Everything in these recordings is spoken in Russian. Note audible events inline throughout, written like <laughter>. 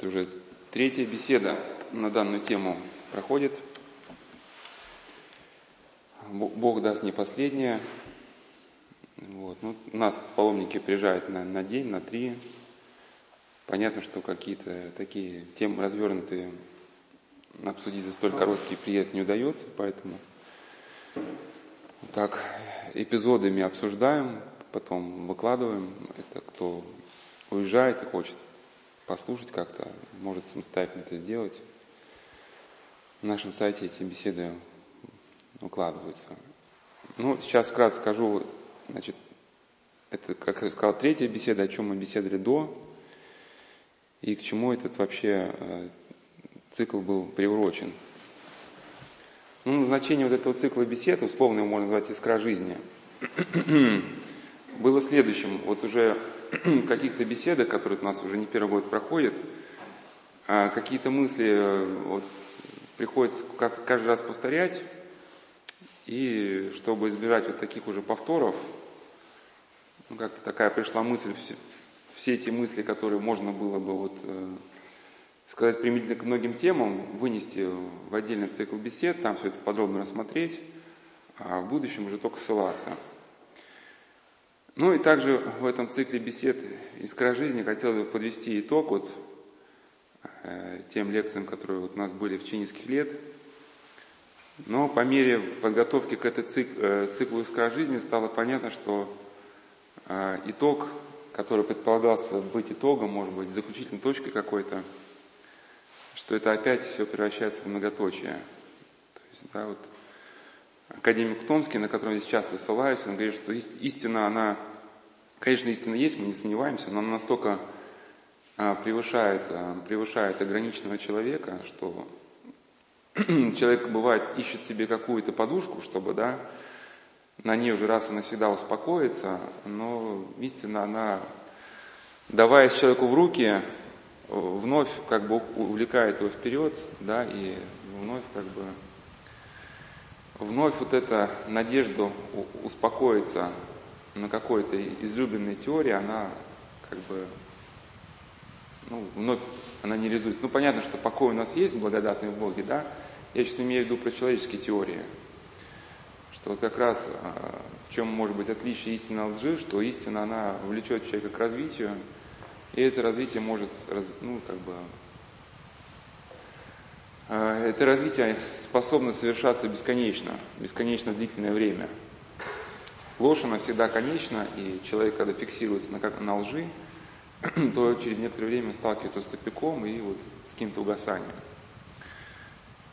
Это уже третья беседа на данную тему проходит. Бог даст не последняя. Вот. Ну, нас паломники приезжают на, на день, на три. Понятно, что какие-то такие темы развернутые обсудить за столь короткий приезд не удается, поэтому так эпизодами обсуждаем, потом выкладываем. Это кто уезжает и хочет послушать как-то, может самостоятельно это сделать. На нашем сайте эти беседы укладываются. Ну, сейчас вкратце скажу, значит, это, как я сказал, третья беседа, о чем мы беседовали до, и к чему этот вообще э, цикл был приурочен. Ну, назначение вот этого цикла бесед, условно его можно назвать «Искра жизни», <clears throat> было следующим. Вот уже <clears throat> каких-то беседах, которые у нас уже не первый год проходят, а какие-то мысли э, вот, приходится каждый раз повторять, и чтобы избежать вот таких уже повторов, ну, как-то такая пришла мысль, все, все эти мысли, которые можно было бы вот, э, сказать применительно к многим темам, вынести в отдельный цикл бесед, там все это подробно рассмотреть, а в будущем уже только ссылаться – ну и также в этом цикле бесед «Искра жизни» хотел бы подвести итог вот э, тем лекциям, которые вот у нас были в нескольких лет. Но по мере подготовки к этой цик, э, циклу «Искра жизни» стало понятно, что э, итог, который предполагался быть итогом, может быть, заключительной точкой какой-то, что это опять все превращается в многоточие. То есть, да, вот академик Томский, на которого я часто ссылаюсь, он говорит, что истина, она, конечно, истина есть, мы не сомневаемся, но она настолько а, превышает, а, превышает ограниченного человека, что <clears throat> человек бывает ищет себе какую-то подушку, чтобы, да, на ней уже раз и навсегда успокоиться, но истина, она, даваясь человеку в руки, вновь как бы увлекает его вперед, да, и вновь как бы вновь вот эта надежда успокоиться на какой-то излюбленной теории, она как бы, ну, вновь она не реализуется. Ну, понятно, что покой у нас есть, благодатный в Боге, да? Я сейчас имею в виду про человеческие теории. Что вот как раз а, в чем может быть отличие истины от лжи, что истина, она влечет человека к развитию, и это развитие может, ну, как бы, а, это развитие способно совершаться бесконечно, бесконечно длительное время. Ложь, она всегда конечна, и человек, когда фиксируется на, на лжи, <clears throat> то через некоторое время сталкивается с тупиком и вот с каким-то угасанием.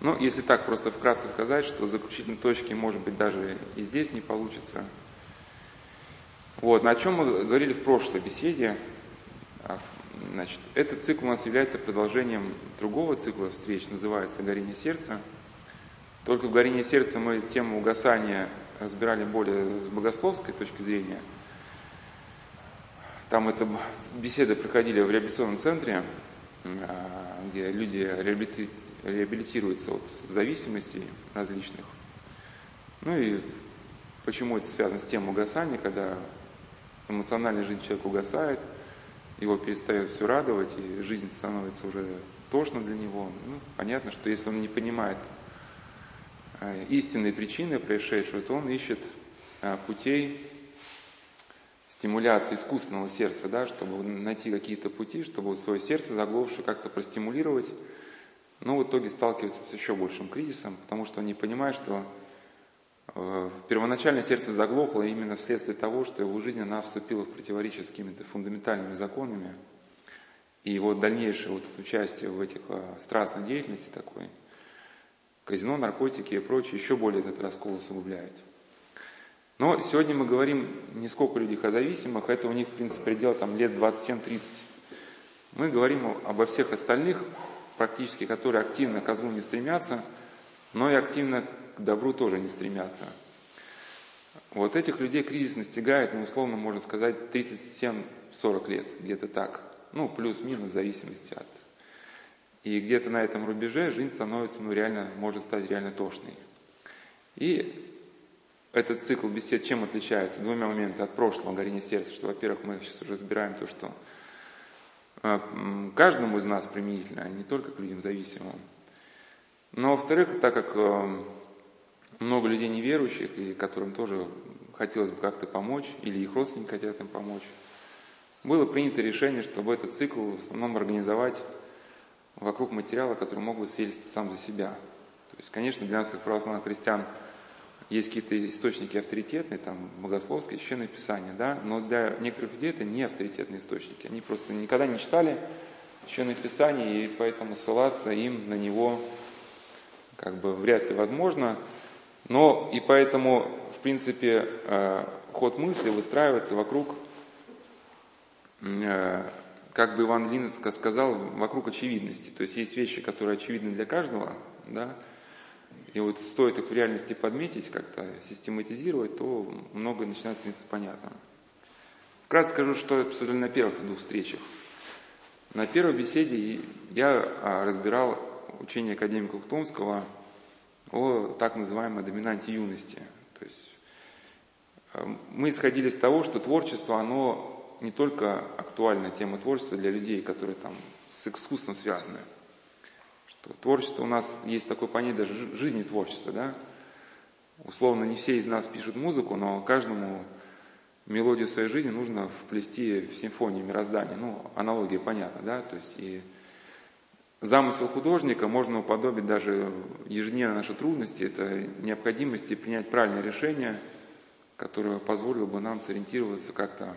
Ну, если так просто вкратце сказать, что заключительной точки, может быть, даже и здесь не получится. Вот, на чем мы говорили в прошлой беседе, а, Значит, этот цикл у нас является продолжением другого цикла встреч, называется «Горение сердца». Только в «Горении сердца» мы тему угасания разбирали более с богословской точки зрения. Там это беседы проходили в реабилитационном центре, а, где люди реабилитируются от зависимостей различных. Ну и почему это связано с темой угасания, когда эмоциональная жизнь человека угасает – его перестает все радовать, и жизнь становится уже тошно для него. Ну, понятно, что если он не понимает э, истинные причины происшедшего, то он ищет э, путей стимуляции искусственного сердца, да, чтобы найти какие-то пути, чтобы свое сердце заглохшее как-то простимулировать, но в итоге сталкивается с еще большим кризисом, потому что он не понимает, что Э, первоначально сердце заглохло именно вследствие того, что его жизнь она вступила в противоречие с какими-то фундаментальными законами. И его дальнейшее вот участие в этих страстной деятельности такой, казино, наркотики и прочее, еще более этот раскол усугубляет. Но сегодня мы говорим не сколько о зависимых, это у них, в принципе, предел там, лет 27-30. Мы говорим обо всех остальных, практически, которые активно к злу не стремятся, но и активно к добру тоже не стремятся. Вот этих людей кризис настигает, ну, условно можно сказать, 37-40 лет, где-то так. Ну, плюс-минус, в зависимости от... И где-то на этом рубеже жизнь становится, ну, реально, может стать реально тошной. И этот цикл бесед чем отличается? Двумя моментами от прошлого горения сердца, что, во-первых, мы сейчас уже разбираем то, что э, каждому из нас применительно, а не только к людям зависимым. Но, во-вторых, так как э, много людей неверующих, и которым тоже хотелось бы как-то помочь, или их родственники хотят им помочь, было принято решение, чтобы этот цикл в основном организовать вокруг материала, который мог бы свидетельствовать сам за себя. То есть, конечно, для нас, как православных христиан, есть какие-то источники авторитетные, там, богословские, священное писание, да, но для некоторых людей это не авторитетные источники. Они просто никогда не читали священное писание, и поэтому ссылаться им на него как бы вряд ли возможно. Но и поэтому, в принципе, э, ход мысли выстраивается вокруг, э, как бы Иван Ильин сказал, вокруг очевидности. То есть есть вещи, которые очевидны для каждого, да, и вот стоит их в реальности подметить, как-то систематизировать, то многое начинает становиться понятно. Вкратце скажу, что я обсудили на первых двух встречах. На первой беседе я а, разбирал учение академика Ухтомского о так называемой доминанте юности. То есть а, мы исходили из того, что творчество, оно не только актуальна тема творчества для людей, которые там с искусством связаны, Творчество у нас есть такое понятие даже жизни творчества, да? Условно, не все из нас пишут музыку, но каждому мелодию своей жизни нужно вплести в симфонию мироздания. Ну, аналогия понятна, да? То есть и замысел художника можно уподобить даже ежедневно наши трудности, это необходимости принять правильное решение, которое позволило бы нам сориентироваться как-то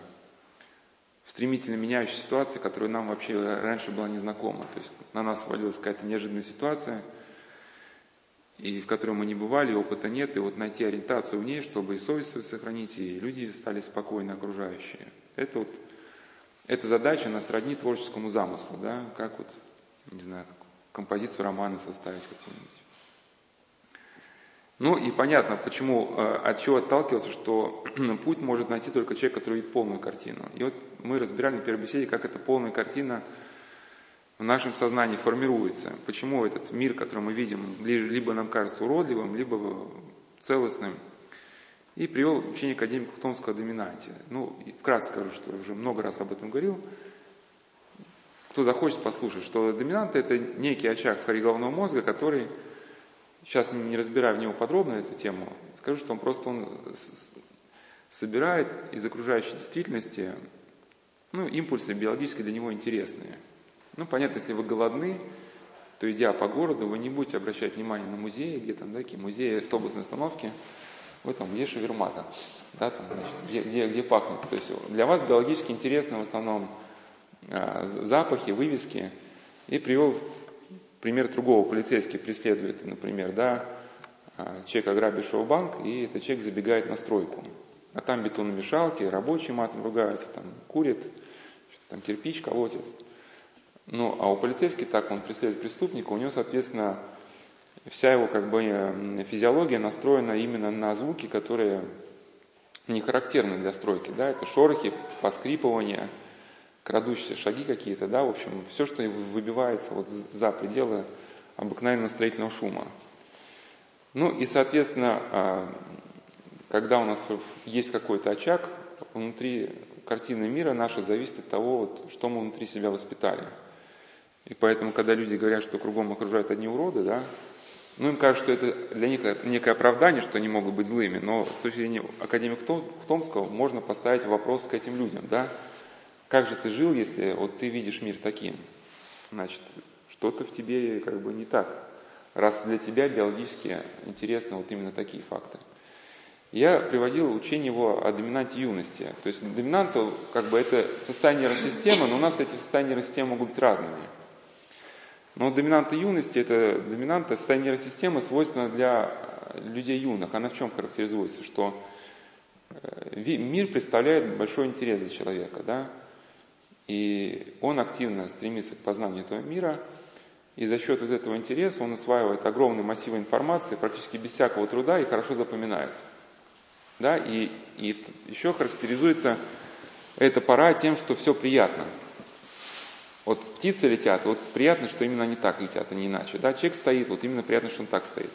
стремительно меняющей ситуации, которая нам вообще раньше была незнакома. То есть на нас свалилась какая-то неожиданная ситуация, и в которой мы не бывали, опыта нет, и вот найти ориентацию в ней, чтобы и совесть свою сохранить, и люди стали спокойны окружающие. Это вот, эта задача нас роднит творческому замыслу, да, как вот, не знаю, композицию романа составить какую-нибудь. Ну и понятно, почему, э, от чего отталкивался, что <clears throat> путь может найти только человек, который видит полную картину. И вот мы разбирали на первой беседе, как эта полная картина в нашем сознании формируется. Почему этот мир, который мы видим, либо нам кажется уродливым, либо целостным. И привел учение академика Хтомского о доминанте. Ну, вкратце скажу, что уже много раз об этом говорил. Кто захочет послушать, что доминант это некий очаг головного мозга, который Сейчас не разбирая в него подробно эту тему, скажу, что он просто он собирает из окружающей действительности ну, импульсы биологически для него интересные. Ну, понятно, если вы голодны, то идя по городу, вы не будете обращать внимание на музеи, где там, да, какие музеи, автобусные остановки, вы там, где шаверма да, там, значит, где, где, где пахнет. То есть для вас биологически интересны в основном э, запахи, вывески. И привел Пример другого полицейский преследует, например, да, а, человек, ограбившего банк, и этот человек забегает на стройку. А там бетономешалки, рабочие матом ругаются, там курит, там кирпич колотит. Ну, а у полицейского так, он преследует преступника, у него, соответственно, вся его как бы физиология настроена именно на звуки, которые не характерны для стройки. Да? Это шорохи, поскрипывания, крадущиеся шаги какие-то, да, в общем, все, что выбивается вот за пределы обыкновенного строительного шума. Ну и, соответственно, а, когда у нас есть какой-то очаг, внутри картины мира наша зависит от того, вот, что мы внутри себя воспитали. И поэтому, когда люди говорят, что кругом окружают одни уроды, да, ну, им кажется, что это для них это некое оправдание, что они могут быть злыми, но с точки зрения академика Томского можно поставить вопрос к этим людям, да, как же ты жил, если вот ты видишь мир таким? Значит, что-то в тебе как бы не так. Раз для тебя биологически интересны вот именно такие факты. Я приводил учение его о доминанте юности. То есть доминант, как бы это состояние нейросистемы, но у нас эти состояния нейросистемы могут быть разными. Но доминанта юности, это доминанта состояние нейросистемы свойственно для людей юных. Она в чем характеризуется? Что э, мир представляет большой интерес для человека. Да? И он активно стремится к познанию этого мира, и за счет вот этого интереса он усваивает огромный массив информации практически без всякого труда и хорошо запоминает. Да? И, и еще характеризуется эта пора тем, что все приятно. Вот птицы летят, вот приятно, что именно они так летят, а не иначе. Да? Человек стоит, вот именно приятно, что он так стоит.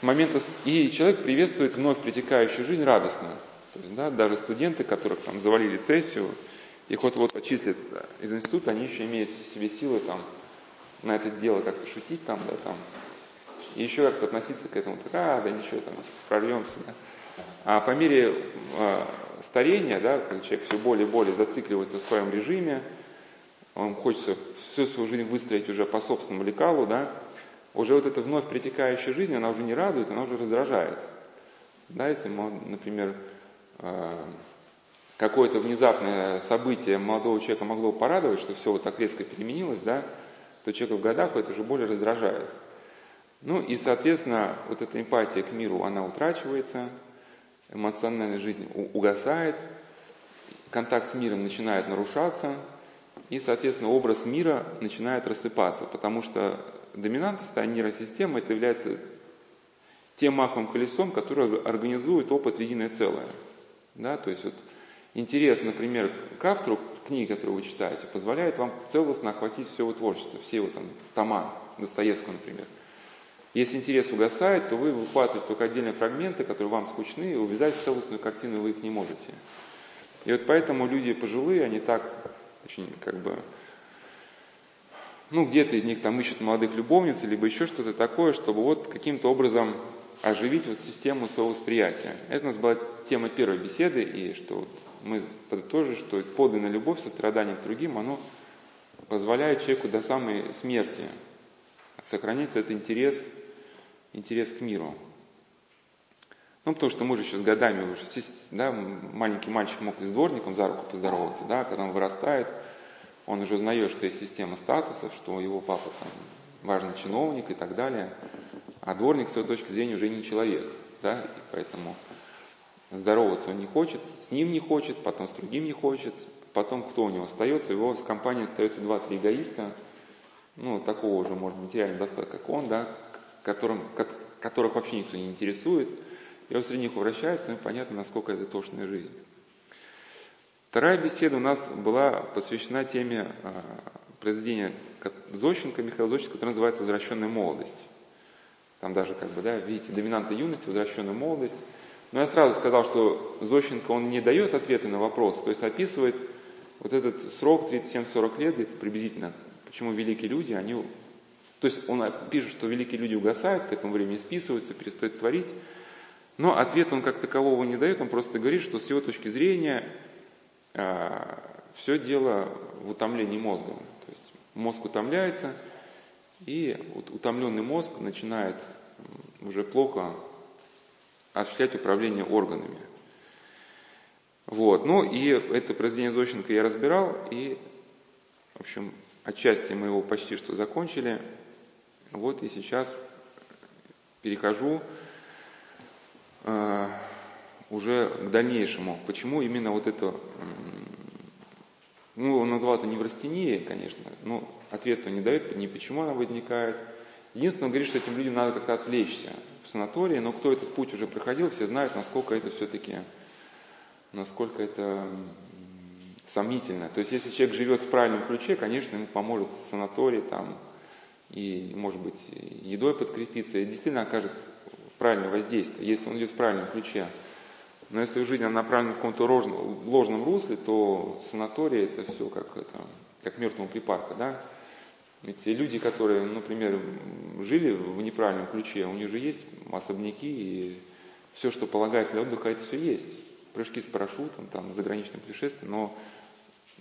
С момента... И человек приветствует вновь притекающую жизнь радостно. То есть, да, даже студенты, которых там завалили сессию, их вот вот почислят из института, они еще имеют в себе силы там на это дело как-то шутить там, да, там, и еще как-то относиться к этому, так, а, да ничего, там, прорвемся, да. А по мере э, старения, да, человек все более и более зацикливается в своем режиме, он хочется всю свою жизнь выстроить уже по собственному лекалу, да, уже вот эта вновь притекающая жизнь, она уже не радует, она уже раздражает. Да, если, например, э, какое-то внезапное событие молодого человека могло порадовать, что все вот так резко переменилось, да, то человек в годах это уже более раздражает. Ну и, соответственно, вот эта эмпатия к миру, она утрачивается, эмоциональная жизнь угасает, контакт с миром начинает нарушаться, и, соответственно, образ мира начинает рассыпаться, потому что доминантная состояние нейросистемы это является тем маковым колесом, которое организует опыт в единое целое. Да? То есть вот интерес, например, к автору книги, которую вы читаете, позволяет вам целостно охватить все его творчество, все его там тома, Достоевского, например. Если интерес угасает, то вы выхватываете только отдельные фрагменты, которые вам скучны, и увязать в целостную картину вы их не можете. И вот поэтому люди пожилые, они так очень как бы ну, где-то из них там ищут молодых любовниц, либо еще что-то такое, чтобы вот каким-то образом оживить вот систему своего восприятия. Это у нас была тема первой беседы, и что мы подытожили, что подлинная любовь, сострадание к другим, оно позволяет человеку до самой смерти сохранить этот интерес, интерес к миру. Ну, потому что мы же еще с годами, уже, да, маленький мальчик мог и с дворником за руку поздороваться, да, когда он вырастает, он уже узнает, что есть система статусов, что его папа там важный чиновник и так далее. А дворник, с его точки зрения, уже не человек. Да? И поэтому здороваться он не хочет, с ним не хочет, потом с другим не хочет. Потом кто у него остается? Его с компанией остается два-три эгоиста, ну, такого уже, может, материального достатка, как он, да, которым, которых вообще никто не интересует. И он среди них вращается, и понятно, насколько это тошная жизнь. Вторая беседа у нас была посвящена теме а, произведения Зощенко, Михаила Зощенко, которое называется «Возвращенная молодость». Там даже, как бы, да, видите, доминанта юности, возвращенная молодость. Но я сразу сказал, что Зощенко, он не дает ответы на вопрос, то есть описывает вот этот срок 37-40 лет, где-то приблизительно, почему великие люди, они... То есть он пишет, что великие люди угасают, к этому времени списываются, перестают творить, но ответ он как такового не дает, он просто говорит, что с его точки зрения а, все дело в утомлении мозга. То есть мозг утомляется, и вот утомленный мозг начинает уже плохо осуществлять управление органами. Вот. Ну и это произведение Зощенко я разбирал, и, в общем, отчасти мы его почти что закончили. Вот и сейчас перехожу э, уже к дальнейшему. Почему именно вот это, ну, он назвал это неврастенией, конечно, но ответа не дает, ни почему она возникает. Единственное, он говорит, что этим людям надо как-то отвлечься в санатории, но кто этот путь уже проходил, все знают, насколько это все-таки, насколько это сомнительно. То есть, если человек живет в правильном ключе, конечно, ему поможет санаторий там, и, может быть, едой подкрепиться, и действительно окажет правильное воздействие, если он идет в правильном ключе. Но если жизнь она направлена в каком-то ложном русле, то санаторий это все как, это, как мертвому припарка. Да? Ведь люди, которые, например, жили в неправильном ключе, у них же есть особняки, и все, что полагается для отдыха, это все есть. Прыжки с парашютом, там, заграничные путешествия, но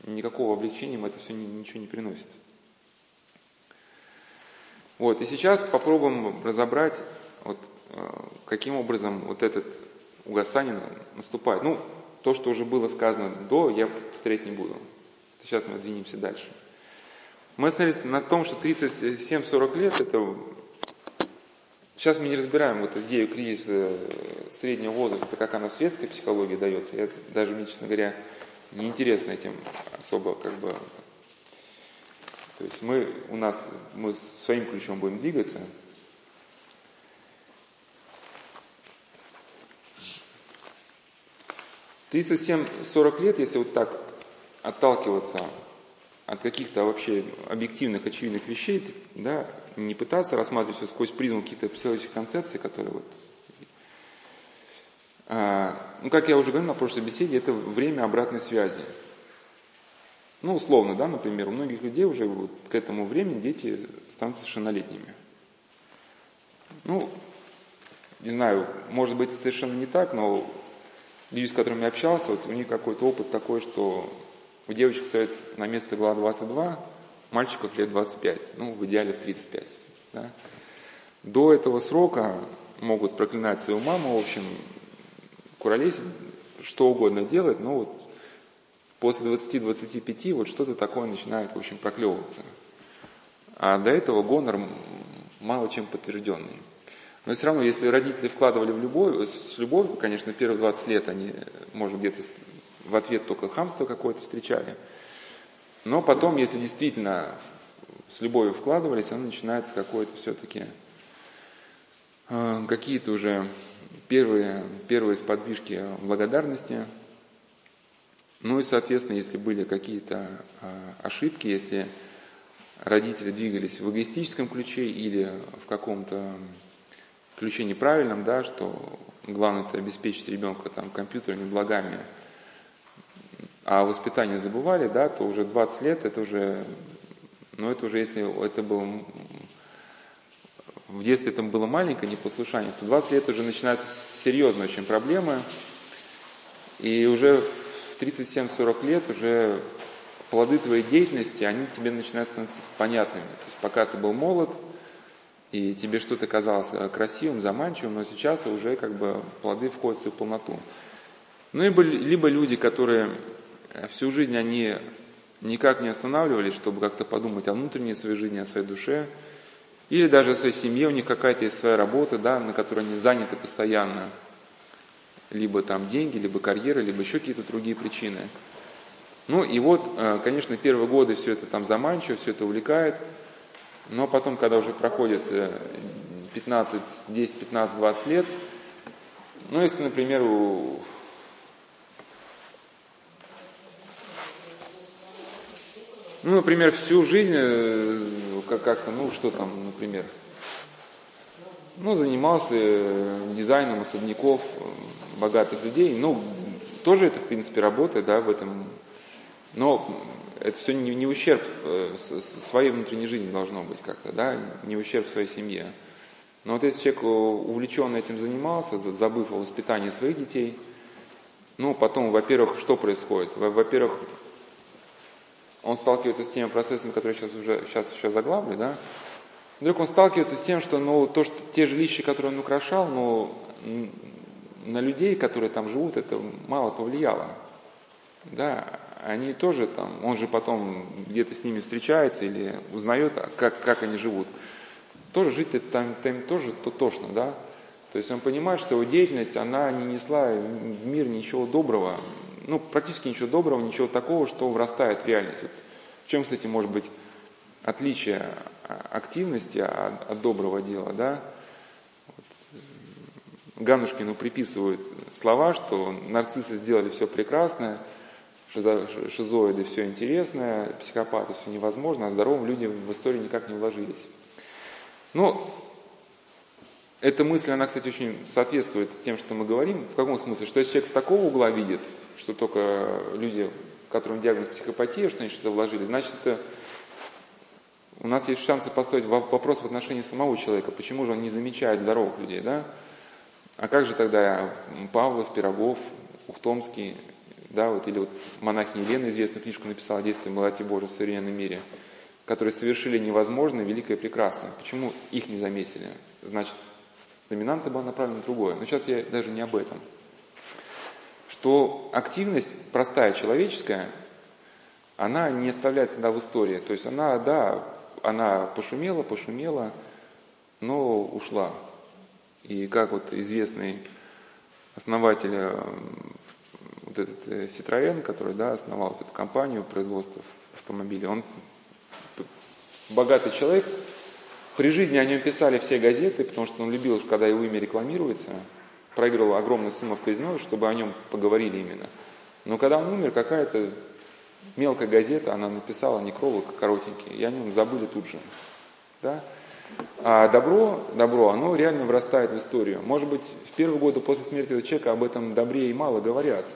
никакого облегчения им это все ничего не приносит. Вот, и сейчас попробуем разобрать, вот, э, каким образом вот этот угасание наступает. Ну, то, что уже было сказано до, я повторять не буду. Сейчас мы двинемся дальше. Мы остановились на том, что 37-40 лет это... Сейчас мы не разбираем вот идею кризиса среднего возраста, как она в светской психологии дается. Я даже, мне, честно говоря, не интересно этим особо как бы... То есть мы у нас, мы своим ключом будем двигаться, 37-40 лет, если вот так отталкиваться от каких-то вообще объективных, очевидных вещей, да, не пытаться рассматривать все сквозь призму каких-то психологических концепций, которые вот... А, ну, как я уже говорил на прошлой беседе, это время обратной связи. Ну, условно, да, например, у многих людей уже вот к этому времени дети становятся совершеннолетними. Ну, не знаю, может быть, совершенно не так, но люди, с которыми я общался, вот у них какой-то опыт такой, что у девочек стоит на место глава 22, мальчиков лет 25, ну, в идеале в 35. Да? До этого срока могут проклинать свою маму, в общем, куролесить, что угодно делать, но вот после 20-25 вот что-то такое начинает, в общем, проклевываться. А до этого гонор мало чем подтвержденный. Но все равно, если родители вкладывали в любовь, с любовью, конечно, первые 20 лет они, может, где-то в ответ только хамство какое-то встречали. Но потом, если действительно с любовью вкладывались, оно начинается какое-то все-таки, э, какие-то уже первые, первые сподвижки благодарности. Ну и, соответственно, если были какие-то э, ошибки, если родители двигались в эгоистическом ключе или в каком-то ключе неправильном, да, что главное это обеспечить ребенка там компьютерными благами, а воспитание забывали, да, то уже 20 лет это уже, ну это уже если это было в детстве это было маленькое непослушание, то 20 лет уже начинаются серьезные очень проблемы, и уже в 37-40 лет уже плоды твоей деятельности, они тебе начинают становиться понятными. То есть пока ты был молод, и тебе что-то казалось э, красивым, заманчивым, но сейчас уже как бы плоды входят в свою полноту. Ну, либо, либо люди, которые всю жизнь они никак не останавливались, чтобы как-то подумать о внутренней своей жизни, о своей душе, или даже о своей семье, у них какая-то есть своя работа, да, на которой они заняты постоянно, либо там деньги, либо карьера, либо еще какие-то другие причины. Ну и вот, э, конечно, первые годы все это там заманчиво, все это увлекает – но потом, когда уже проходит 15, 10, 15, 20 лет, ну, если, например, у Ну, например, всю жизнь э, как-то, ну, что там, например, ну, занимался э, дизайном особняков э, богатых людей. Ну, тоже это, в принципе, работает, да, в этом. Но это все не, не ущерб своей внутренней жизни должно быть как-то, да, не ущерб своей семье. Но вот если человек увлеченно этим занимался, забыв о воспитании своих детей, ну, потом, во-первых, что происходит? Во-первых, он сталкивается с теми процессами, которые сейчас уже сейчас еще заглавлю, да, вдруг он сталкивается с тем, что ну, то, что те жилища, которые он украшал, ну, на людей, которые там живут, это мало повлияло. Да, они тоже там, он же потом где-то с ними встречается или узнает, а как, как они живут. Тоже жить там, там тоже то тошно, да? То есть он понимает, что его деятельность, она не несла в мир ничего доброго, ну, практически ничего доброго, ничего такого, что врастает в реальность. Вот в чем, кстати, может быть отличие активности от, от доброго дела, да? Вот. Ганушкину приписывают слова, что нарциссы сделали все прекрасное – шизоиды все интересное, психопаты все невозможно, а здоровым людям в историю никак не вложились. Но эта мысль, она, кстати, очень соответствует тем, что мы говорим. В каком смысле? Что если человек с такого угла видит, что только люди, которым диагноз психопатия, что они что-то вложили, значит, это у нас есть шансы поставить вопрос в отношении самого человека, почему же он не замечает здоровых людей, да? А как же тогда Павлов, Пирогов, Ухтомский, да, вот, или вот монахиня Елена известную книжку написала «Действие молоти Божьей в современном мире», которые совершили невозможное, великое и прекрасное. Почему их не заметили? Значит, доминанта была направлена на другое. Но сейчас я даже не об этом. Что активность простая, человеческая, она не оставляет всегда в истории. То есть она, да, она пошумела, пошумела, но ушла. И как вот известный основатель э, вот этот э, Citroën, который да, основал вот эту компанию производства автомобилей, он богатый человек, при жизни о нем писали все газеты, потому что он любил, когда его имя рекламируется, проигрывал огромную сумму в казино, чтобы о нем поговорили именно. Но когда он умер, какая-то мелкая газета, она написала некролог коротенький, и о нем забыли тут же. Да? А добро, добро, оно реально вырастает в историю. Может быть, в первые годы после смерти этого человека об этом добре и мало говорят –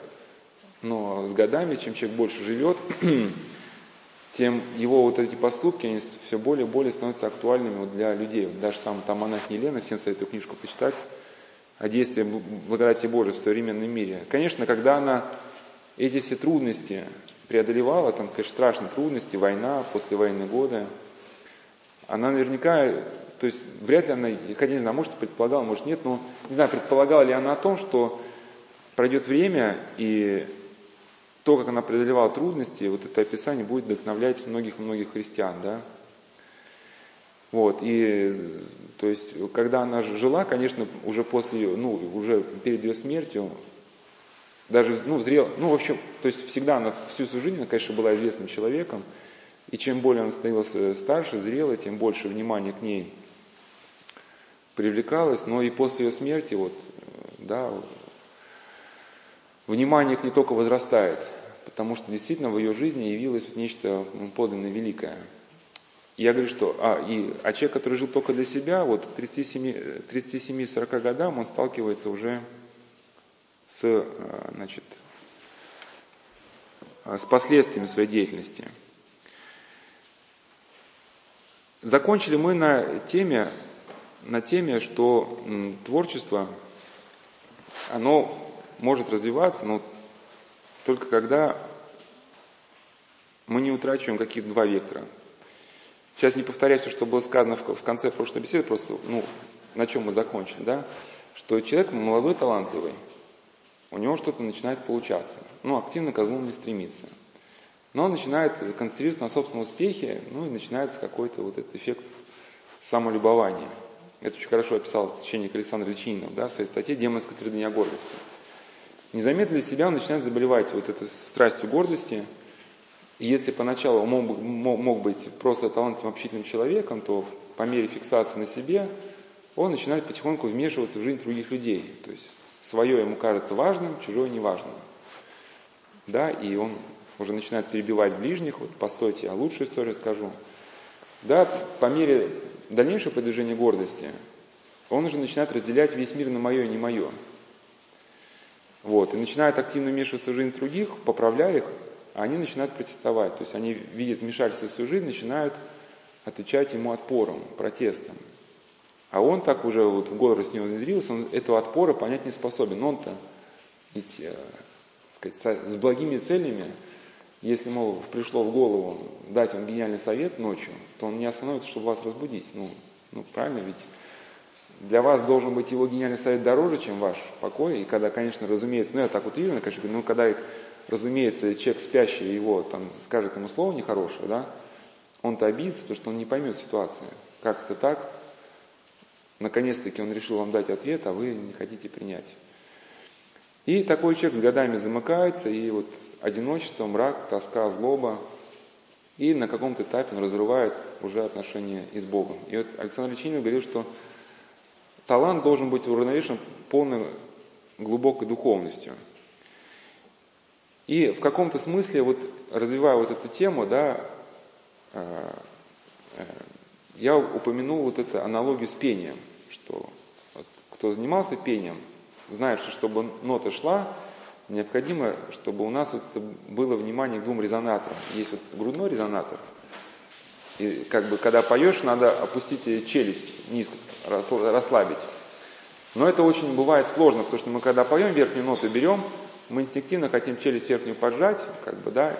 но с годами, чем человек больше живет, <clears throat> тем его вот эти поступки, они все более и более становятся актуальными вот для людей. Вот даже сам там монах Елена, всем советую книжку почитать, о действии благодати Божией в современном мире. Конечно, когда она эти все трудности преодолевала, там, конечно, страшные трудности, война, послевоенные годы, она наверняка, то есть вряд ли она, хотя не знаю, может предполагала, может нет, но не знаю, предполагала ли она о том, что пройдет время и то, как она преодолевала трудности, вот это описание будет вдохновлять многих-многих христиан, да. Вот, и, то есть, когда она жила, конечно, уже после ее, ну, уже перед ее смертью, даже, ну, зрел, ну, в общем, то есть всегда она всю свою жизнь, она, конечно, была известным человеком, и чем более она становилась старше, зрелой, тем больше внимания к ней привлекалось, но и после ее смерти, вот, да, внимание к ней только возрастает потому что действительно в ее жизни явилось нечто подлинно великое. Я говорю, что, а, и, а человек, который жил только для себя, вот к 37-40 годам он сталкивается уже с, э, значит, с последствиями своей деятельности. Закончили мы на теме, на теме, что творчество, оно может развиваться, но только когда мы не утрачиваем каких-то два вектора. Сейчас не повторяю все, что было сказано в конце прошлой беседы, просто, ну, на чем мы закончили, да, что человек молодой, талантливый, у него что-то начинает получаться, ну, активно к злу не стремится. Но он начинает концентрироваться на собственном успехе, ну, и начинается какой-то вот этот эффект самолюбования. Это очень хорошо описал священник Александр Личининов, да, в своей статье «Демонская твердыня гордости». Незаметно для себя он начинает заболевать вот этой страстью гордости. И если поначалу он мог, мог, быть просто талантливым общительным человеком, то по мере фиксации на себе он начинает потихоньку вмешиваться в жизнь других людей. То есть свое ему кажется важным, чужое неважным. Да, и он уже начинает перебивать ближних, вот постойте, я лучшую историю скажу. Да, по мере дальнейшего продвижения гордости, он уже начинает разделять весь мир на мое и не мое. Вот, и начинают активно вмешиваться в жизнь других, поправляя их, они начинают протестовать. То есть они видят вмешательство в свою жизнь, начинают отвечать ему отпором, протестом. А он так уже вот в гордость не внедрился, он этого отпора понять не способен. Он-то ведь, э, сказать, с благими целями, если, мол, пришло в голову дать вам гениальный совет ночью, то он не остановится, чтобы вас разбудить. Ну, ну правильно, ведь для вас должен быть его гениальный совет дороже, чем ваш покой. И когда, конечно, разумеется, ну я так утрированно, конечно, ну когда, разумеется, человек спящий его там скажет ему слово нехорошее, да, он-то обидится, потому что он не поймет ситуации. Как это так? Наконец-таки он решил вам дать ответ, а вы не хотите принять. И такой человек с годами замыкается, и вот одиночество, мрак, тоска, злоба, и на каком-то этапе он разрывает уже отношения и с Богом. И вот Александр Личинин говорил, что талант должен быть уравновешен полной глубокой духовностью. И в каком-то смысле, вот развивая вот эту тему, да, э, э, я упомянул вот эту аналогию с пением, что вот, кто занимался пением, знает, что чтобы нота шла, необходимо, чтобы у нас вот было внимание к двум резонаторам. Есть вот грудной резонатор, и как бы когда поешь, надо опустить челюсть низко, расслабить. Но это очень бывает сложно, потому что мы когда поем верхнюю ноту берем, мы инстинктивно хотим челюсть верхнюю поджать, как бы, да,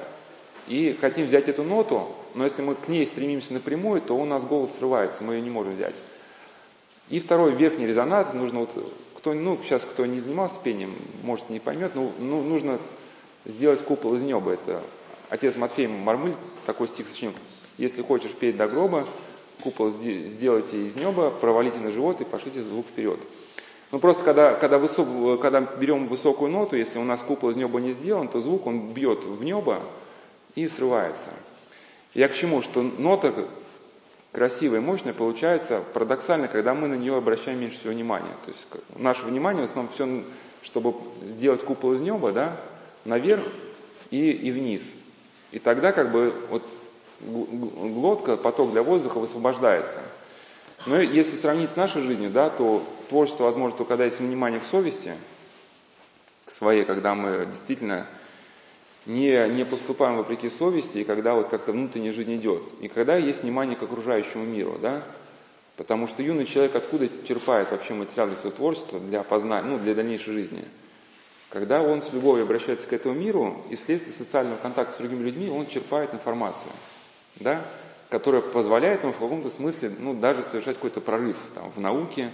и хотим взять эту ноту, но если мы к ней стремимся напрямую, то у нас голос срывается, мы ее не можем взять. И второй верхний резонатор, нужно вот, кто, ну, сейчас кто не занимался пением, может не поймет, но ну, нужно сделать купол из неба. Это отец Матфей Мармыль такой стих сочинил. Если хочешь петь до гроба, купол сделайте из неба, провалите на живот и пошлите звук вперед. Ну просто когда, когда, высок, когда берем высокую ноту, если у нас купол из неба не сделан, то звук он бьет в небо и срывается. Я к чему? Что нота красивая и мощная получается парадоксально, когда мы на нее обращаем меньше всего внимания. То есть наше внимание в основном все, чтобы сделать купол из неба, да, наверх и, и вниз. И тогда как бы вот глотка, поток для воздуха высвобождается. Но если сравнить с нашей жизнью, да, то творчество возможно только когда есть внимание к совести, к своей, когда мы действительно не, не поступаем вопреки совести, и когда вот как-то внутренняя жизнь идет, и когда есть внимание к окружающему миру, да, потому что юный человек откуда черпает вообще материал для своего творчества, для познания, ну, для дальнейшей жизни? Когда он с любовью обращается к этому миру, и вследствие социального контакта с другими людьми он черпает информацию, да, которая позволяет ему в каком-то смысле, ну, даже совершать какой-то прорыв там, в науке,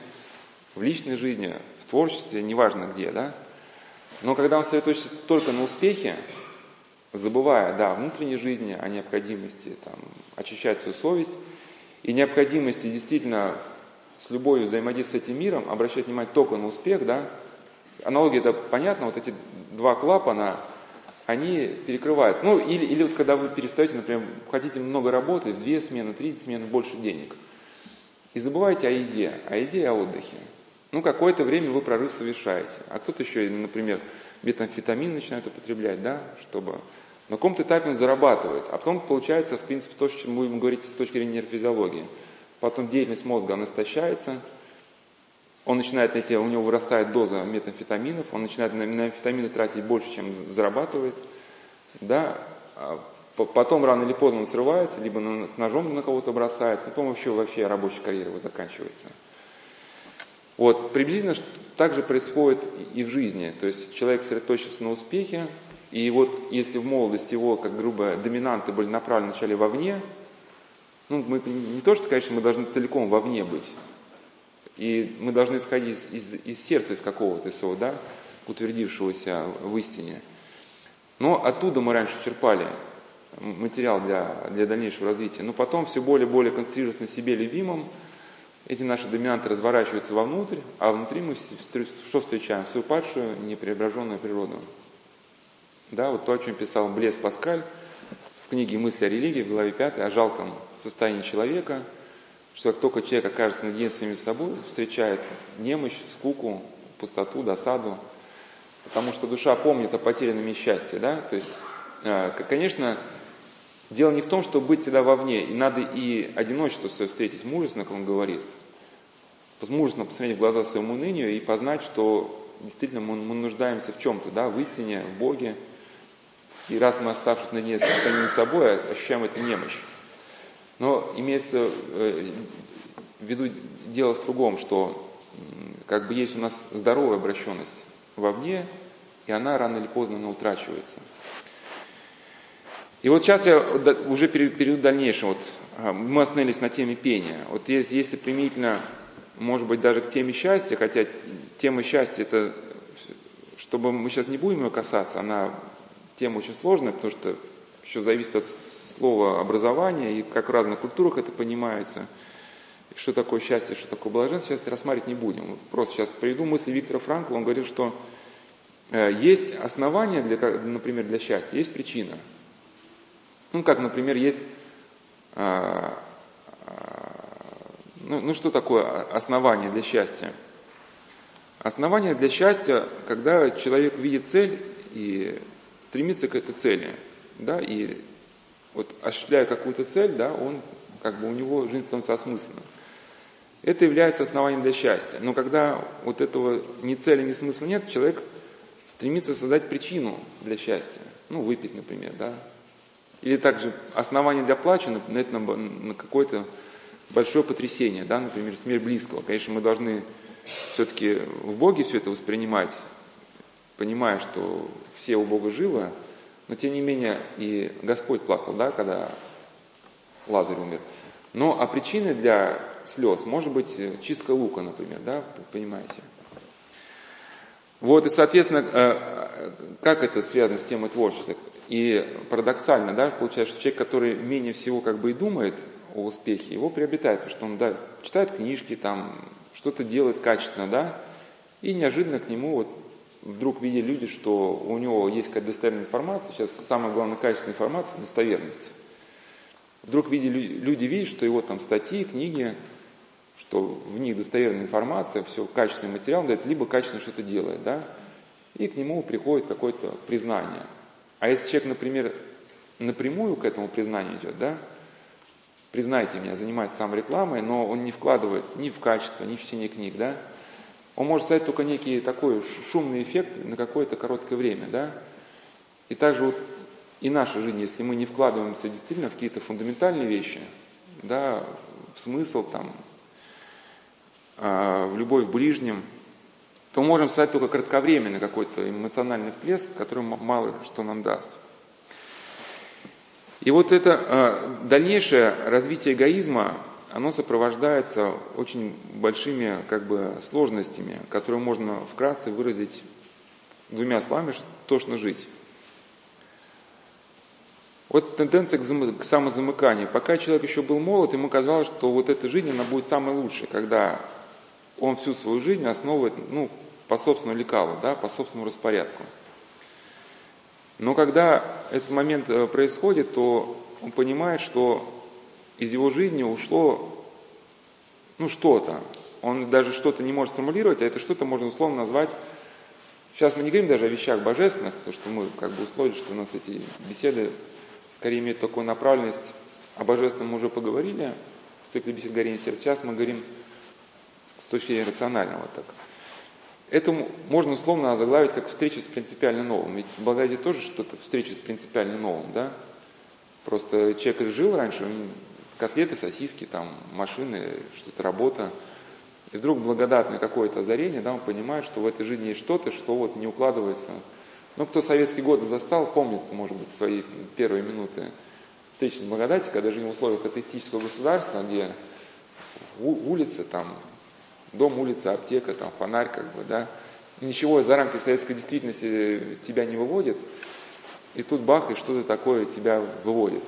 в личной жизни, в творчестве, неважно где, да. Но когда он сосредоточится только на успехе, забывая, да, о внутренней жизни, о необходимости там, очищать свою совесть и необходимости действительно с любовью взаимодействовать с этим миром, обращать внимание только на успех, да, аналогия это понятно, вот эти два клапана, они перекрываются. Ну, или, или вот когда вы перестаете, например, хотите много работать, в две смены, три смены, больше денег. И забывайте о еде, о еде и о отдыхе. Ну, какое-то время вы прорыв совершаете. А кто-то еще, например, метамфетамин начинает употреблять, да, чтобы на каком-то этапе он зарабатывает, а потом получается, в принципе, то, о чем мы будем говорить с точки зрения нейрофизиологии. Потом деятельность мозга, она истощается, он начинает найти, у него вырастает доза метамфетаминов, он начинает на метамфетамины тратить больше, чем зарабатывает, да, а потом рано или поздно он срывается, либо с ножом на кого-то бросается, потом вообще, вообще рабочая карьера его заканчивается. Вот, приблизительно так же происходит и в жизни. То есть человек сосредоточится на успехе, и вот если в молодости его, как грубо, доминанты были направлены вначале вовне, ну, мы не то, что, конечно, мы должны целиком вовне быть, и мы должны исходить из, из, из сердца, из какого-то своего, да, утвердившегося в истине. Но оттуда мы раньше черпали материал для, для дальнейшего развития. Но потом все более и более концентрируясь на себе любимом, эти наши доминанты разворачиваются вовнутрь, а внутри мы что встречаем? Свою падшую, непреображенную природу. Да, вот то, о чем писал Блес Паскаль в книге «Мысли о религии» в главе 5 о жалком состоянии человека, что как только человек окажется наедине с самим собой, встречает немощь, скуку, пустоту, досаду, потому что душа помнит о потерянном счастье, да, то есть, э, конечно, дело не в том, чтобы быть всегда вовне, и надо и одиночество свое встретить. Мужественно, как он говорит, мужественно посмотреть в глаза своему унынию и познать, что действительно мы, мы нуждаемся в чем-то, да, в истине, в Боге, и раз мы, оставшись наедине с самим собой, ощущаем эту немощь. Но имеется э, в виду дело в другом, что как бы есть у нас здоровая обращенность вовне, и она рано или поздно она утрачивается. И вот сейчас я уже перейду к дальнейшему. Вот, а, мы остановились на теме пения. Вот если, если применительно, может быть, даже к теме счастья, хотя тема счастья это, чтобы мы сейчас не будем ее касаться, она тема очень сложная, потому что еще зависит от слова образования и как в разных культурах это понимается. Что такое счастье, что такое блаженство, сейчас рассматривать не будем. Просто сейчас приведу мысли Виктора Франкла. Он говорит, что э, есть основания, для, например, для счастья, есть причина. Ну, как, например, есть... А, а, ну, ну, что такое основание для счастья? Основание для счастья, когда человек видит цель и стремится к этой цели, да, и вот осуществляя какую-то цель, да, он, как бы у него жизнь становится осмысленной. Это является основанием для счастья. Но когда вот этого ни цели, ни смысла нет, человек стремится создать причину для счастья. Ну, выпить, например, да. Или также основание для плача на, на, на какое-то большое потрясение, да, например, смерть близкого. Конечно, мы должны все-таки в Боге все это воспринимать, понимая, что все у Бога живы, но тем не менее и Господь плакал, да, когда Лазарь умер. Но а причиной для слез может быть чистка лука, например, да, понимаете? Вот, и, соответственно, э, как это связано с темой творчества? И парадоксально, да, получается, что человек, который менее всего как бы и думает о успехе, его приобретает, потому что он, да, читает книжки, там, что-то делает качественно, да, и неожиданно к нему вот вдруг видели люди, что у него есть какая-то достоверная информация, сейчас самое главное качество информации – достоверность. Вдруг видели, люди видят, что его там статьи, книги, что в них достоверная информация, все качественный материал дает, либо качественно что-то делает, да, и к нему приходит какое-то признание. А если человек, например, напрямую к этому признанию идет, да, признайте меня, занимается сам рекламой, но он не вкладывает ни в качество, ни в чтение книг, да, он может создать только некий такой шумный эффект на какое-то короткое время, да? И также вот и наша жизнь, если мы не вкладываемся действительно в какие-то фундаментальные вещи, да, в смысл там, а, в любовь к ближним, то можем стать только кратковременный какой-то эмоциональный всплеск, который мало что нам даст. И вот это а, дальнейшее развитие эгоизма, оно сопровождается очень большими как бы, сложностями, которые можно вкратце выразить двумя словами, тошно жить. Вот тенденция к, к самозамыканию. Пока человек еще был молод, ему казалось, что вот эта жизнь, она будет самой лучшей, когда он всю свою жизнь основывает, ну, по собственному лекалу, да, по собственному распорядку. Но когда этот момент э, происходит, то он понимает, что из его жизни ушло, ну, что-то. Он даже что-то не может сформулировать, а это что-то можно условно назвать Сейчас мы не говорим даже о вещах божественных, потому что мы как бы условили, что у нас эти беседы скорее имеют такую направленность. О божественном мы уже поговорили в цикле бесед горения сердца. Сейчас мы говорим с точки зрения рационального. Так. Это можно условно заглавить как встреча с принципиально новым. Ведь в благодати тоже что-то встреча с принципиально новым, да? Просто человек жил раньше, котлеты, сосиски, там, машины, что-то работа. И вдруг благодатное какое-то озарение, да, он понимает, что в этой жизни есть что-то, что вот не укладывается. Ну, кто советские годы застал, помнит, может быть, свои первые минуты встречи с благодати, когда жили в условиях атеистического государства, где улицы, там, дом, улица, аптека, там, фонарь, как бы, да, ничего за рамки советской действительности тебя не выводит, и тут бах, и что-то такое тебя выводит.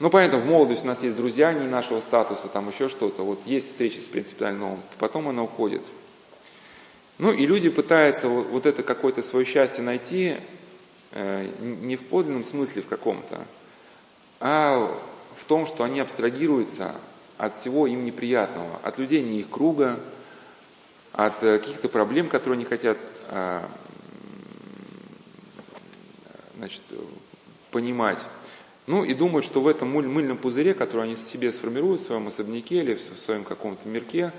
Ну, понятно, в молодости у нас есть друзья не нашего статуса, там еще что-то. Вот есть встречи с принципиально новым, потом она уходит. Ну, и люди пытаются вот, вот это какое-то свое счастье найти э, не в подлинном смысле в каком-то, а в том, что они абстрагируются от всего им неприятного, от людей не их круга, от э, каких-то проблем, которые они хотят э, значит, понимать. Ну и думают, что в этом мыльном пузыре, который они себе сформируют в своем особняке или в своем каком-то мирке,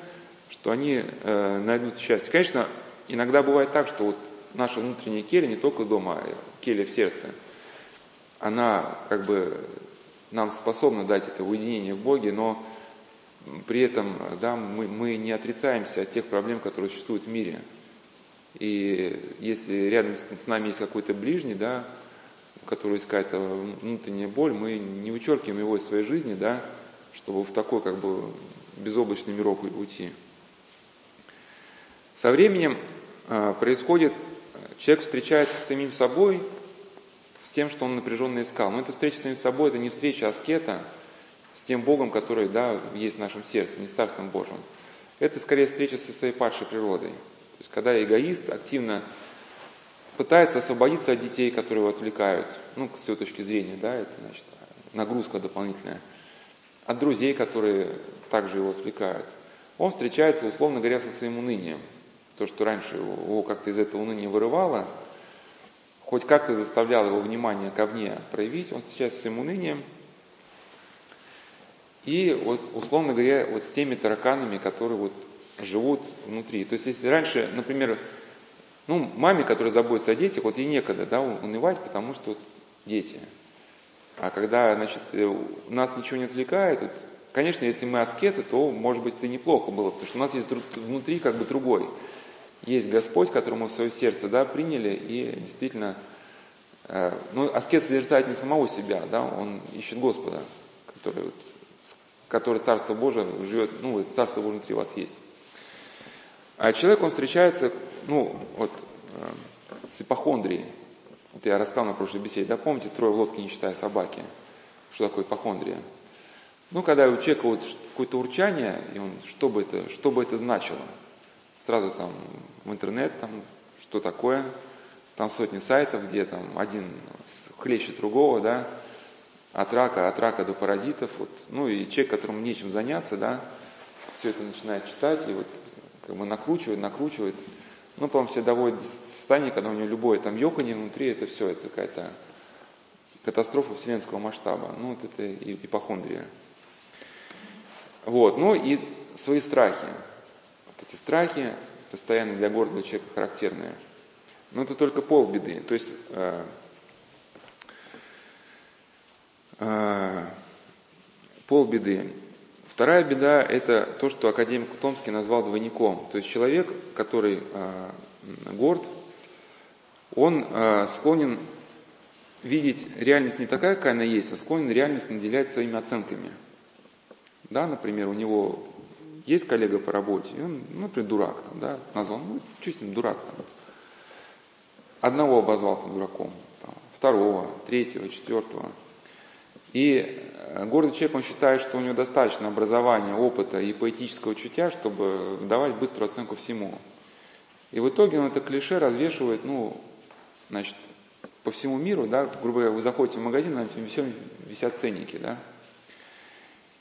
что они э, найдут счастье. Конечно, иногда бывает так, что вот наша внутренняя келья, не только дома, а келья в сердце, она как бы нам способна дать это уединение в Боге, но при этом да, мы, мы не отрицаемся от тех проблем, которые существуют в мире. И если рядом с нами есть какой-то ближний, да, который есть какая-то внутренняя боль, мы не вычеркиваем его из своей жизни, да, чтобы в такой как бы безоблачный мирок уйти. Со временем э, происходит, человек встречается с самим собой, с тем, что он напряженно искал. Но эта встреча с самим собой, это не встреча аскета с тем Богом, который да, есть в нашем сердце, не с Царством Божьим. Это скорее встреча со своей падшей природой. То есть, когда эгоист активно пытается освободиться от детей, которые его отвлекают, ну, с его точки зрения, да, это, значит, нагрузка дополнительная, от друзей, которые также его отвлекают. Он встречается, условно говоря, со своим унынием. То, что раньше его как-то из этого уныния вырывало, хоть как-то заставляло его внимание ко мне проявить, он встречается с своим унынием, и вот, условно говоря, вот с теми тараканами, которые вот живут внутри. То есть, если раньше, например, ну, маме, которая заботится о детях, вот ей некогда, да, унывать, потому что вот дети. А когда, значит, э, нас ничего не отвлекает, вот, конечно, если мы аскеты, то, может быть, это неплохо было, потому что у нас есть внутри как бы другой. Есть Господь, которому свое сердце, да, приняли, и действительно, э, ну, аскет созерцает не самого себя, да, он ищет Господа, который, вот, который Царство Божие живет, ну, Царство Божие внутри вас есть. А человек, он встречается, ну, вот, э, с ипохондрией. Вот я рассказал на прошлой беседе, да, помните, трое в лодке, не считая собаки. Что такое ипохондрия? Ну, когда у человека вот какое-то урчание, и он, что бы это, что бы это значило? Сразу там в интернет, там, что такое, там сотни сайтов, где там один хлещет другого, да, от рака, от рака до паразитов, вот, ну и человек, которому нечем заняться, да, все это начинает читать, и вот как бы накручивает, накручивает. Ну, по-моему, все доводит до состояния, когда у него любое там ёканье внутри, это все, это какая-то катастрофа вселенского масштаба. Ну, вот это ипохондрия. Вот, ну и свои страхи. Вот эти страхи постоянно для гордого человека характерные. Но это только полбеды. То есть, э, э, полбеды. Вторая беда – это то, что академик Томский назвал двойником. То есть человек, который э, горд, он э, склонен видеть реальность не такая, какая она есть, а склонен реальность наделять своими оценками. Да, например, у него есть коллега по работе, и он, ну, например, дурак, там, да, назвал, ну, чуть дурак там. Одного обозвал там дураком, там, второго, третьего, четвертого. И э, гордый человек, он считает, что у него достаточно образования, опыта и поэтического чутья, чтобы давать быструю оценку всему. И в итоге он это клише развешивает, ну, значит, по всему миру, да, грубо говоря, вы заходите в магазин, на всем висят ценники, да.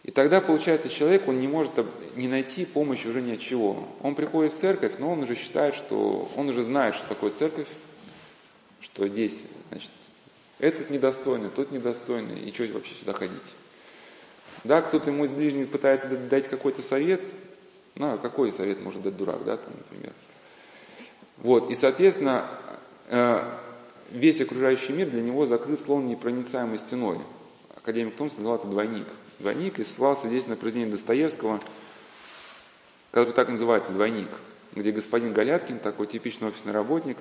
И тогда, получается, человек, он не может не найти помощи уже ни от чего. Он приходит в церковь, но он уже считает, что, он уже знает, что такое церковь, что здесь, значит, этот недостойный, тот недостойный, и что вообще сюда ходить? Да, кто-то ему из ближних пытается дать какой-то совет, ну, а какой совет может дать дурак, да, там, например. Вот, и, соответственно, э, весь окружающий мир для него закрыт словно непроницаемой стеной. Академик Томский назвал это двойник. Двойник и ссылался здесь на произведение Достоевского, который так называется «Двойник», где господин Галяткин, такой типичный офисный работник,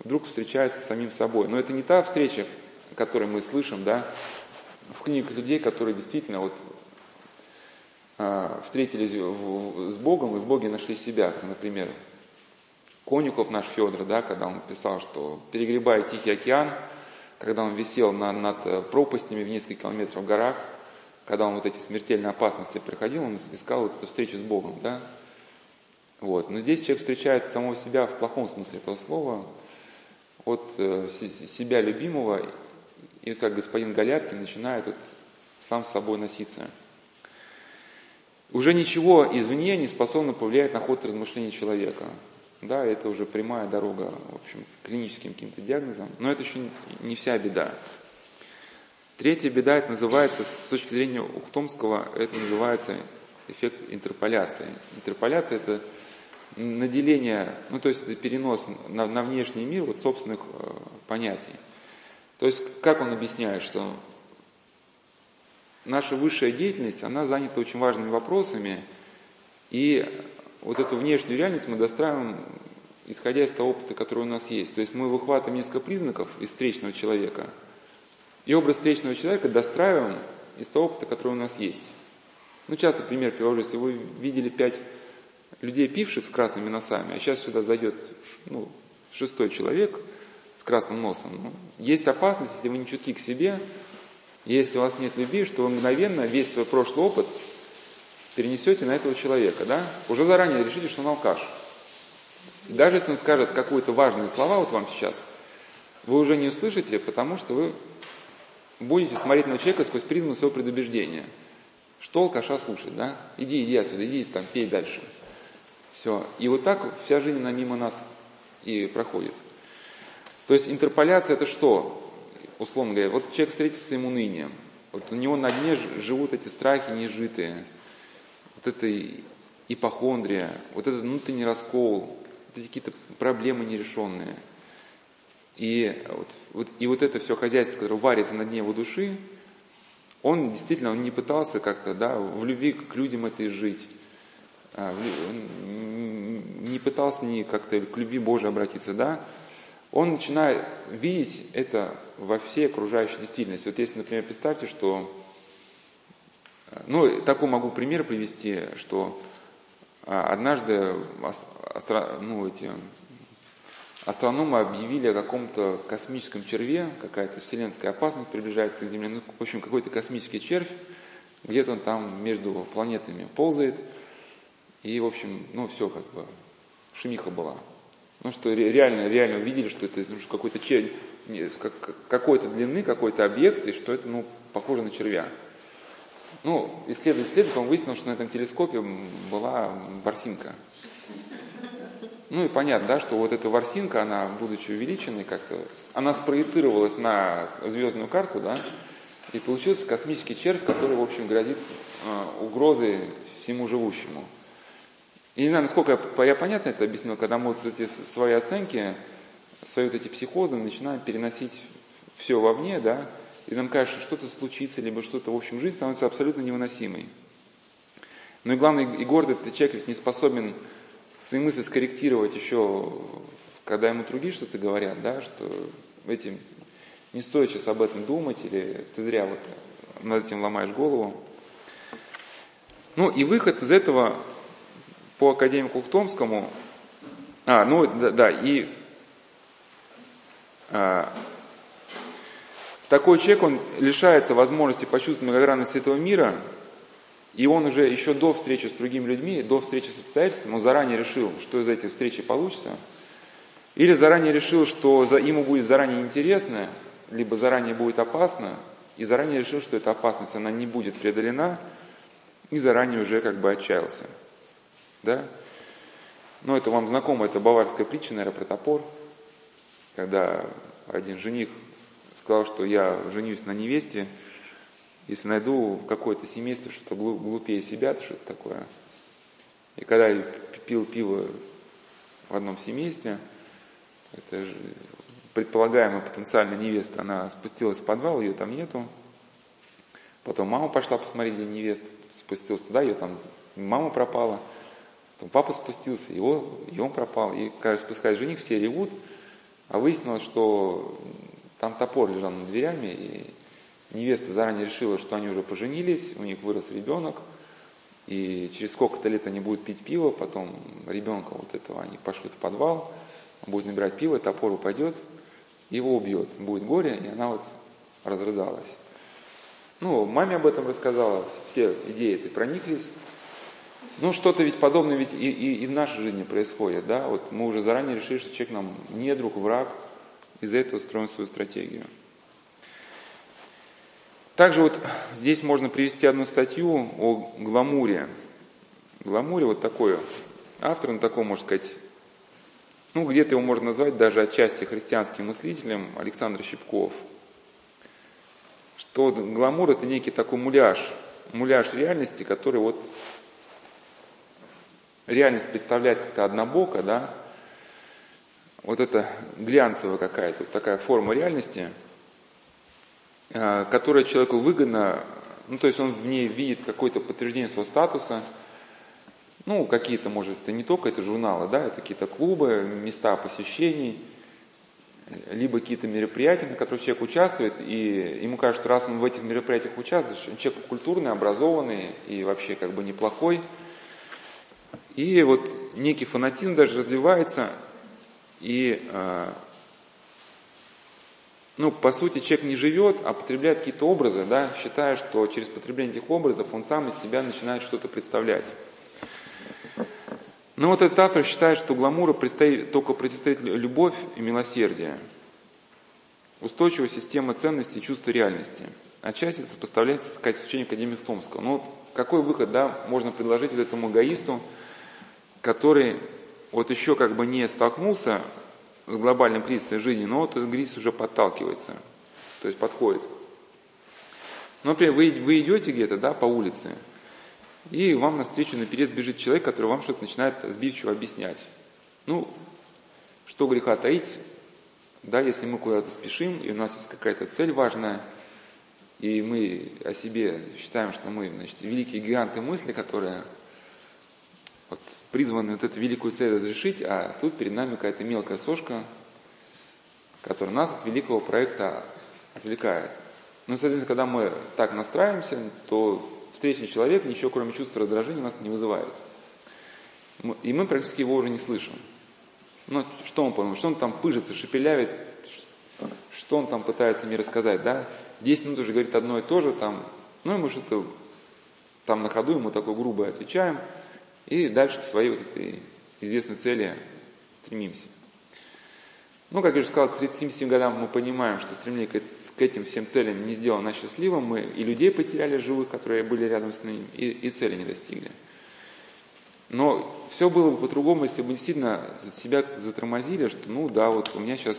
вдруг встречается с самим собой. Но это не та встреча, которую мы слышим, да, в книгах людей, которые действительно вот э, встретились в, с Богом и в Боге нашли себя, как, например, Конюков наш Федор, да, когда он писал, что перегребая Тихий океан, когда он висел на, над пропастями в несколько километров в горах, когда он вот эти смертельные опасности проходил, он искал вот эту встречу с Богом, да. Вот. Но здесь человек встречает самого себя в плохом смысле этого слова, от э, себя любимого, и вот как господин Галяткин начинает вот сам с собой носиться. Уже ничего извне не способно повлиять на ход размышлений человека. Да, это уже прямая дорога, в общем, к клиническим каким-то диагнозам, но это еще не вся беда. Третья беда, это называется, с точки зрения Ухтомского, это называется эффект интерполяции. Интерполяция – это наделение, ну то есть это перенос на, на внешний мир вот собственных э, понятий. То есть как он объясняет, что наша высшая деятельность, она занята очень важными вопросами, и вот эту внешнюю реальность мы достраиваем, исходя из того опыта, который у нас есть. То есть мы выхватываем несколько признаков из встречного человека, и образ встречного человека достраиваем из того опыта, который у нас есть. Ну, часто пример привожу, если вы видели пять людей, пивших с красными носами, а сейчас сюда зайдет ну, шестой человек с красным носом. Ну, есть опасность, если вы не чутки к себе, если у вас нет любви, что вы мгновенно весь свой прошлый опыт перенесете на этого человека, да? Уже заранее решите, что он алкаш. И даже если он скажет какие-то важные слова вот вам сейчас, вы уже не услышите, потому что вы будете смотреть на человека сквозь призму своего предубеждения. Что алкаша слушать, да? Иди, иди отсюда, иди там, пей дальше. Все. И вот так вся жизнь, она мимо нас и проходит. То есть интерполяция это что? Условно говоря, вот человек встретится своим унынием. Вот у него на дне живут эти страхи нежитые. Вот эта ипохондрия, вот этот внутренний раскол, вот эти какие-то проблемы нерешенные. И вот, вот, и вот это все хозяйство, которое варится на дне его души, он действительно он не пытался как-то да, в любви к людям это жить. А, не пытался ни как-то к любви Божией обратиться, да, он начинает видеть это во всей окружающей действительности. Вот если, например, представьте, что, ну, такой могу пример привести, что а, однажды астро, ну, эти астрономы объявили о каком-то космическом черве, какая-то вселенская опасность приближается к Земле, ну, в общем, какой-то космический червь, где-то он там между планетами ползает – и, в общем, ну все как бы, шумиха была. Ну что реально, реально увидели, что это ну, какой-то червь, какой-то длины, какой-то объект, и что это, ну, похоже на червя. Ну, исследователь исследовать, он выяснил, что на этом телескопе была ворсинка. Ну и понятно, да, что вот эта ворсинка, она, будучи увеличенной как-то, она спроецировалась на звездную карту, да, и получился космический червь, который, в общем, грозит э, угрозой всему живущему. И не знаю, насколько я понятно это объяснил, когда мы вот эти свои оценки, свои вот эти психозы начинаем переносить все вовне, да, и нам кажется, что что-то случится, либо что-то, в общем, жизнь становится абсолютно невыносимой. Ну и главное, и гордый этот человек ведь не способен свои мысли скорректировать еще, когда ему другие что-то говорят, да, что этим не стоит сейчас об этом думать, или ты зря вот над этим ломаешь голову. Ну и выход из этого по академику Томскому, а, ну да, да и а, такой человек, он лишается возможности почувствовать многогранность этого мира, и он уже еще до встречи с другими людьми, до встречи с обстоятельствами, он заранее решил, что из этих встречи получится, или заранее решил, что за, ему будет заранее интересно, либо заранее будет опасно, и заранее решил, что эта опасность, она не будет преодолена, и заранее уже как бы отчаялся. Да? Ну, это вам знакомо, это баварская притча, наверное, про топор, когда один жених сказал, что я женюсь на невесте, если найду какое-то семейство что-то глупее себя, то что-то такое. И когда я пил пиво в одном семействе, это же предполагаемая потенциальная невеста, она спустилась в подвал, ее там нету. Потом мама пошла посмотреть для невест, спустилась туда, ее там мама пропала. Потом папа спустился, его, и он пропал. И, когда спускает жених, все ревут. А выяснилось, что там топор лежал над дверями, и невеста заранее решила, что они уже поженились, у них вырос ребенок, и через сколько-то лет они будут пить пиво, потом ребенка вот этого они пошлют в подвал, он будет набирать пиво, топор упадет, его убьет, будет горе, и она вот разрыдалась. Ну, маме об этом рассказала, все идеи этой прониклись. Ну, что-то ведь подобное ведь и, и, и в нашей жизни происходит, да, вот мы уже заранее решили, что человек нам не друг, враг, из-за этого строим свою стратегию. Также вот здесь можно привести одну статью о гламуре. Гламуре вот такой автор, он такой, можно сказать, ну где-то его можно назвать даже отчасти христианским мыслителем, Александр Щипков. Что гламур это некий такой муляж, муляж реальности, который вот реальность представляет как-то однобоко, да, вот это глянцевая какая-то, вот такая форма реальности, а, которая человеку выгодна, ну, то есть он в ней видит какое-то подтверждение своего статуса, ну, какие-то, может, это не только это журналы, да, это какие-то клубы, места посещений, либо какие-то мероприятия, на которых человек участвует, и ему кажется, что раз он в этих мероприятиях участвует, человек культурный, образованный и вообще как бы неплохой. И вот некий фанатизм даже развивается, и, э, ну, по сути, человек не живет, а потребляет какие-то образы, да, считая, что через потребление этих образов он сам из себя начинает что-то представлять. Но вот этот автор считает, что гламуру предстоит, только противостоит любовь и милосердие, устойчивая система ценностей и чувства реальности. Отчасти это сопоставляется, сказать, с учением академика Томского. Но какой выход, да, можно предложить вот этому эгоисту, который вот еще как бы не столкнулся с глобальным кризисом жизни, но вот этот кризис уже подталкивается, то есть подходит. Ну, например, вы, вы идете где-то, да, по улице, и вам навстречу на переезд бежит человек, который вам что-то начинает сбивчиво объяснять. Ну, что греха таить, да, если мы куда-то спешим, и у нас есть какая-то цель важная, и мы о себе считаем, что мы, значит, великие гиганты мысли, которые вот, призваны вот эту великую цель разрешить, а тут перед нами какая-то мелкая сошка, которая нас от великого проекта отвлекает. Но, соответственно, когда мы так настраиваемся, то встречный человек ничего, кроме чувства раздражения, нас не вызывает. И мы практически его уже не слышим. Ну, что он понял? Что он там пыжится, шепелявит, что он там пытается мне рассказать, да? Десять минут уже говорит одно и то же, там, ну, и мы что-то там на ходу ему такое грубое отвечаем – и дальше к своей вот этой известной цели стремимся. Ну, как я уже сказал, к 37 годам мы понимаем, что стремление к этим всем целям не сделало нас счастливым. Мы и людей потеряли живых, которые были рядом с нами, и, и цели не достигли. Но все было бы по-другому, если бы действительно себя затормозили, что ну да, вот у меня сейчас,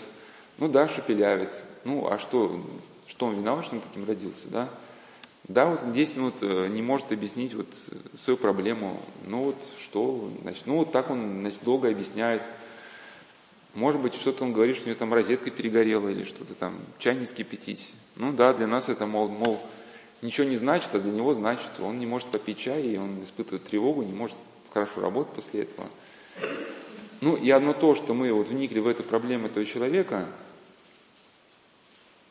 ну да, шепелявит, ну а что, что он виноват, что он таким родился, да? Да, вот 10 минут э, не может объяснить вот свою проблему. Ну вот что, значит, ну вот так он значит, долго объясняет. Может быть, что-то он говорит, что у него там розетка перегорела или что-то там, чай не скипятить. Ну да, для нас это, мол, мол, ничего не значит, а для него значит, он не может попить чай, и он испытывает тревогу, не может хорошо работать после этого. Ну и одно то, что мы вот вникли в эту проблему этого человека,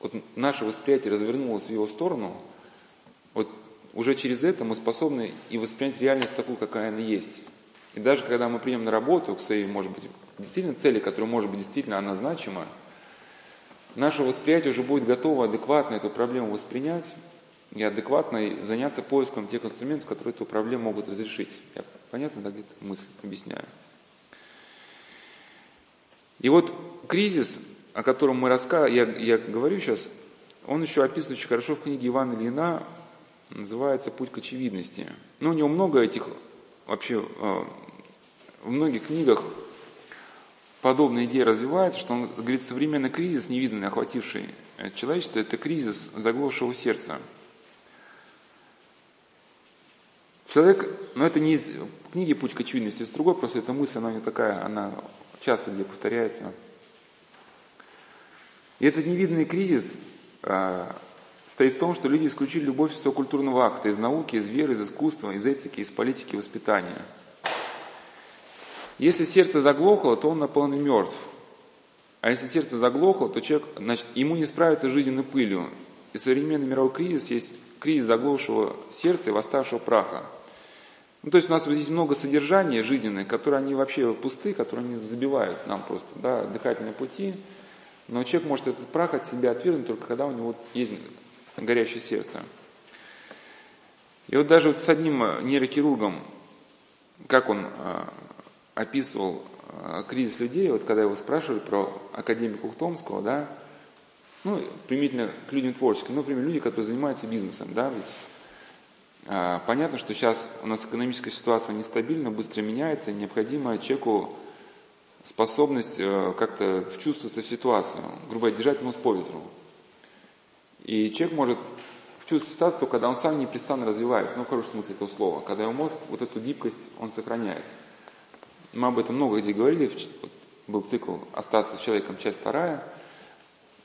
вот наше восприятие развернулось в его сторону, вот уже через это мы способны и воспринять реальность такую, какая она есть. И даже когда мы прием на работу к своей, может быть, действительно цели, которая может быть действительно она значима, наше восприятие уже будет готово адекватно эту проблему воспринять и адекватно заняться поиском тех инструментов, которые эту проблему могут разрешить. Я понятно, да, где-то мысль объясняю? И вот кризис, о котором мы рассказываем, я, я говорю сейчас, он еще описан очень хорошо в книге Ивана Ильина, называется «Путь к очевидности». Ну, у него много этих, вообще, э, в многих книгах подобная идея развивается, что он говорит, современный кризис, невиданный, охвативший человечество, это кризис заглохшего сердца. Человек, но это не из книги «Путь к очевидности», с другой, просто эта мысль, она не такая, она часто где повторяется. И этот невиданный кризис а, стоит в том, что люди исключили любовь из культурного акта, из науки, из веры, из искусства, из этики, из политики, воспитания. Если сердце заглохло, то он наполовину мертв. А если сердце заглохло, то человек, значит, ему не справится с жизненной пылью. И современный мировой кризис есть кризис заглохшего сердца и восставшего праха. Ну, то есть у нас вот здесь много содержания жизненное, которые они вообще пусты, которые они забивают нам просто, да, дыхательные пути. Но человек может этот прах от себя отвергнуть только когда у него есть горящее сердце. И вот даже вот с одним нейрохирургом, как он а, описывал а, кризис людей, вот когда его спрашивали про академика Ухтомского, да, ну, примительно к людям творческим, ну, например, люди, которые занимаются бизнесом, да, ведь понятно, что сейчас у нас экономическая ситуация нестабильна, быстро меняется, и необходимо человеку способность э, как-то вчувствоваться в ситуацию, грубо говоря, держать нос по ветру. И человек может вчувствовать ситуацию только когда он сам непрестанно развивается, ну, в хорошем смысле этого слова, когда его мозг вот эту гибкость, он сохраняет. Мы об этом много где говорили, был цикл «Остаться человеком», часть вторая.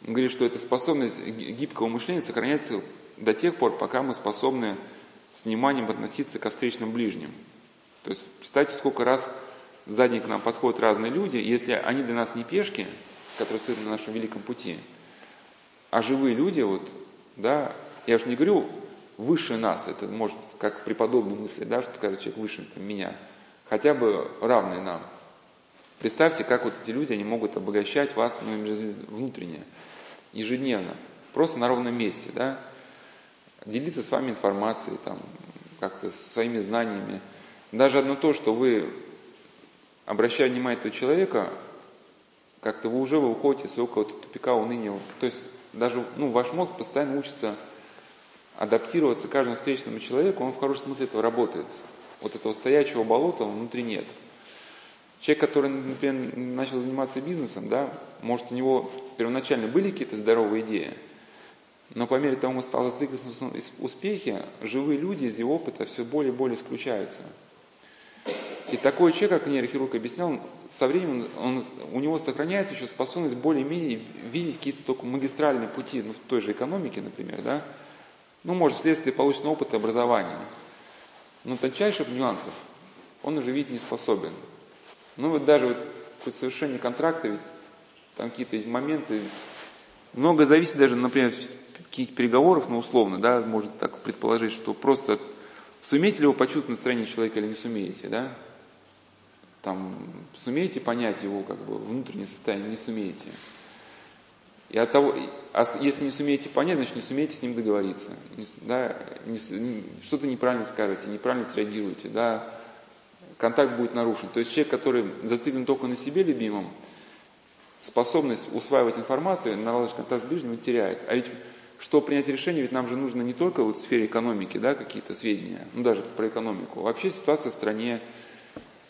Он говорит, что эта способность гибкого мышления сохраняется до тех пор, пока мы способны с вниманием относиться ко встречным ближним. То есть представьте, сколько раз сзади к нам подходят разные люди, если они для нас не пешки, которые стоят на нашем великом пути, а живые люди, вот, да, я уж не говорю выше нас, это может как преподобный мысли, да, что когда человек выше там, меня, хотя бы равный нам. Представьте, как вот эти люди, они могут обогащать вас ну, внутренне, ежедневно, просто на ровном месте, да, делиться с вами информацией, там, как-то своими знаниями. Даже одно то, что вы, обращая внимание этого человека, как-то вы уже вы уходите из своего какого-то тупика уныния. То есть даже ну, ваш мозг постоянно учится адаптироваться к каждому встречному человеку, он в хорошем смысле этого работает. Вот этого стоячего болота внутри нет. Человек, который, например, начал заниматься бизнесом, да, может, у него первоначально были какие-то здоровые идеи, но по мере того, как он стал зацикливаться на успехе, живые люди из его опыта все более и более исключаются. И такой человек, как нейрохирург объяснял, со временем он, у него сохраняется еще способность более-менее видеть какие-то только магистральные пути, ну, в той же экономике, например, да, ну, может, вследствие полученного опыта образования. Но тончайших нюансов он уже видеть не способен. Ну, вот даже вот при совершении контракта, ведь там какие-то моменты, много зависит даже, например, каких-то переговоров, ну, условно, да, может так предположить, что просто сумеете ли вы почувствовать настроение человека или не сумеете, да? Там, сумеете понять его, как бы, внутреннее состояние, не сумеете. И от того, а если не сумеете понять, значит, не сумеете с ним договориться. Да, не, что-то неправильно скажете, неправильно среагируете, да, контакт будет нарушен. То есть человек, который зациклен только на себе любимом, способность усваивать информацию, наладить контакт с ближним теряет. А ведь что принять решение, ведь нам же нужно не только вот в сфере экономики, да, какие-то сведения, ну даже про экономику, вообще ситуация в стране,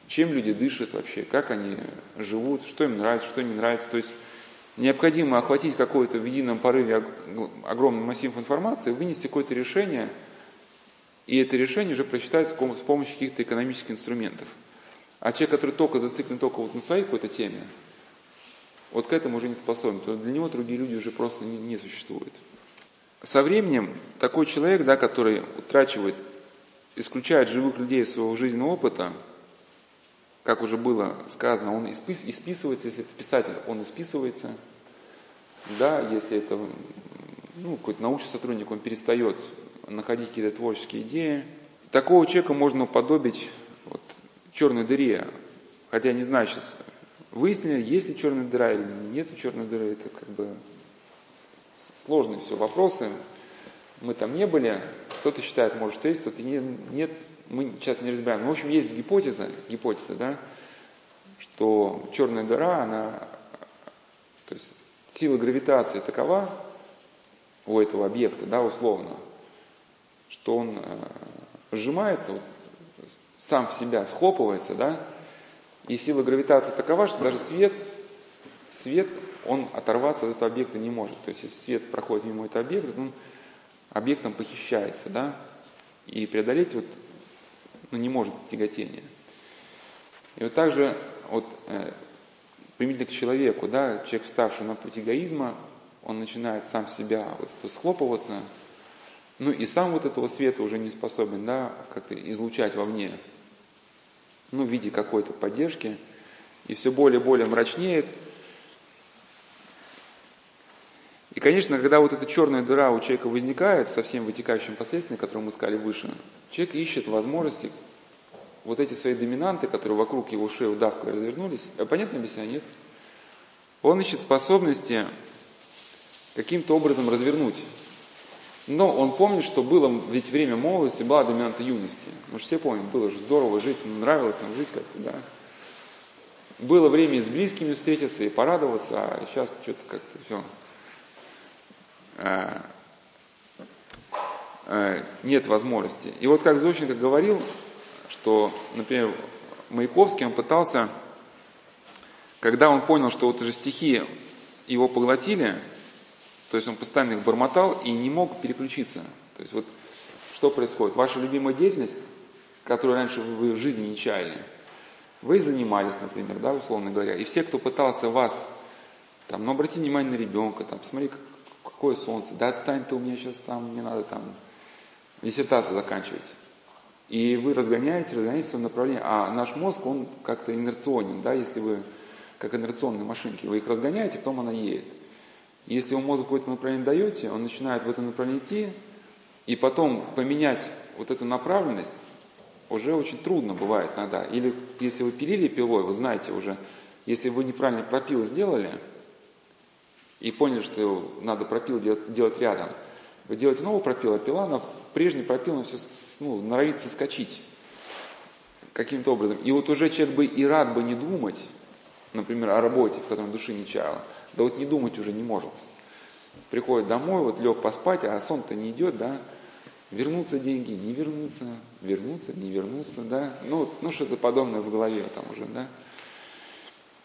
чем люди дышат вообще, как они живут, что им нравится, что им не нравится. То есть необходимо охватить какой-то в едином порыве огромный массив информации, вынести какое-то решение, и это решение уже просчитается с помощью каких-то экономических инструментов. А человек, который только зациклен только вот на своей какой-то теме, вот к этому уже не способен, то для него другие люди уже просто не, не существуют. Со временем такой человек, да, который утрачивает, исключает живых людей из своего жизненного опыта, как уже было сказано, он испис, исписывается, если это писатель, он исписывается, да, если это ну, какой-то научный сотрудник, он перестает находить какие-то творческие идеи. Такого человека можно уподобить вот, черной дыре, хотя не знаю сейчас, выяснили, есть ли черная дыра или нет черной дыры, это как бы сложные все вопросы. Мы там не были, кто-то считает, может, есть, кто-то нет, мы сейчас не разбираем. Но, в общем, есть гипотеза, гипотеза, да, что черная дыра, она, то есть сила гравитации такова у этого объекта, да, условно, что он э, сжимается, вот, сам в себя схлопывается, да, и сила гравитации такова, что даже свет, свет, он оторваться от этого объекта не может. То есть, если свет проходит мимо этого объекта, он объектом похищается, да, и преодолеть вот, ну, не может тяготение. И вот также вот, э, применительно к человеку, да, человек, вставший на путь эгоизма, он начинает сам себя вот, схлопываться, ну и сам вот этого света уже не способен, да, как-то излучать вовне ну, в виде какой-то поддержки, и все более и более мрачнеет. И, конечно, когда вот эта черная дыра у человека возникает со всем вытекающим последствием, которые мы сказали выше, человек ищет возможности вот эти свои доминанты, которые вокруг его шеи удавкой развернулись, а понятно объяснение, нет? Он ищет способности каким-то образом развернуть но он помнит, что было ведь время молодости, была доминанта юности. Мы же все помним, было же здорово жить, нравилось нам жить как-то, да. Было время с близкими встретиться и порадоваться, а сейчас что-то как-то все. А, а, нет возможности. И вот как Зощенко говорил, что, например, Маяковский, он пытался, когда он понял, что вот уже стихи его поглотили, то есть он постоянно их бормотал и не мог переключиться. То есть вот что происходит? Ваша любимая деятельность, которую раньше вы в жизни не чаяли, вы занимались, например, да, условно говоря, и все, кто пытался вас, там, ну, обрати внимание на ребенка, там, посмотри, какое солнце, да отстань ты у меня сейчас там, не надо там диссертацию заканчивать. И вы разгоняете, разгоняете в своем направлении, а наш мозг, он как-то инерционен, да, если вы, как инерционные машинки, вы их разгоняете, потом она едет. Если ему мозгу какое-то направление даете, он начинает в этом направлении идти, и потом поменять вот эту направленность уже очень трудно бывает иногда. Или если вы пилили пилой, вы знаете уже, если вы неправильно пропил сделали, и поняли, что надо пропил делать, делать рядом, вы делаете новый пропил, а пила на прежний пропил, она все ну, норовит соскочить каким-то образом. И вот уже человек бы и рад бы не думать, например, о работе, в котором души не чаяла, да вот не думать уже не может. Приходит домой, вот лег поспать, а сон-то не идет, да, вернутся деньги, не вернутся, вернутся, не вернутся, да, ну, ну что-то подобное в голове там уже, да.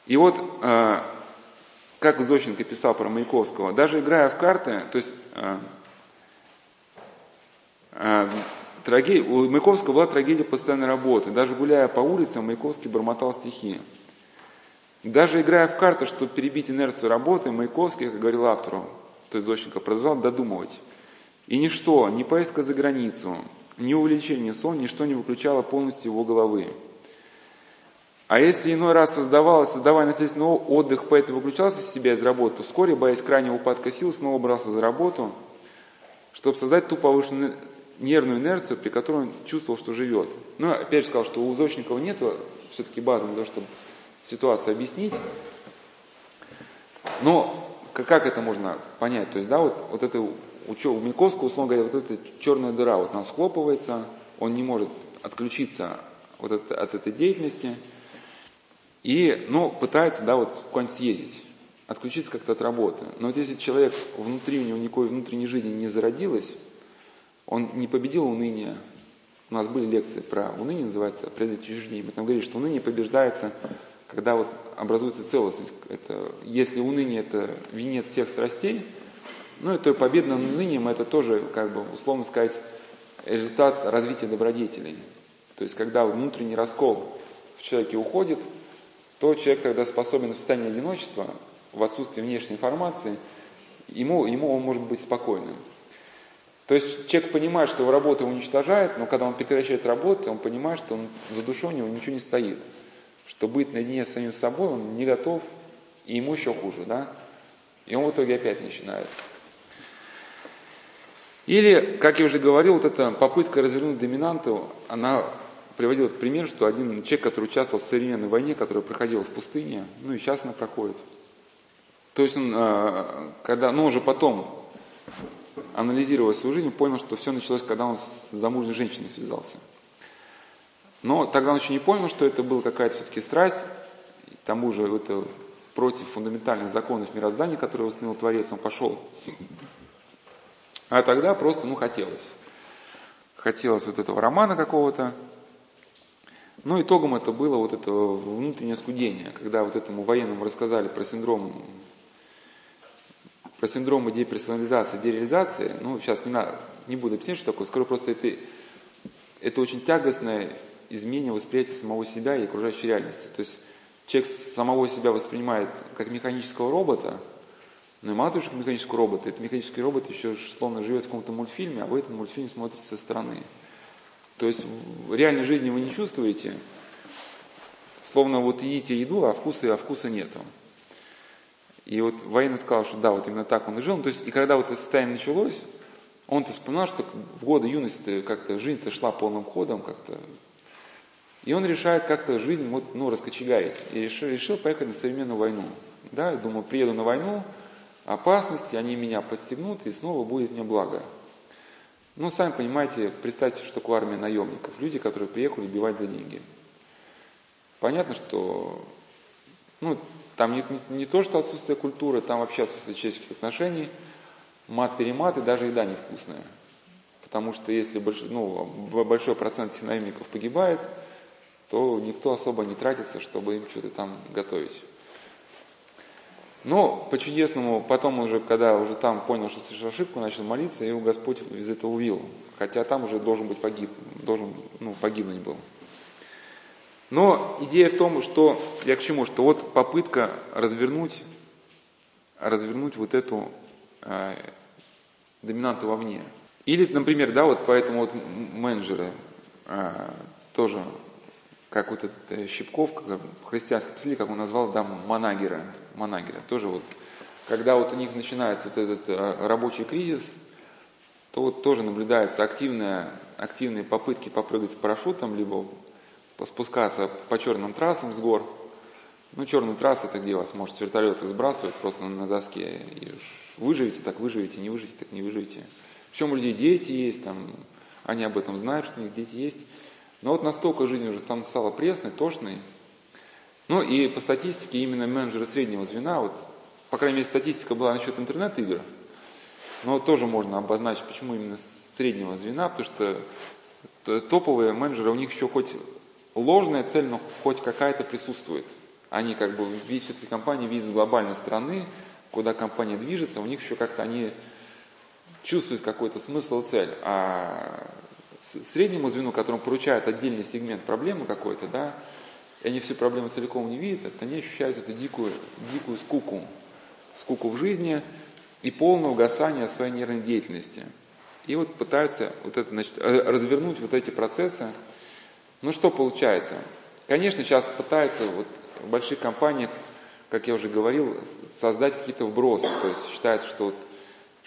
И вот, э, как Зощенко писал про Маяковского, даже играя в карты, то есть э, э, трагедия, у Маяковского была трагедия постоянной работы, даже гуляя по улицам, Маяковский бормотал стихи. Даже играя в карты, чтобы перебить инерцию работы, Маяковский, как говорил автору, то есть Зощенко, продолжал додумывать. И ничто, ни поездка за границу, ни увлечение сон, ничто не выключало полностью его головы. А если иной раз создавалось, создавая насильственный отдых, поэт выключался из себя из работы, то вскоре, боясь крайнего упадка сил, снова брался за работу, чтобы создать ту повышенную нервную инерцию, при которой он чувствовал, что живет. Но опять же сказал, что у Зощенкова нет все-таки базы на то, чтобы ситуацию объяснить. Но как это можно понять? То есть, да, вот, вот это у, у Маяковского, условно говоря, вот эта черная дыра вот нас схлопывается, он не может отключиться вот от, от этой деятельности, и, ну, пытается, да, вот куда-нибудь съездить, отключиться как-то от работы. Но вот если человек внутри, у него никакой внутренней жизни не зародилось, он не победил уныние. У нас были лекции про уныние, называется, преодолеть чуждение. Мы там говорили, что уныние побеждается когда вот образуется целостность, это, если уныние это венец всех страстей, ну и то победа над унынием это тоже, как бы, условно сказать, результат развития добродетелей. То есть, когда внутренний раскол в человеке уходит, то человек тогда способен в состоянии одиночества в отсутствии внешней информации, ему, ему он может быть спокойным. То есть человек понимает, что его работа его уничтожает, но когда он прекращает работу, он понимает, что он, за душой у него ничего не стоит. Что быть наедине с самим собой он не готов, и ему еще хуже, да? И он в итоге опять начинает. Или, как я уже говорил, вот эта попытка развернуть доминанту, она приводила пример, что один человек, который участвовал в современной войне, которая проходила в пустыне, ну и сейчас она проходит. То есть он, а, когда, ну уже потом, анализируя свою жизнь, понял, что все началось, когда он с замужней женщиной связался. Но тогда он еще не понял, что это была какая-то все-таки страсть, к тому же это против фундаментальных законов мироздания, которые установил Творец, он пошел а тогда просто, ну, хотелось. Хотелось вот этого романа какого-то. Ну, итогом это было вот это внутреннее скудение, когда вот этому военному рассказали про синдром про синдром деперсонализации, дереализации, ну, сейчас не, надо, не буду объяснять, что такое, скажу просто, это, это очень тягостное изменение восприятия самого себя и окружающей реальности. То есть человек самого себя воспринимает как механического робота, но и мало того, что механический робот, этот механический робот еще словно живет в каком-то мультфильме, а вы этот мультфильм смотрите со стороны. То есть в реальной жизни вы не чувствуете, словно вот едите еду, а вкуса, а вкуса нету. И вот военный сказал, что да, вот именно так он и жил. Ну, то есть, и когда вот это состояние началось, он-то вспоминал, что в годы юности как-то жизнь-то шла полным ходом как-то. И он решает как-то жизнь вот, ну, раскочегарить. И решил, решил поехать на современную войну. Да, думаю, приеду на войну, опасности, они меня подстегнут, и снова будет мне благо. Ну, сами понимаете, представьте, что такое армия наемников. Люди, которые приехали убивать за деньги. Понятно, что ну, там не, не, не то, что отсутствие культуры, там вообще отсутствие человеческих отношений, мат-перемат и даже еда невкусная. Потому что если больш, ну, большой процент наемников погибает, то никто особо не тратится, чтобы им что-то там готовить. Но по-чудесному, потом уже, когда уже там понял, что совершил ошибку, начал молиться, и его Господь из этого увил. Хотя там уже должен быть погиб, должен ну, погибнуть был. Но идея в том, что, я к чему, что вот попытка развернуть, развернуть вот эту э, доминанту вовне. Или, например, да, вот поэтому вот менеджеры э, тоже, как вот этот э, Щипков, как христианский писатель, как он назвал, да, манагера, Манагера. Тоже вот, когда вот у них начинается вот этот э, рабочий кризис, то вот тоже наблюдается активная, активные попытки попрыгать с парашютом, либо спускаться по черным трассам с гор. Ну, черные трассы это где вас может с вертолета сбрасывать просто на доске. И выживете, так выживете, не выживете, так не выживете. Причем у людей дети есть, там, они об этом знают, что у них дети есть. Но вот настолько жизнь уже там стала пресной, тошной, ну и по статистике именно менеджеры среднего звена, вот, по крайней мере, статистика была насчет интернет-игр, но тоже можно обозначить, почему именно среднего звена, потому что топовые менеджеры, у них еще хоть ложная цель, но хоть какая-то присутствует. Они как бы видят, все-таки компания видит с глобальной стороны, куда компания движется, у них еще как-то они чувствуют какой-то смысл цель. А среднему звену, которому поручают отдельный сегмент проблемы какой-то, да, и они всю проблему целиком не видят, они ощущают эту дикую, дикую скуку, скуку в жизни и полное угасание своей нервной деятельности. И вот пытаются вот это, значит, развернуть вот эти процессы. Ну что получается? Конечно, сейчас пытаются вот в больших компаниях, как я уже говорил, создать какие-то вбросы. То есть считается, что вот,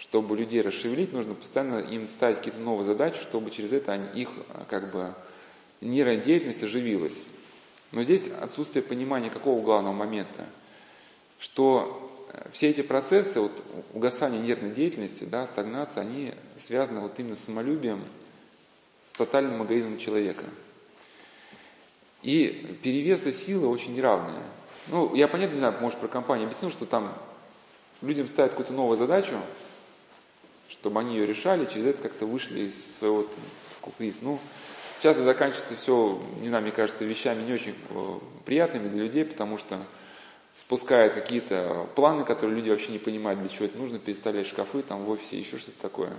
чтобы людей расшевелить, нужно постоянно им ставить какие-то новые задачи, чтобы через это их как бы нервная деятельность оживилась. Но здесь отсутствие понимания какого главного момента, что э, все эти процессы вот, угасания нервной деятельности, да, стагнация, они связаны вот именно с самолюбием, с тотальным эгоизмом человека. И перевесы силы очень неравные. Ну, я понятно не знаю, может, про компанию объясню, что там людям ставят какую-то новую задачу, чтобы они ее решали, через это как-то вышли из своего кризиса. Ну, Часто заканчивается все, не знаю, мне кажется, вещами не очень э, приятными для людей, потому что спускают какие-то планы, которые люди вообще не понимают, для чего это нужно, переставлять шкафы там в офисе, еще что-то такое.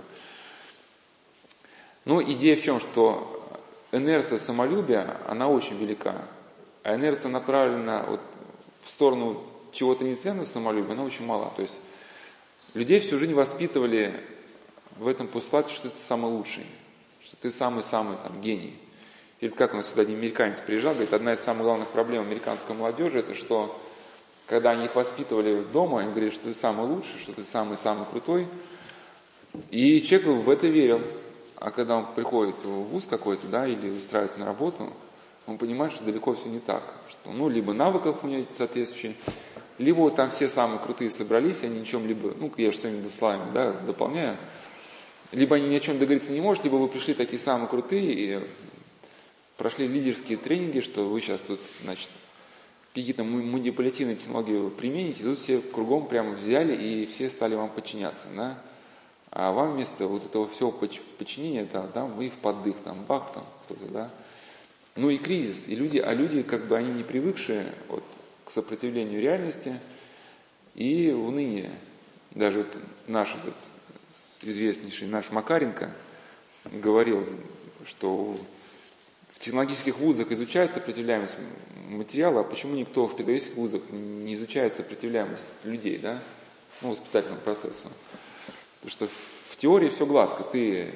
Но идея в чем, что инерция самолюбия, она очень велика. А инерция направлена вот в сторону чего-то не связано с самолюбием, она очень мала. То есть людей всю жизнь воспитывали в этом постулате, что ты самый лучший, что ты самый-самый там гений. Или как у нас сюда один американец приезжал, говорит, одна из самых главных проблем американской молодежи, это что когда они их воспитывали дома, они говорили, что ты самый лучший, что ты самый-самый крутой. И человек в это верил. А когда он приходит в вуз какой-то, да, или устраивается на работу, он понимает, что далеко все не так. Что, ну, либо навыков у него соответствующие, либо там все самые крутые собрались, они ни чем либо, ну, я же своими словами, да, дополняю, либо они ни о чем договориться не могут, либо вы пришли такие самые крутые и прошли лидерские тренинги, что вы сейчас тут, значит, какие-то манипулятивные технологии примените, тут все кругом прямо взяли и все стали вам подчиняться, да? А вам вместо вот этого всего подчинения, да, да, вы в поддых, там, бах, там, кто-то, да. Ну и кризис, и люди, а люди, как бы, они не привыкшие вот, к сопротивлению реальности и уныние. Даже вот наш этот известнейший наш Макаренко говорил, что в технологических вузах изучается сопротивляемость материала, а почему никто в педагогических вузах не изучает сопротивляемость людей, да, ну, воспитательному процессу? Потому что в теории все гладко, ты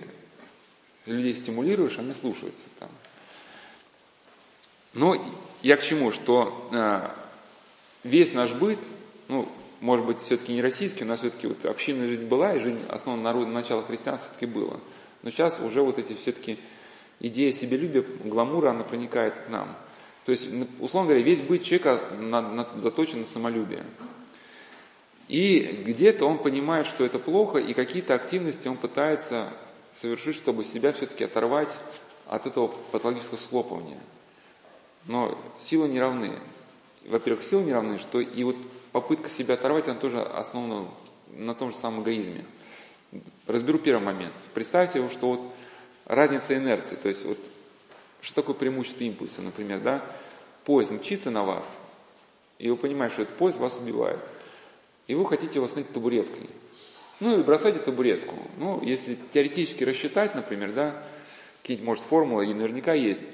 людей стимулируешь, они слушаются там. Но я к чему, что э, весь наш быт, ну, может быть, все-таки не российский, у нас все-таки вот общинная жизнь была, и жизнь основана на начала христианства все-таки было. Но сейчас уже вот эти все-таки идея себелюбия, гламура, она проникает к нам. То есть, условно говоря, весь быт человека на, на, заточен на самолюбие. И где-то он понимает, что это плохо, и какие-то активности он пытается совершить, чтобы себя все-таки оторвать от этого патологического схлопывания. Но силы не равны. Во-первых, силы не равны, что и вот попытка себя оторвать, она тоже основана на том же самом эгоизме. Разберу первый момент. Представьте, что вот разница инерции. То есть вот что такое преимущество импульса, например, да? Поезд мчится на вас, и вы понимаете, что этот поезд вас убивает. И вы хотите его остановить табуреткой. Ну и бросайте табуретку. Ну, если теоретически рассчитать, например, да, какие-нибудь, может, формулы, и наверняка есть.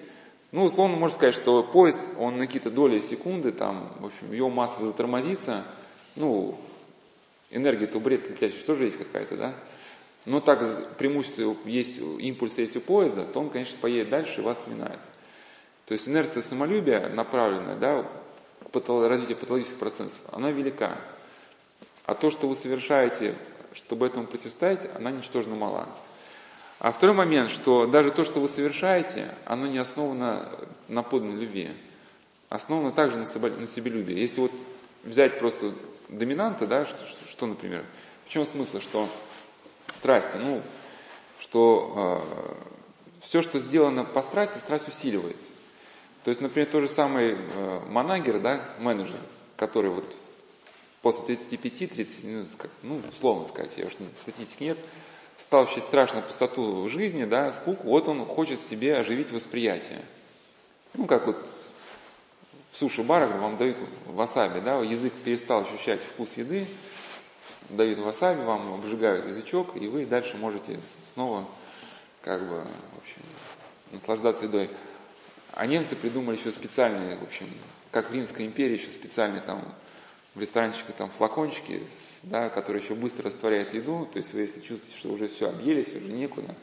Ну, условно можно сказать, что поезд, он на какие-то доли секунды, там, в общем, его масса затормозится, ну, энергия табуретки летящая тоже есть какая-то, да? Но так преимущество есть, импульс есть у поезда, то он, конечно, поедет дальше и вас сминает. То есть инерция самолюбия, направленная, да, развитие патологических процессов, она велика. А то, что вы совершаете, чтобы этому противостоять, она ничтожно мала. А второй момент, что даже то, что вы совершаете, оно не основано на подлинной любви. Основано также на, себе, на себелюбии. Если вот взять просто доминанта, да, что, что, что например, в чем смысл, что страсти, ну, что э, все, что сделано по страсти, страсть усиливается. То есть, например, тот же самый э, манагер, да, менеджер, который вот после 35-30, ну, условно сказать, я уж статистики нет, стал ощущать страшную пустоту в жизни, да, скуку, вот он хочет себе оживить восприятие. Ну, как вот в суши-барах вам дают васаби, да, язык перестал ощущать вкус еды, дают васаби, вам обжигают язычок, и вы дальше можете снова как бы, в общем, наслаждаться едой. А немцы придумали еще специальные, в общем, как в Римской империи, еще специальные там в ресторанчике там флакончики, да, которые еще быстро растворяют еду, то есть вы если чувствуете, что уже все объелись, уже некуда,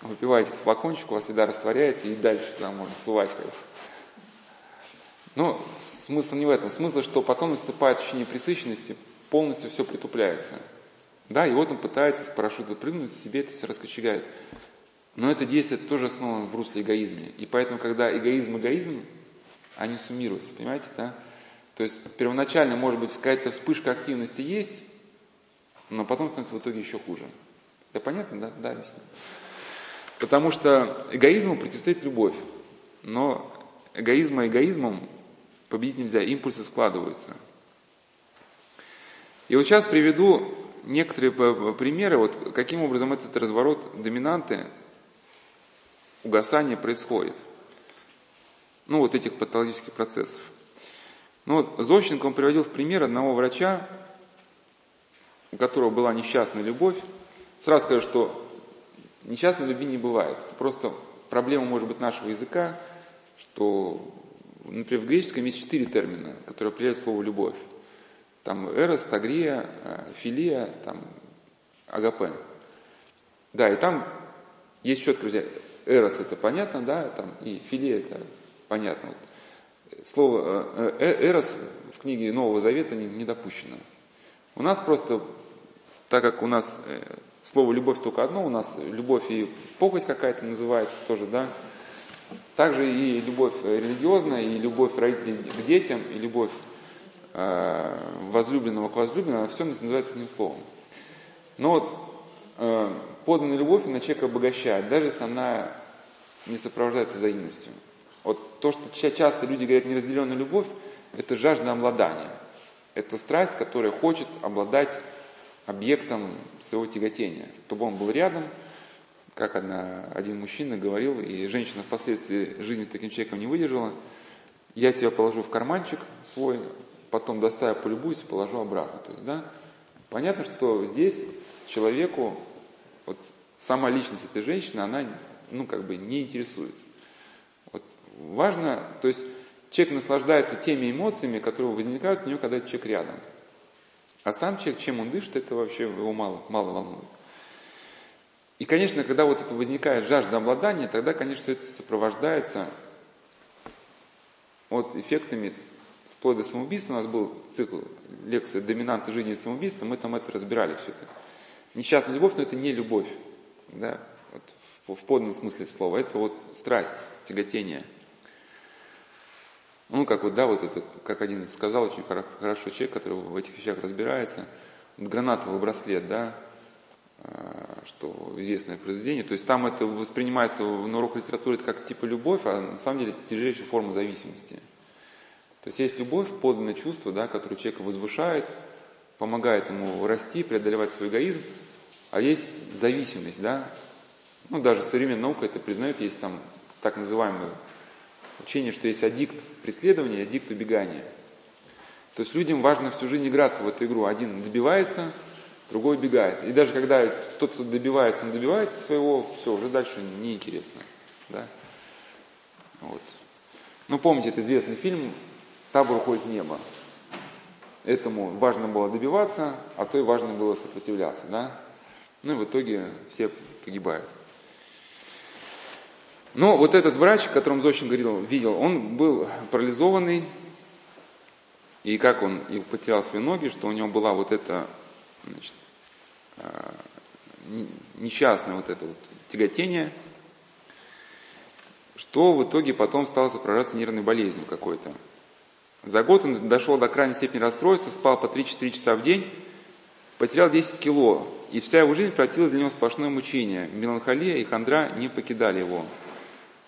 выпиваете флакончик, у вас еда растворяется, и дальше там можно сувать как Но смысл не в этом. Смысл, что потом наступает ощущение пресыщенности, полностью все притупляется. Да, и вот он пытается с парашюта прыгнуть, себе это все раскочегает. Но это действие тоже основано в русле эгоизме. И поэтому, когда эгоизм, эгоизм, они суммируются, понимаете, да? То есть первоначально, может быть, какая-то вспышка активности есть, но потом становится в итоге еще хуже. Это понятно, да? Да, объясню. Потому что эгоизму противостоит любовь. Но эгоизма эгоизмом победить нельзя, импульсы складываются. И вот сейчас приведу некоторые примеры, вот каким образом этот разворот доминанты, угасания происходит. Ну, вот этих патологических процессов. Ну вот Зощенко он приводил в пример одного врача, у которого была несчастная любовь. Сразу скажу, что несчастной любви не бывает. Это просто проблема, может быть, нашего языка, что например, в греческом есть четыре термина, которые определяют слово «любовь». Там эрос, тагрия, э, филия, там агапе. Да, и там есть четко, друзья, эрос это понятно, да, там и филия это понятно. Вот. Слово э, э, эрос в книге Нового Завета не, допущено. У нас просто, так как у нас слово любовь только одно, у нас любовь и похоть какая-то называется тоже, да, также и любовь религиозная, и любовь родителей к детям, и любовь э, возлюбленного к возлюбленному, все называется одним словом. Но вот э, поданная любовь на человека обогащает, даже если она не сопровождается взаимностью. Вот то, что часто люди говорят неразделенная любовь, это жажда обладания. Это страсть, которая хочет обладать объектом своего тяготения, чтобы он был рядом, как одна, один мужчина говорил, и женщина впоследствии жизни с таким человеком не выдержала, я тебя положу в карманчик свой, потом достаю, полюбуюсь положу обратно. То есть, да, понятно, что здесь человеку, вот сама личность этой женщины, она, ну, как бы не интересует. Важно, то есть человек наслаждается теми эмоциями, которые возникают у него, когда человек рядом. А сам человек, чем он дышит, это вообще его мало, мало волнует. И, конечно, когда вот это возникает жажда обладания, тогда, конечно, это сопровождается вот эффектами вплоть до самоубийства. У нас был цикл лекции «Доминанты жизни и самоубийства», мы там это разбирали все это. Несчастная любовь, но это не любовь, да, вот, в, в подлинном смысле слова. Это вот страсть, тяготение. Ну, как вот, да, вот это, как один сказал, очень хорошо человек, который в этих вещах разбирается, гранатовый браслет, да, а, что известное произведение. То есть там это воспринимается на урок литературы как типа любовь, а на самом деле тяжелейшая форма зависимости. То есть есть любовь, подлинное чувство, да, которое человека возвышает, помогает ему расти, преодолевать свой эгоизм, а есть зависимость, да. Ну, даже современная наука это признает, есть там так называемое учение, что есть аддикт преследования и аддикт убегания. То есть людям важно всю жизнь играться в эту игру. Один добивается, другой убегает. И даже когда тот, кто добивается, он добивается своего, все, уже дальше неинтересно. Да? Вот. Ну, помните, это известный фильм «Табор уходит в небо». Этому важно было добиваться, а то и важно было сопротивляться. Да? Ну и в итоге все погибают. Но вот этот врач, о котором Зощин говорил, видел, он был парализованный, и как он и потерял свои ноги, что у него была вот эта значит, а, несчастное вот это вот тяготение, что в итоге потом стало сопровождаться нервной болезнью какой-то. За год он дошел до крайней степени расстройства, спал по 3-4 часа в день, потерял 10 кило, и вся его жизнь превратилась для него в сплошное мучение. Меланхолия и хандра не покидали его.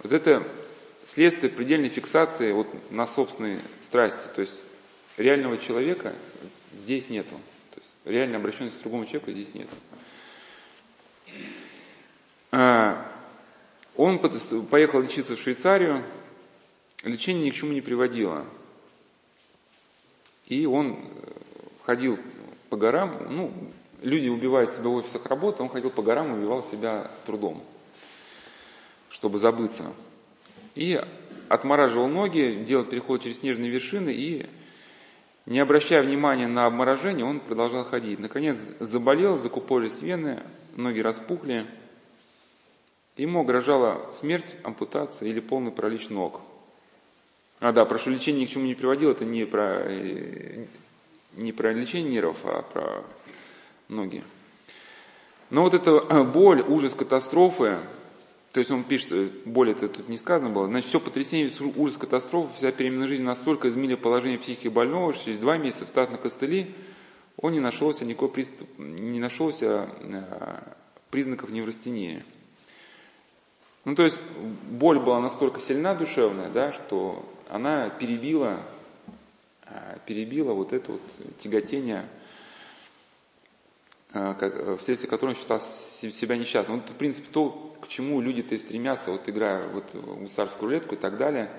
Вот это следствие предельной фиксации вот на собственной страсти. То есть реального человека здесь нету. То есть реальной обращенности к другому человеку здесь нету. А, он поехал лечиться в Швейцарию, лечение ни к чему не приводило. И он э, ходил по горам, ну, люди убивают себя в офисах работы, он ходил по горам и убивал себя трудом чтобы забыться. И отмораживал ноги, делал переход через снежные вершины и, не обращая внимания на обморожение, он продолжал ходить. Наконец заболел, закупорились вены, ноги распухли. Ему угрожала смерть, ампутация или полный паралич ног. А да, прошу лечение ни к чему не приводил, это не про, э, не про лечение нервов, а про ноги. Но вот эта боль, ужас катастрофы, то есть он пишет, э, более это тут не сказано было, значит, все потрясение, ужас, катастрофа, вся переменная жизнь настолько изменили положение психики больного, что через два месяца встав на костыли, он не нашелся никакой приступ, не нашелся э, признаков неврастении. Ну, то есть боль была настолько сильна душевная, да, что она перебила, э, перебила вот это вот тяготение вследствие которого он считал себя несчастным. Вот, в принципе, то, к чему люди-то и стремятся, вот играя вот гусарскую рулетку и так далее,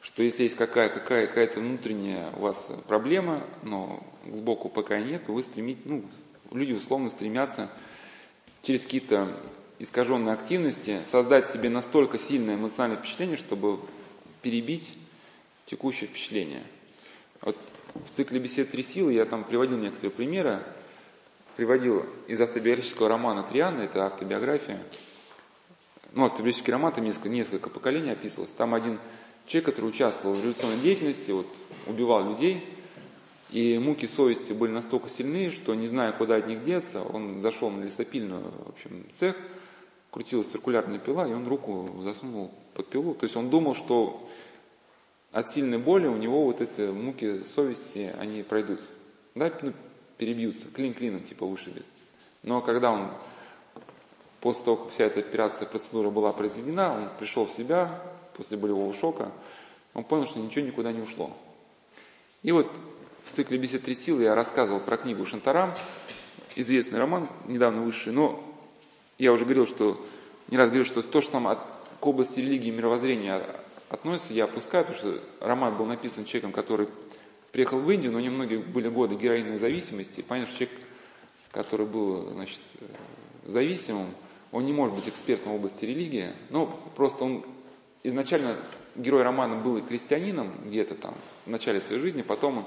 что если есть какая, какая, какая-то внутренняя у вас проблема, но глубокого пока нет, вы стремите, ну, люди условно стремятся через какие-то искаженные активности создать себе настолько сильное эмоциональное впечатление, чтобы перебить текущее впечатление. Вот в цикле бесед «Три силы» я там приводил некоторые примеры, приводил из автобиографического романа Триана, это автобиография, ну, автобиографический роман, там несколько, несколько поколений описывался, там один человек, который участвовал в революционной деятельности, вот, убивал людей, и муки совести были настолько сильны, что, не зная, куда от них деться, он зашел на лесопильную, в общем, цех, крутилась циркулярная пила, и он руку засунул под пилу. То есть он думал, что от сильной боли у него вот эти муки совести, они пройдут. Да, ну, перебьются, клин клином типа вышибет. Но когда он, после того, как вся эта операция, процедура была произведена, он пришел в себя после болевого шока, он понял, что ничего никуда не ушло. И вот в цикле «Бесед три силы» я рассказывал про книгу Шантарам, известный роман, недавно вышедший, но я уже говорил, что не раз говорил, что то, что нам от, к области религии и мировоззрения относится, я опускаю, потому что роман был написан человеком, который приехал в Индию, но у многие были годы героиновой зависимости. Понятно, что человек, который был значит, зависимым, он не может быть экспертом в области религии, но просто он изначально, герой романа был и крестьянином где-то там в начале своей жизни, потом он,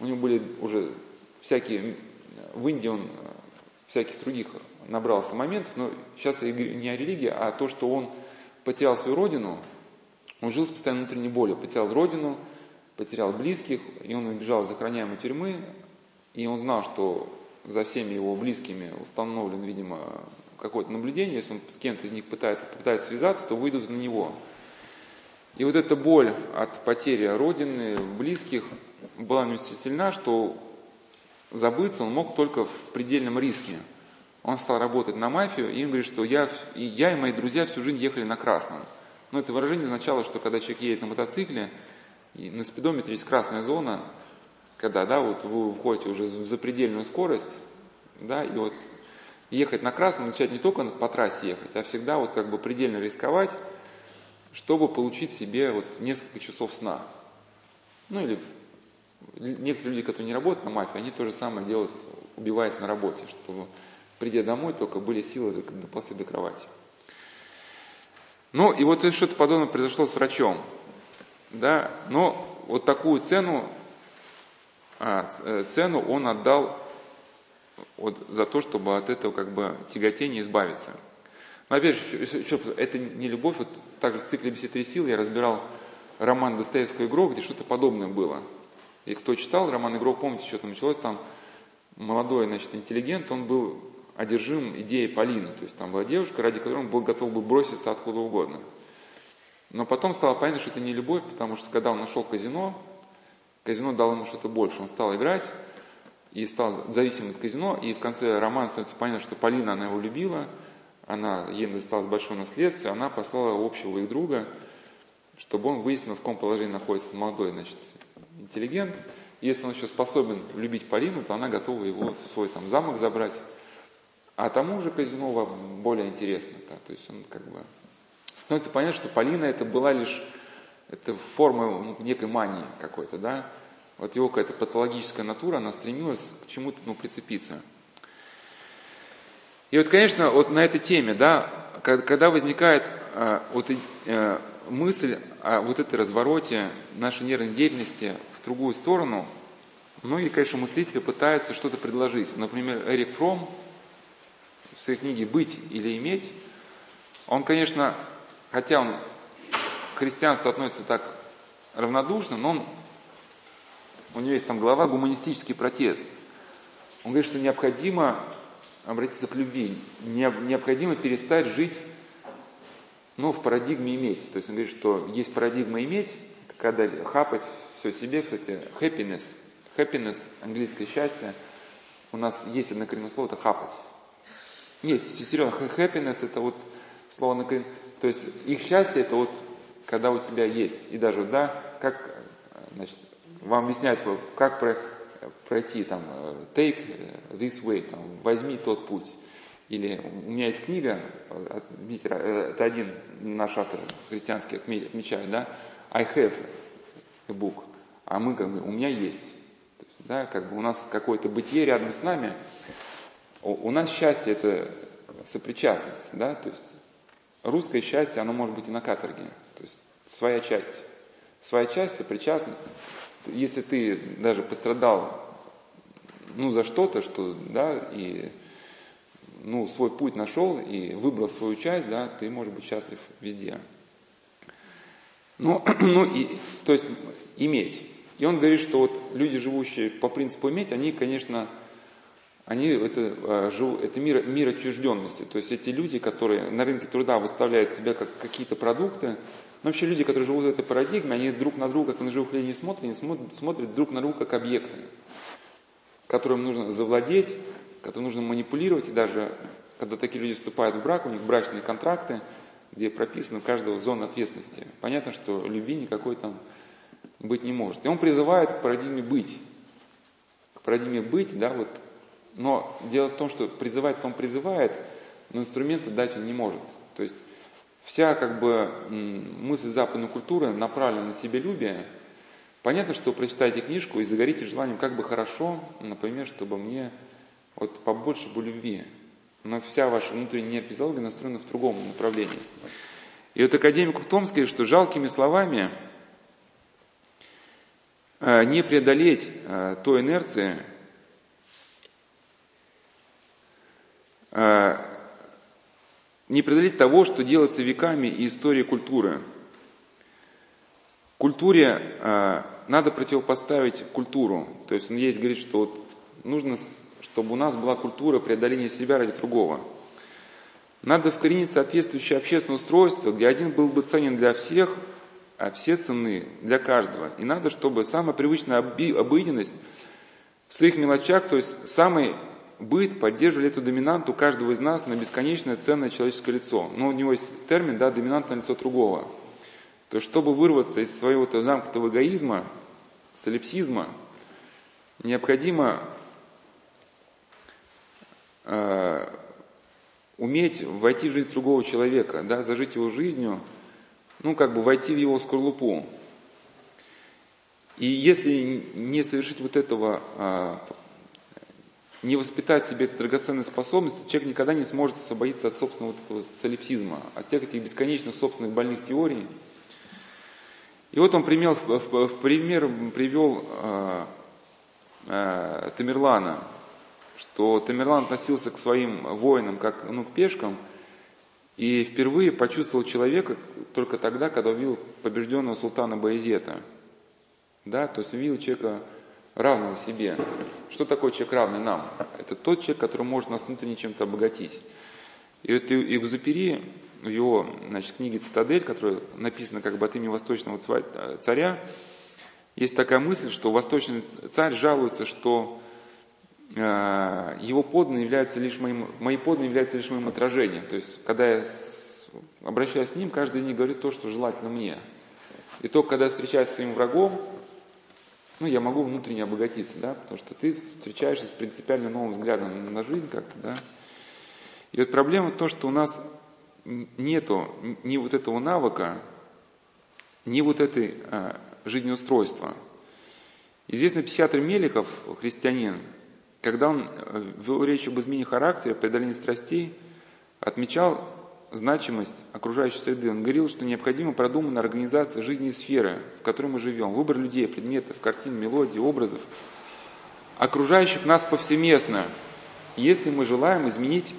у него были уже всякие, в Индии он всяких других набрался моментов, но сейчас не о религии, а то, что он потерял свою родину, он жил с постоянной внутренней болью, потерял родину, потерял близких, и он убежал из охраняемой тюрьмы, и он знал, что за всеми его близкими установлен, видимо, какое-то наблюдение, если он с кем-то из них пытается, пытается связаться, то выйдут на него. И вот эта боль от потери родины, близких, была у сильна, что забыться он мог только в предельном риске. Он стал работать на мафию, и он говорит, что я, и я и мои друзья всю жизнь ехали на красном. Но это выражение означало, что когда человек едет на мотоцикле, и на спидометре есть красная зона, когда, да, вот вы входите уже в запредельную скорость, да, и вот ехать на красном означает не только по трассе ехать, а всегда вот как бы предельно рисковать, чтобы получить себе вот несколько часов сна. Ну или некоторые люди, которые не работают на мафии, они то же самое делают, убиваясь на работе, чтобы придя домой, только были силы до, до, до кровати. Ну, и вот что-то подобное произошло с врачом. Да, но вот такую цену, а, э, цену он отдал вот, за то, чтобы от этого как бы тяготения избавиться. Но опять же, это не любовь, вот также в цикле «Беседы три силы» я разбирал роман Достоевского «Игрок», где что-то подобное было. И кто читал роман «Игрок», помните, что там началось, там молодой, значит, интеллигент, он был одержим идеей Полины. То есть там была девушка, ради которой он был готов был броситься откуда угодно. Но потом стало понятно, что это не любовь, потому что когда он нашел казино, казино дало ему что-то больше. Он стал играть и стал зависим от казино. И в конце романа становится понятно, что Полина, она его любила, она, ей досталось большое наследство, она послала общего их друга, чтобы он выяснил, в каком положении находится молодой значит, интеллигент. Если он еще способен любить Полину, то она готова его в свой там, замок забрать а тому же Казинова более интересно. Да? То есть он как бы... Становится понятно, что Полина это была лишь это форма некой мании какой-то, да. Вот его какая-то патологическая натура, она стремилась к чему-то ну, прицепиться. И вот, конечно, вот на этой теме, да, когда возникает а, вот а, мысль о вот этой развороте нашей нервной деятельности в другую сторону, многие, конечно, мыслители пытаются что-то предложить. Например, Эрик Фром, в своей книге «Быть или иметь», он, конечно, хотя он к христианству относится так равнодушно, но он, у него есть там глава «Гуманистический протест». Он говорит, что необходимо обратиться к любви, необходимо перестать жить ну, в парадигме иметь. То есть он говорит, что есть парадигма иметь, когда хапать все себе, кстати, happiness, happiness, английское счастье, у нас есть однокоренное слово, это хапать. Нет, серьезно, happiness это вот слово на То есть их счастье это вот когда у тебя есть. И даже, да, как, значит, вам объясняют, как про, пройти там, take this way, там, возьми тот путь. Или у меня есть книга, это один наш автор христианский отмечает, да, I have a book, а мы как бы, у меня есть. есть да, как бы у нас какое-то бытие рядом с нами, у нас счастье – это сопричастность, да, то есть русское счастье, оно может быть и на каторге, то есть своя часть. своя часть, сопричастность. Если ты даже пострадал ну, за что-то, что, да, и ну, свой путь нашел и выбрал свою часть, да, ты можешь быть счастлив везде. Ну, <clears throat> ну и, то есть иметь. И он говорит, что вот люди, живущие по принципу иметь, они, конечно, они это, а, это мир, мир отчужденности. То есть эти люди, которые на рынке труда выставляют себя как какие-то продукты, но вообще люди, которые живут в этой парадигме, они друг на друга, как на живых людей не смотрят, они смотрят, смотрят друг на друга как объекты, которым нужно завладеть, которым нужно манипулировать. И даже когда такие люди вступают в брак, у них брачные контракты, где прописана каждого зона ответственности. Понятно, что любви никакой там быть не может. И он призывает к парадигме быть. К парадигме быть, да, вот. Но дело в том, что призывать он призывает, но инструменты дать он не может. То есть вся как бы мысль западной культуры направлена на себелюбие. Понятно, что прочитайте книжку и загорите желанием, как бы хорошо, например, чтобы мне вот побольше бы любви. Но вся ваша внутренняя физиология настроена в другом направлении. И вот академик в том сказать, что жалкими словами э, не преодолеть э, той инерции, не преодолеть того, что делается веками и историей культуры. Культуре э, надо противопоставить культуру. То есть он есть говорит, что вот нужно, чтобы у нас была культура преодоления себя ради другого. Надо вкоренить соответствующее общественное устройство, где один был бы ценен для всех, а все цены для каждого. И надо, чтобы самая привычная обыденность в своих мелочах, то есть самый быт поддерживали эту доминанту каждого из нас на бесконечное ценное человеческое лицо. Но у него есть термин, да, доминантное лицо другого. То есть, чтобы вырваться из своего -то замкнутого эгоизма, солипсизма, необходимо э, уметь войти в жизнь другого человека, да, зажить его жизнью, ну, как бы войти в его скорлупу. И если не совершить вот этого э, не воспитать себе эту драгоценную способность, человек никогда не сможет освободиться от собственного вот этого солипсизма, от всех этих бесконечных собственных больных теорий. И вот он пример, в, в пример привел э, э, Тамерлана, что Тамерлан относился к своим воинам как ну, к пешкам, и впервые почувствовал человека только тогда, когда увидел побежденного султана Баязета. Да, то есть увидел человека равного себе. Что такое человек равный нам? Это тот человек, который может нас внутренне чем-то обогатить. И вот Экзупери в его значит, книге «Цитадель», которая написана как бы от имени восточного царя, есть такая мысль, что восточный царь жалуется, что э, его подданные являются лишь моим, мои подданные являются лишь моим отражением. То есть, когда я с, обращаюсь к ним, каждый из них говорит то, что желательно мне. И только когда я встречаюсь с своим врагом, ну, я могу внутренне обогатиться, да, потому что ты встречаешься с принципиально новым взглядом на жизнь как-то, да. И вот проблема в том, что у нас нету ни вот этого навыка, ни вот этой а, жизнеустройства. Известный психиатр Меликов, христианин, когда он э, вел речь об измене характера, преодолении страстей, отмечал значимость окружающей среды. Он говорил, что необходима продуманная организация жизни и сферы, в которой мы живем, выбор людей, предметов, картин, мелодий, образов, окружающих нас повсеместно, если мы желаем изменить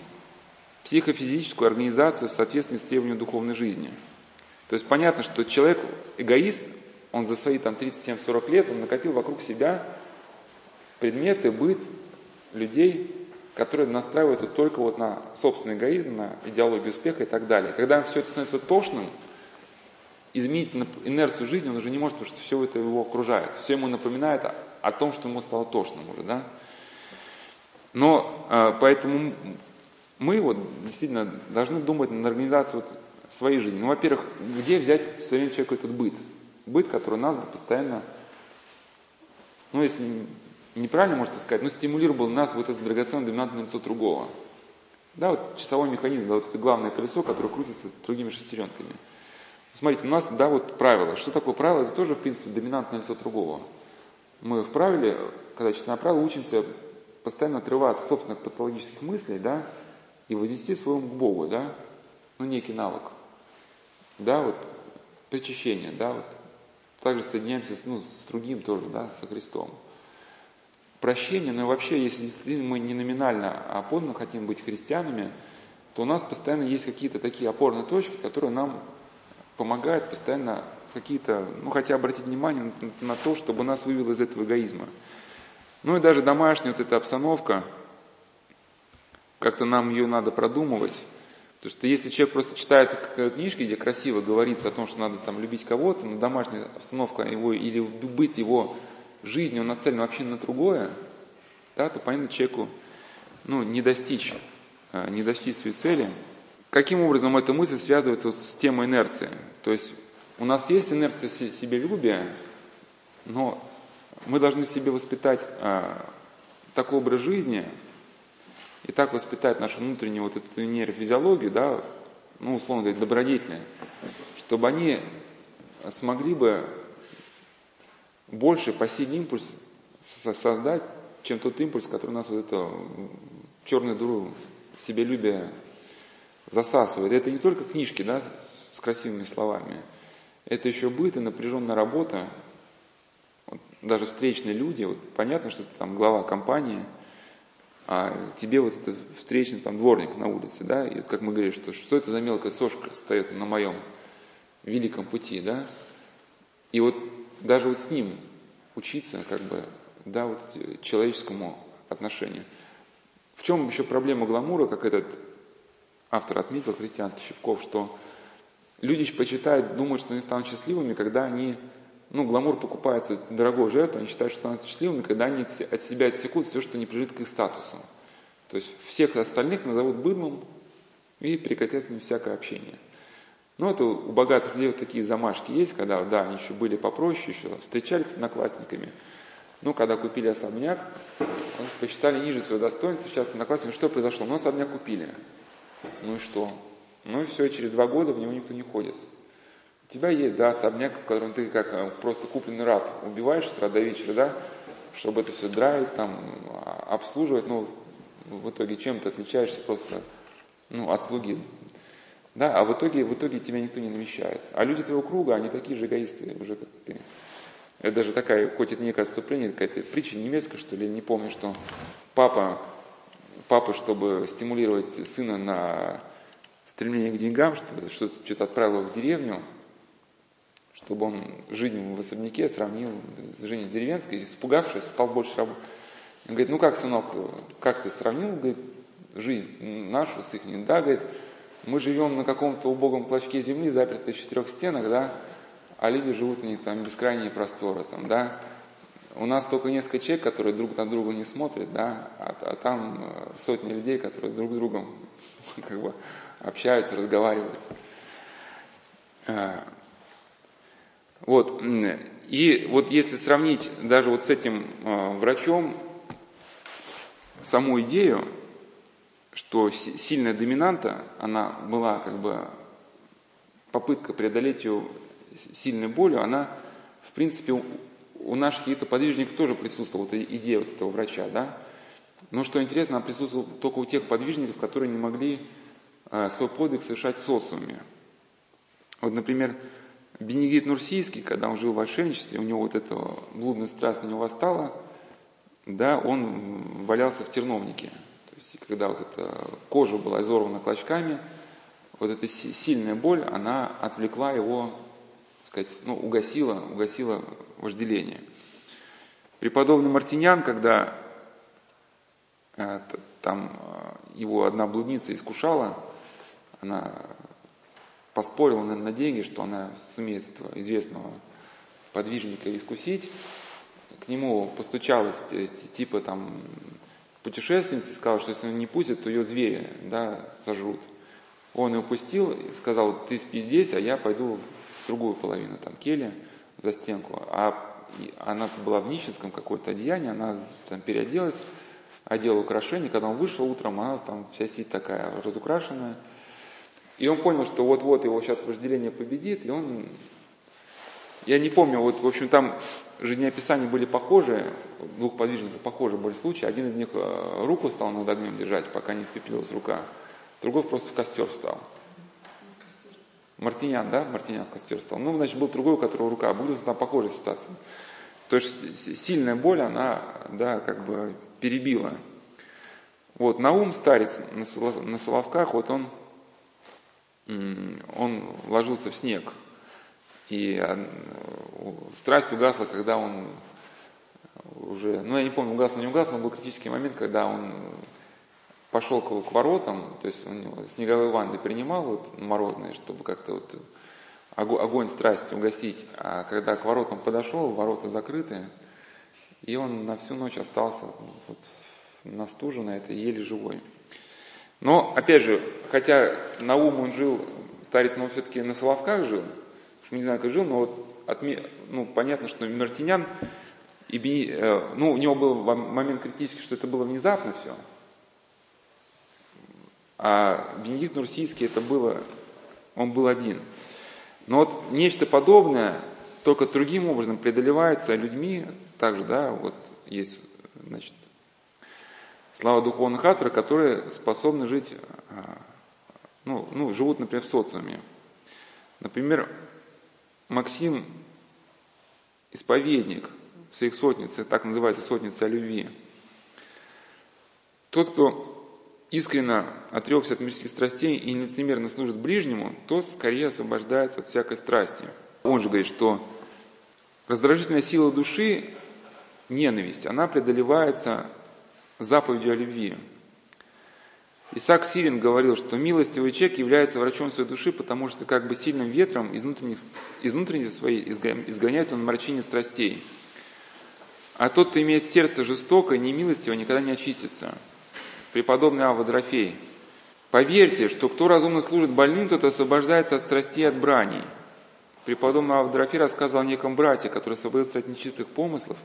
психофизическую организацию в соответствии с требованием духовной жизни. То есть понятно, что человек эгоист, он за свои там 37-40 лет, он накопил вокруг себя предметы, быт людей, которые настраивают только вот на собственный эгоизм, на идеологию успеха и так далее. Когда все это становится тошным, изменить инерцию жизни он уже не может, потому что все это его окружает. Все ему напоминает о, том, что ему стало тошным уже, да. Но э, поэтому мы вот действительно должны думать над организацией вот своей жизни. Ну, во-первых, где взять время человеку этот быт? Быт, который нас бы постоянно, ну, если неправильно можно сказать, но стимулировал нас вот это драгоценное доминантное лицо другого. Да, вот часовой механизм, да, вот это главное колесо, которое крутится другими шестеренками. Смотрите, у нас, да, вот правило. Что такое правило? Это тоже, в принципе, доминантное лицо другого. Мы в правиле, когда читаем правила, учимся постоянно отрываться от собственных патологических мыслей, да, и вознести своему к Богу, да, ну, некий навык. Да, вот, причащение, да, вот, также соединяемся ну, с другим тоже, да, со Христом. Прощение, но вообще, если действительно мы не номинально, а подлинно хотим быть христианами, то у нас постоянно есть какие-то такие опорные точки, которые нам помогают постоянно какие-то, ну хотя обратить внимание на, на то, чтобы нас вывело из этого эгоизма. Ну и даже домашняя вот эта обстановка, как-то нам ее надо продумывать. Потому что если человек просто читает книжки, где красиво говорится о том, что надо там любить кого-то, но домашняя обстановка его или быт его жизни, он нацелен вообще на другое, да, то понятно человеку ну, не достичь, а, не достичь своей цели. Каким образом эта мысль связывается вот с темой инерции? То есть у нас есть инерция себелюбия, но мы должны в себе воспитать а, такой образ жизни, и так воспитать нашу внутреннюю вот эту нейрофизиологию, да, ну, условно говоря, добродетельные, чтобы они смогли бы больше посильный импульс создать, чем тот импульс, который нас вот это черную дуру себелюбие засасывает. Это не только книжки, да, с красивыми словами. Это еще быт и напряженная работа. Вот даже встречные люди, вот понятно, что ты там глава компании – а тебе вот этот встречный там дворник на улице, да, и вот как мы говорим, что что это за мелкая сошка стоит на моем великом пути, да, и вот даже вот с ним учиться, как бы, да, вот человеческому отношению. В чем еще проблема гламура, как этот автор отметил, христианский Щепков, что люди почитают, думают, что они станут счастливыми, когда они ну, гламур покупается дорогой жертвой, они считают, что становятся счастливыми, когда они от себя отсекут все, что не прижит к их статусу. То есть всех остальных назовут быдлом и прекратят с ним всякое общение. Ну, это у богатых людей вот такие замашки есть, когда, да, они еще были попроще, еще встречались с одноклассниками. Ну, когда купили особняк, посчитали ниже своего достоинства, сейчас одноклассники, что произошло? Ну, особняк купили. Ну и что? Ну и все, через два года в него никто не ходит. У тебя есть, да, особняк, в котором ты как э, просто купленный раб убиваешь с утра до вечера, да, чтобы это все драить, там, а, обслуживать, ну, в итоге чем ты отличаешься просто, ну, от слуги. Да, а в итоге, в итоге тебя никто не намещает. А люди твоего круга, они такие же эгоисты уже, как ты. Это даже такая, хоть это некое отступление, какая-то притча немецкая, что ли, не помню, что папа, папа, чтобы стимулировать сына на стремление к деньгам, что-то, что-то отправил его в деревню, чтобы он жизнь в особняке сравнил с жизнью деревенской, испугавшись, стал больше работать. Он говорит, ну как, сынок, как ты сравнил, говорит, жизнь нашу с их? Да, говорит, мы живем на каком-то убогом клочке земли, запертые в четырех стенах, да, а люди живут у них там бескрайние просторы, там, да. У нас только несколько человек, которые друг на друга не смотрят, да, а, а там э, сотни людей, которые друг с другом <laughs> как бы общаются, разговаривают. Э, вот. И вот если сравнить даже вот с этим э, врачом саму идею, что сильная доминанта, она была как бы попытка преодолеть ее сильной болью, она в принципе у, наших каких-то подвижников тоже присутствовала, вот идея вот этого врача, да. Но что интересно, она присутствовала только у тех подвижников, которые не могли э, свой подвиг совершать в социуме. Вот, например, Бенедикт Нурсийский, когда он жил в отшельничестве, у него вот эта блудная страсть на него восстала, да, он валялся в терновнике. Когда вот эта кожа была изорвана клочками, вот эта сильная боль, она отвлекла его, сказать, ну, угасила, угасила вожделение. Преподобный Мартинян, когда э, там э, его одна блудница искушала, она поспорила на, на деньги, что она сумеет этого известного подвижника искусить. К нему постучалась типа там путешественница и сказала, что если он не пустит, то ее звери да, сожрут. Он ее пустил и сказал, ты спи здесь, а я пойду в другую половину, там, келья, за стенку. А она была в нищенском какое-то одеянии, она там переоделась, одела украшения. Когда он вышел утром, она там вся сидит такая разукрашенная, и он понял, что вот-вот его сейчас вожделение победит, и он... Я не помню, вот, в общем, там жизнеописания были похожи, двух подвижников похожи были случаи. Один из них э, руку стал над огнем держать, пока не испепелилась рука. Другой просто в костер встал. Мартинян, да, Мартинян в костер стал. Ну, значит, был другой, у которого рука. Будда там похожая ситуация. То есть сильная боль, она, да, как бы перебила. Вот, Наум старец на Соловках, вот он, он ложился в снег. И а, страсть угасла, когда он уже, ну я не помню, угас, не угас, но был критический момент, когда он пошел к, воротам, то есть он снеговые ванны принимал вот, морозные, чтобы как-то вот огонь страсти угасить. А когда к воротам подошел, ворота закрыты, и он на всю ночь остался вот, настуженно, это еле живой. Но, опять же, хотя на ум он жил, старец, но все-таки на Соловках жил, не знаю, как жил, но вот отме... ну, понятно, что Мартинян, и, э, ну, у него был момент критический, что это было внезапно все, а Бенедикт Нурсийский это было, он был один. Но вот нечто подобное, только другим образом преодолевается людьми, также, да, вот есть, значит, слава духовных авторов, которые способны жить, а, ну, ну, живут, например, в социуме. Например, Максим Исповедник в своих сотницах, так называется сотница любви. Тот, кто искренно отрекся от мирских страстей и лицемерно служит ближнему, то скорее освобождается от всякой страсти. Он же говорит, что раздражительная сила души, ненависть, она преодолевается заповедью о любви. Исаак Сирин говорил, что милостивый человек является врачом своей души, потому что как бы сильным ветром из внутренних, из внутренних своей изгоняет он мрачение страстей. А тот, кто имеет сердце жестокое, немилостивое, никогда не очистится преподобный Авва Дорофей. Поверьте, что кто разумно служит больным, тот освобождается от страстей и от браней. Преподобный Авва Дорофей рассказывал о неком брате, который освободился от нечистых помыслов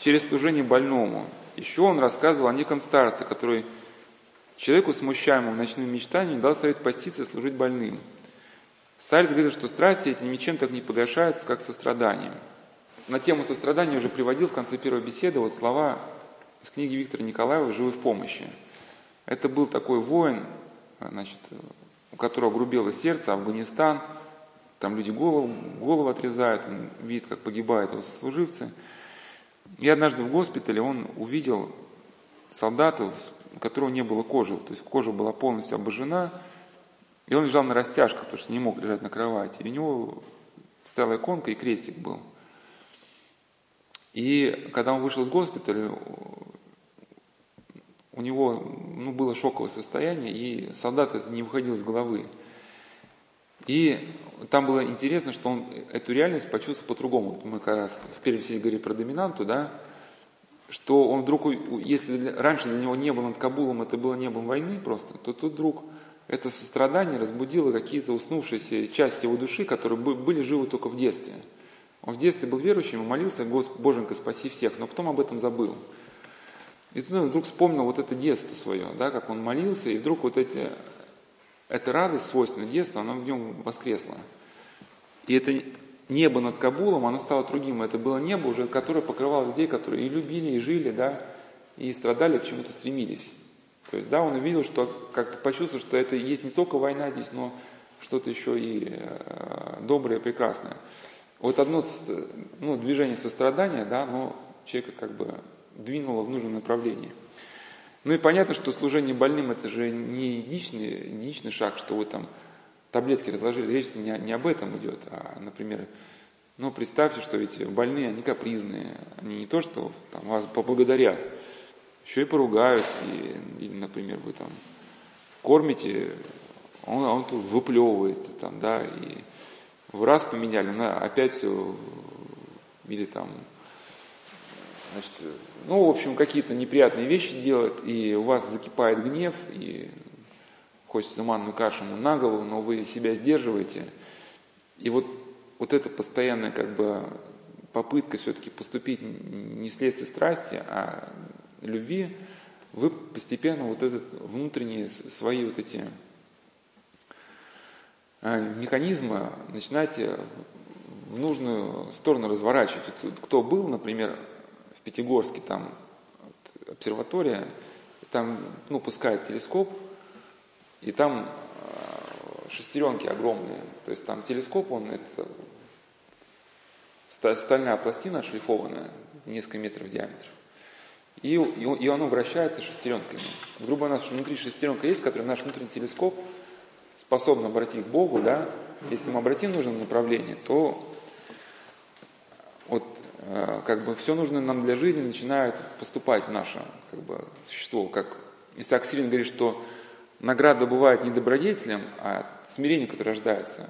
через служение больному. Еще он рассказывал о неком старце, который человеку, смущаемому ночным мечтанием, дал совет поститься и служить больным. Старец говорит, что страсти эти ничем так не погашаются, как состраданием. На тему сострадания уже приводил в конце первой беседы вот слова из книги Виктора Николаева «Живы в помощи». Это был такой воин, значит, у которого грубело сердце, Афганистан, там люди голову, голову отрезают, он видит, как погибают его сослуживцы. И однажды в госпитале он увидел солдата, у которого не было кожи, то есть кожа была полностью обожжена, и он лежал на растяжках, потому что не мог лежать на кровати. И у него стояла иконка и крестик был. И когда он вышел из госпиталя, у него ну, было шоковое состояние, и солдат это не выходил из головы. И там было интересно, что он эту реальность почувствовал по-другому. Мы как раз в первой серии говорили про доминанту, да, что он вдруг, если раньше для него не было над Кабулом, это было небом войны просто, то тут вдруг это сострадание разбудило какие-то уснувшиеся части его души, которые были живы только в детстве. Он в детстве был верующим и молился, Боженька, спаси всех, но потом об этом забыл. И тут он вдруг вспомнил вот это детство свое, да, как он молился, и вдруг вот эти, эта радость, свойственная детству, она в нем воскресла. И это небо над Кабулом, оно стало другим. Это было небо уже, которое покрывало людей, которые и любили, и жили, да, и страдали, к чему-то стремились. То есть, да, он увидел, что, как почувствовал, что это есть не только война здесь, но что-то еще и э, доброе, прекрасное. Вот одно ну, движение сострадания, да, но человека как бы двинуло в нужном направлении. Ну и понятно, что служение больным это же не единичный, единичный шаг, что вы там таблетки разложили. Речь не, не об этом идет, а, например, ну представьте, что ведь больные, они капризные, они не то, что там, вас поблагодарят, еще и поругают, и, или, например, вы там кормите, он, он тут выплевывает, там, да, и в раз поменяли, на, опять все, или там значит, ну, в общем, какие-то неприятные вещи делает, и у вас закипает гнев, и хочется манную кашу на голову, но вы себя сдерживаете. И вот, вот эта постоянная как бы попытка все-таки поступить не вследствие страсти, а любви, вы постепенно вот этот внутренние свои вот эти а, механизмы начинаете в нужную сторону разворачивать. Кто был, например, в Пятигорске, там обсерватория, там ну, пускают телескоп, и там э, шестеренки огромные. То есть там телескоп, он это стальная пластина отшлифованная, несколько метров в диаметре. И, и, оно вращается шестеренками. Грубо у нас внутри шестеренка есть, которая наш внутренний телескоп способен обратить к Богу, да. Если мы обратим нужное направление, то вот э, как бы все нужное нам для жизни начинает поступать в наше как бы, существо. Как если Аксилин говорит, что награда бывает не добродетелем, а смирением, которое рождается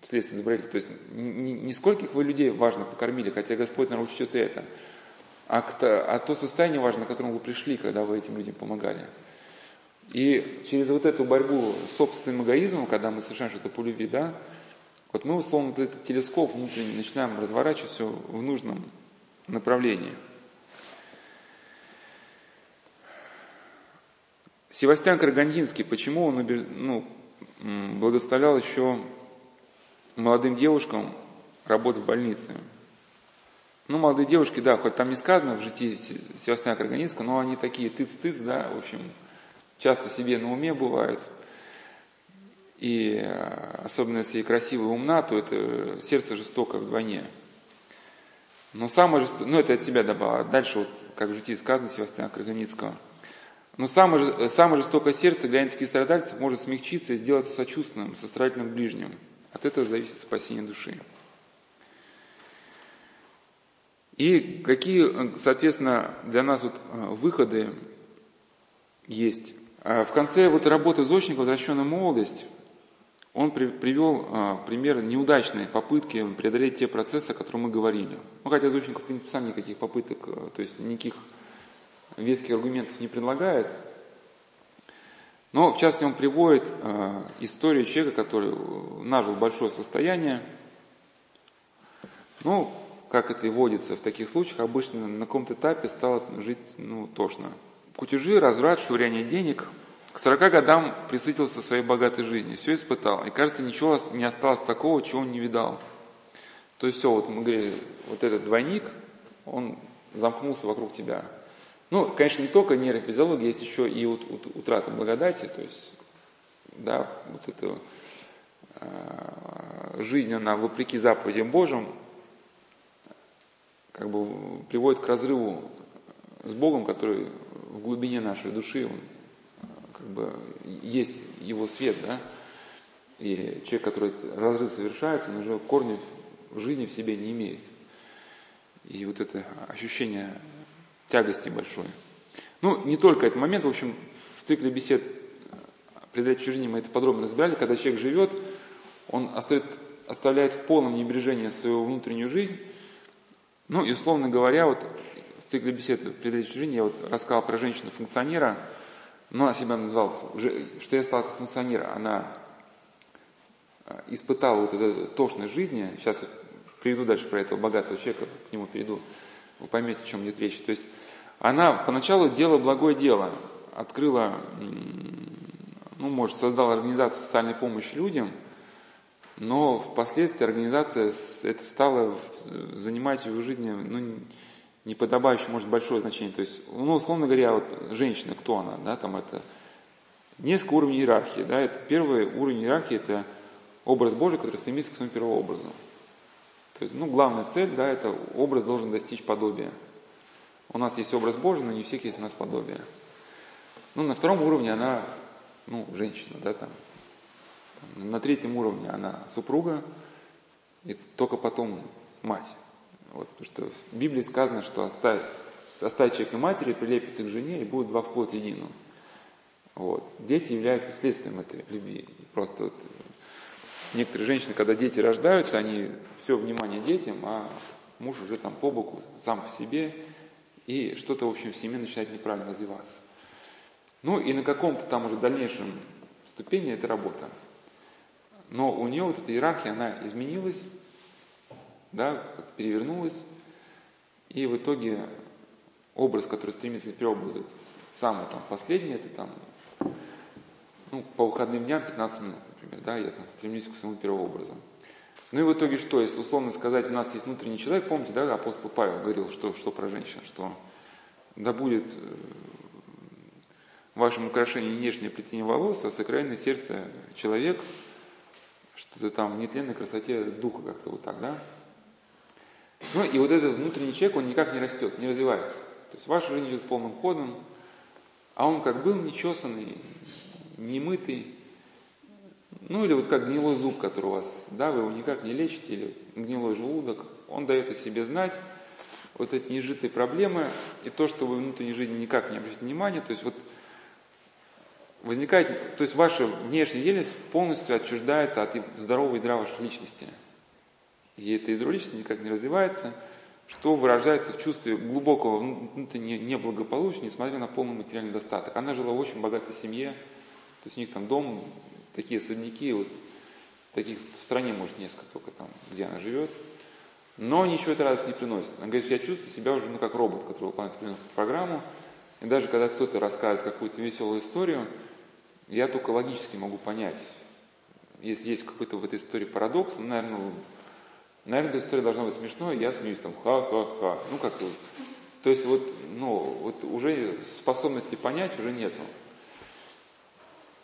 вследствие добродетели. То есть не, не скольких вы людей важно покормили, хотя Господь, наверное, учтет и это, а, кто, а то состояние важно, к которому вы пришли, когда вы этим людям помогали. И через вот эту борьбу с собственным эгоизмом, когда мы совершаем что-то по любви, да, вот мы, условно, вот этот телескоп внутренний начинаем разворачивать все в нужном направлении. Севастьян Карагандинский, почему он убеж... ну, благословлял еще молодым девушкам работать в больнице? Ну, молодые девушки, да, хоть там не сказано в житии Севастьяна Карагандинского, но они такие тыц-тыц, да, в общем, часто себе на уме бывают – и э, особенно если красивая и умна, то это сердце жестоко вдвойне. Но самое жестокое, ну это от себя добавил, дальше вот, как в житии сказано Севастьяна Крагоницкого. Но самое, самое жестокое сердце, таких страдальцев, может смягчиться и сделаться сочувственным, сострадательным ближним. От этого зависит спасение души. И какие, соответственно, для нас вот э, выходы есть. А в конце вот работы Зочника «Возвращенная молодость» он при, привел пример неудачной попытки преодолеть те процессы, о которых мы говорили. Ну, хотя Зощенко, в принципе, сам никаких попыток, то есть никаких веских аргументов не предлагает. Но, в частности, он приводит а, историю человека, который нажил большое состояние. Ну, как это и водится в таких случаях, обычно на каком-то этапе стало жить ну, тошно. Кутежи, разврат, швыряние денег – к 40 годам присытился своей богатой жизнью, все испытал. И кажется, ничего не осталось такого, чего он не видал. То есть все, вот мы говорили, вот этот двойник, он замкнулся вокруг тебя. Ну, конечно, не только нейрофизиология, есть еще и вот, вот, утрата благодати, то есть, да, вот эта э, жизнь, она вопреки заповедям Божьим, как бы приводит к разрыву с Богом, который в глубине нашей души, он как бы есть его свет, да, и человек, который разрыв совершается, он уже корни в жизни в себе не имеет. И вот это ощущение тягости большой. Ну, не только этот момент, в общем, в цикле бесед «Предать чужине» мы это подробно разбирали, когда человек живет, он оставит, оставляет в полном небрежении свою внутреннюю жизнь. Ну, и условно говоря, вот в цикле бесед «Предать чужине» я вот рассказал про женщину-функционера, но она себя назвала, что я стала как она а, испытала вот эту тошность жизни, сейчас приведу дальше про этого богатого человека, к нему перейду, вы поймете, о чем идет речь. То есть она поначалу делала благое дело, открыла, ну, может, создала организацию социальной помощи людям, но впоследствии организация это стала занимать в его жизни ну, неподобающее, может, большое значение. То есть, ну, условно говоря, вот женщина, кто она, да, там это несколько уровней иерархии, да, это первый уровень иерархии, это образ Божий, который стремится к своему первообразу. То есть, ну, главная цель, да, это образ должен достичь подобия. У нас есть образ Божий, но не у всех есть у нас подобие. Ну, на втором уровне она, ну, женщина, да, там. На третьем уровне она супруга, и только потом мать. Вот, потому что в Библии сказано, что оставь, оставь человека матери, прилепится к жене, и будет два в плоти единым. Вот. Дети являются следствием этой любви. Просто вот, некоторые женщины, когда дети рождаются, они все внимание детям, а муж уже там по боку, сам по себе, и что-то, в общем, в семье начинает неправильно развиваться. Ну и на каком-то там уже дальнейшем ступени это работа. Но у нее вот эта иерархия, она изменилась, да, перевернулась, и в итоге образ, который стремится к преобразу, самый там последний, это там, ну, по выходным дням 15 минут, например, да, я там стремлюсь к своему первообразу. Ну и в итоге что, если условно сказать, у нас есть внутренний человек, помните, да, апостол Павел говорил, что, что про женщин, что да будет э, в вашем украшении не внешнее плетение волос, а сокровенное сердце человек, что-то там нетленной красоте духа как-то вот так, да? Ну и вот этот внутренний человек, он никак не растет, не развивается. То есть ваша жизнь идет полным ходом, а он как был нечесанный, немытый, ну или вот как гнилой зуб, который у вас, да, вы его никак не лечите, или гнилой желудок, он дает о себе знать, вот эти нежитые проблемы, и то, что вы внутренней жизни никак не обращаете внимания, то есть вот возникает, то есть ваша внешняя деятельность полностью отчуждается от здоровой ядра вашей личности. И эта ядро личности никак не развивается, что выражается в чувстве глубокого внутреннего неблагополучия, несмотря на полный материальный достаток. Она жила в очень богатой семье, то есть у них там дом, такие особняки, вот таких в стране, может, несколько только там, где она живет. Но ничего это радость не приносит. Она говорит, я чувствую себя уже ну, как робот, который выполняет определенную программу. И даже когда кто-то рассказывает какую-то веселую историю, я только логически могу понять, если есть какой-то в этой истории парадокс, ну, наверное, наверное, эта история должна быть смешной, я смеюсь там, ха-ха-ха. Ну, как вот. То есть вот, ну, вот уже способности понять уже нету.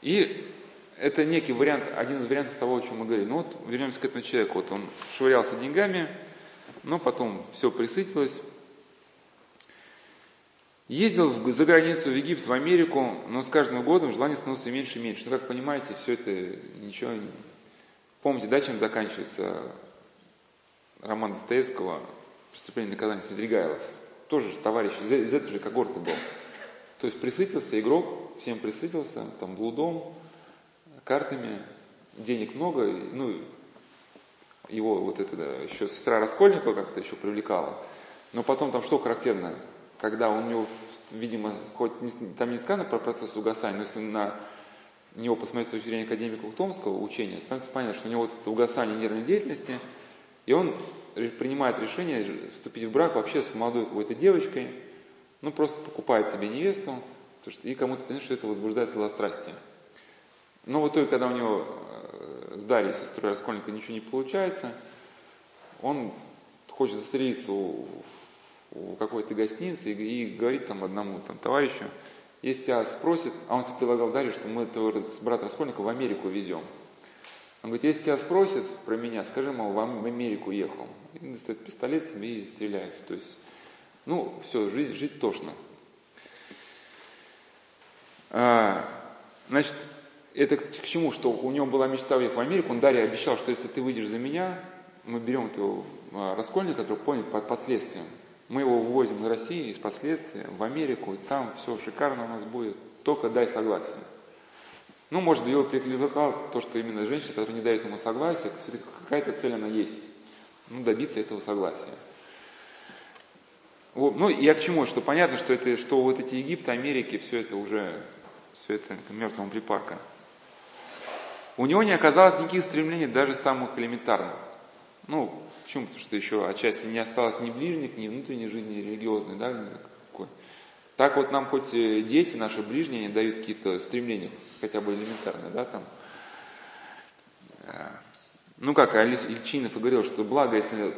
И это некий вариант, один из вариантов того, о чем мы говорили. Ну вот вернемся к этому человеку. Вот он швырялся деньгами, но потом все присытилось. Ездил за границу, в Египет, в Америку, но с каждым годом желание становится меньше и меньше. Ну, как понимаете, все это ничего не... Помните, да, чем заканчивается роман Достоевского «Преступление и наказание Свидригайлов»? Тоже же товарищ из, из этой же когорты был. То есть присытился игрок, всем присытился, там, блудом, картами, денег много, ну, его вот это, да, еще сестра Раскольникова как-то еще привлекала. Но потом там что характерно, когда у него, видимо, хоть не, там не сказано про процесс угасания, но если на него посмотреть с точки зрения академика Ухтомского учения, становится понятно, что у него вот это угасание нервной деятельности, и он принимает решение вступить в брак вообще с молодой какой-то девочкой, ну просто покупает себе невесту, и кому-то что это возбуждает сладострастие. Но вот только когда у него э, с Дарьей, сестрой Раскольника, ничего не получается, он хочет застрелиться у, у какой-то гостиницы и, и говорит там одному там, товарищу, если тебя спросит, а он предлагал Дарью, что мы этого брата Раскольника в Америку везем. Он говорит, если тебя спросят про меня, скажи, мол, в Америку ехал. И достает пистолет себе и стреляется. То есть, ну, все, жить, жить тошно. А, значит, это к чему? Что у него была мечта уехать в Америку, он Дарья обещал, что если ты выйдешь за меня, мы берем этого а, раскольника, который понял под, под. Мы его вывозим из России, из последствия, в Америку, и там все шикарно у нас будет, только дай согласие. Ну, может его привлекало то, что именно женщина, которая не дает ему согласия, какая-то цель она есть. Ну, добиться этого согласия. Вот. Ну, я к чему? Что понятно, что, это, что вот эти Египты, Америки, все это уже, все это мертвому припарка. У него не оказалось никаких стремлений, даже самых элементарных. Ну, почему? Потому что еще отчасти не осталось ни ближних, ни внутренней жизни религиозной, да, никакой. Так вот нам хоть дети, наши ближние, они дают какие-то стремления, хотя бы элементарные, да, там. Ну, как Ильчинов и говорил, что благо, если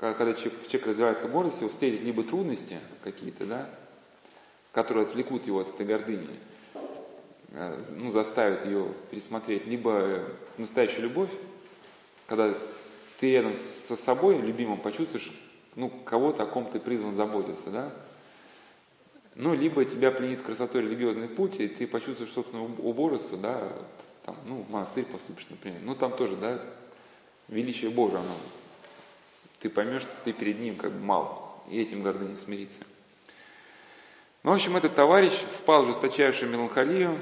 когда человек, человек развивается в гордости, встретит либо трудности какие-то, да, которые отвлекут его от этой гордыни, Э, ну, заставит ее пересмотреть, либо настоящая любовь, когда ты рядом со собой, любимым, почувствуешь, ну, кого-то, о ком ты призван заботиться, да, ну, либо тебя пленит красотой религиозный путь, и ты почувствуешь собственное убожество, да, там, ну, монастырь поступишь, например, ну, там тоже, да, величие Божие, оно, ты поймешь, что ты перед ним как бы мал, и этим гордыней смириться. Ну, в общем, этот товарищ впал в жесточайшую меланхолию,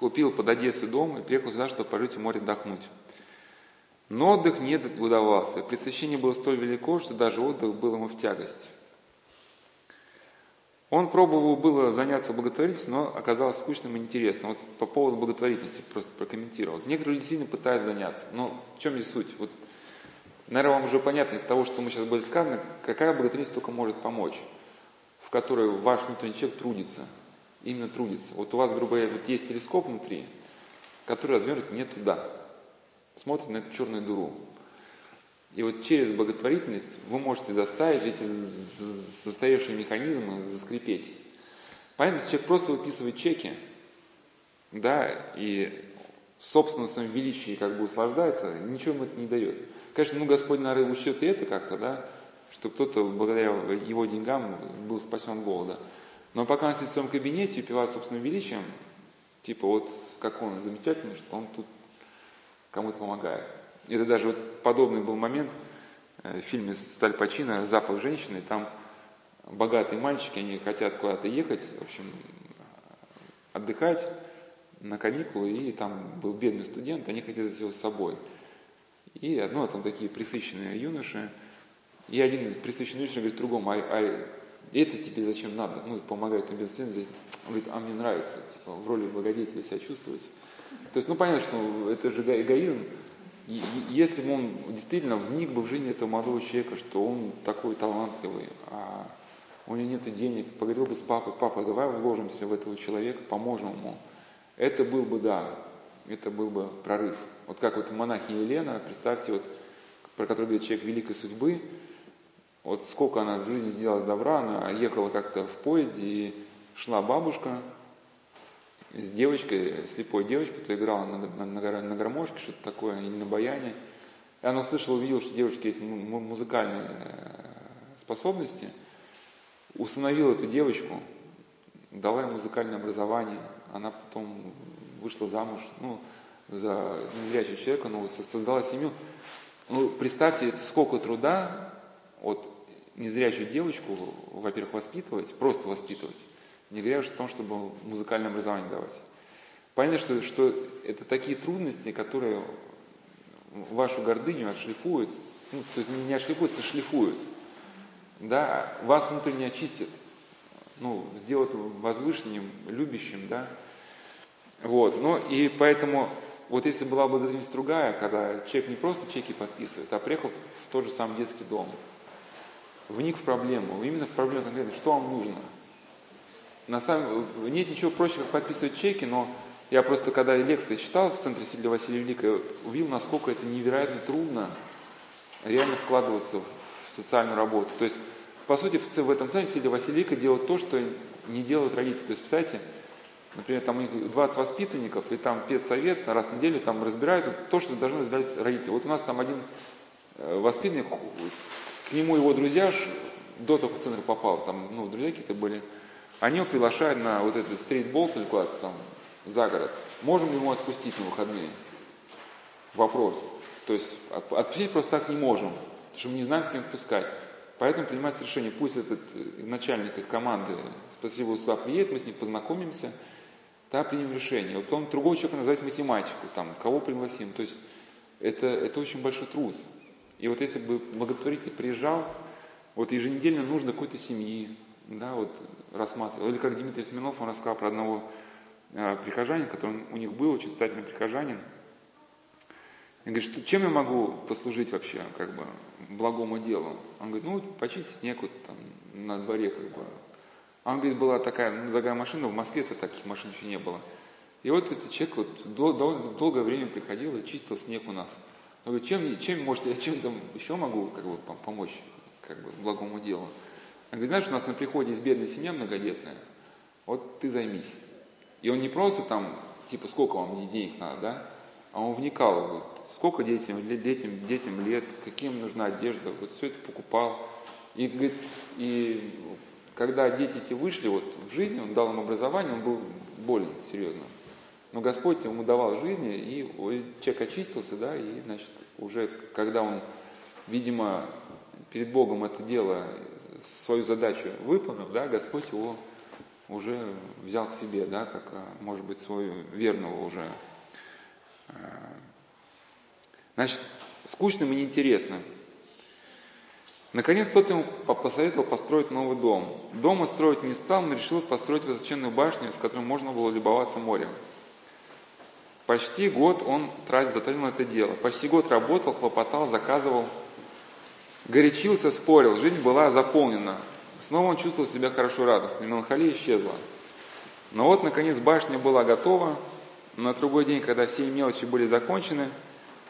Купил под Одессой дом и приехал сюда, чтобы пожить в море отдохнуть. Но отдых не удавался. Пресыщение было столь велико, что даже отдых был ему в тягость. Он пробовал было заняться благотворительностью, но оказалось скучным и неинтересным. Вот по поводу благотворительности просто прокомментировал. Некоторые люди сильно пытаются заняться. Но в чем здесь суть? Вот, наверное, вам уже понятно из того, что мы сейчас были сказаны, какая благотворительность только может помочь, в которой ваш внутренний человек трудится – именно трудится. Вот у вас, грубо говоря, вот есть телескоп внутри, который развернут не туда, смотрит на эту черную дыру. И вот через благотворительность вы можете заставить эти застаревшие механизмы заскрипеть. Понятно, человек просто выписывает чеки, да, и в собственном своем величии как бы услаждается, ничего ему это не дает. Конечно, ну Господь, наверное, учет и это как-то, да, что кто-то благодаря его деньгам был спасен голода. Но пока он сидит в своем кабинете, упивает собственным величием, типа вот как он замечательный, что он тут кому-то помогает. Это даже вот подобный был момент э, в фильме с Аль Пачино «Запах женщины». Там богатые мальчики, они хотят куда-то ехать, в общем, отдыхать на каникулы, и там был бедный студент, они хотят взять его с собой. И одно, там такие присыщенные юноши, и один присыщенный юноша говорит другому, а, а это тебе зачем надо? Ну, помогает тебе студент, он говорит, а мне нравится, типа, в роли благодетеля себя чувствовать. То есть, ну, понятно, что это же эгоизм, и, если бы он действительно вник бы в жизнь этого молодого человека, что он такой талантливый, а у него нет денег, поговорил бы с папой, папа, давай вложимся в этого человека, поможем ему. Это был бы, да, это был бы прорыв. Вот как вот монахиня Елена, представьте, вот, про которую говорит человек великой судьбы, вот сколько она в жизни сделала добра, она ехала как-то в поезде, и шла бабушка с девочкой, слепой девочкой, кто играла на, на, на, на гармошке, что-то такое, или на баяне. И она услышала, увидела, что девочки эти музыкальные э, способности – усыновил эту девочку, дала ей музыкальное образование, она потом вышла замуж, ну, за незрячего человека, но создала семью. Ну, представьте, сколько труда вот незрячую девочку, во-первых, воспитывать, просто воспитывать, не говоря уж о том, чтобы музыкальное образование давать. Понятно, что, что это такие трудности, которые вашу гордыню отшлифуют, ну, то есть не отшлифуют, а шлифуют да, вас внутренне очистит, ну, сделает возвышенным, любящим, да. Вот, ну и поэтому, вот если была бы благодетельность другая, когда человек не просто чеки подписывает, а приехал в тот же самый детский дом, вник в проблему, именно в проблему конкретно, что вам нужно. На самом нет ничего проще, как подписывать чеки, но я просто, когда лекции читал в Центре Сильда Василия Великого, увидел, насколько это невероятно трудно реально вкладываться в социальную работу. То есть по сути, в, в этом центре сидя Василийка делает то, что не делают родители. То есть, представляете, например, там у них 20 воспитанников, и там педсовет раз в неделю там разбирают то, что должны разбирать родители. Вот у нас там один э, воспитанник, к нему его друзья до того, как в центр попал, там, ну, друзья какие-то были, они его приглашают на вот этот стритбол или куда-то там за город. Можем ли ему отпустить на выходные? Вопрос. То есть отпустить просто так не можем, потому что мы не знаем, с кем отпускать. Поэтому принимается решение, пусть этот э, начальник их команды, спасибо, сюда приедет, мы с ним познакомимся, да, примем решение. Вот он другого человека называет математику, там, кого пригласим. То есть это, это очень большой труд. И вот если бы благотворитель приезжал, вот еженедельно нужно какой-то семьи, да, вот рассматривал. Или как Дмитрий Смирнов, он рассказал про одного э, прихожанина, который у них был, очень стательный прихожанин, и говорит, что, чем я могу послужить вообще, как бы, благому делу? Он говорит, ну, почистить снег вот там на дворе, как бы. Он говорит, была такая ну, дорогая машина, в Москве-то таких машин еще не было. И вот этот человек вот дол- дол- долгое время приходил и чистил снег у нас. Он говорит, чем, чем может, я чем там еще могу как бы, помочь как бы, благому делу? Он говорит, знаешь, у нас на приходе есть бедная семья многодетная, вот ты займись. И он не просто там, типа, сколько вам денег надо, да, а он вникал, вот, сколько детям, детям, детям лет, каким нужна одежда, вот все это покупал. И, говорит, и когда дети эти вышли вот в жизнь, он дал им образование, он был болен серьезно. Но Господь ему давал жизни, и человек очистился, да, и, значит, уже когда он, видимо, перед Богом это дело, свою задачу выполнил, да, Господь его уже взял к себе, да, как, а, может быть, свою верного уже а, Значит, скучным и неинтересным. Наконец, тот ему посоветовал построить новый дом. Дома строить не стал, но решил построить высоченную башню, с которой можно было любоваться морем. Почти год он тратил, затратил на это дело. Почти год работал, хлопотал, заказывал, горячился, спорил. Жизнь была заполнена. Снова он чувствовал себя хорошо радостно, меланхолия исчезла. Но вот, наконец, башня была готова. На другой день, когда все мелочи были закончены,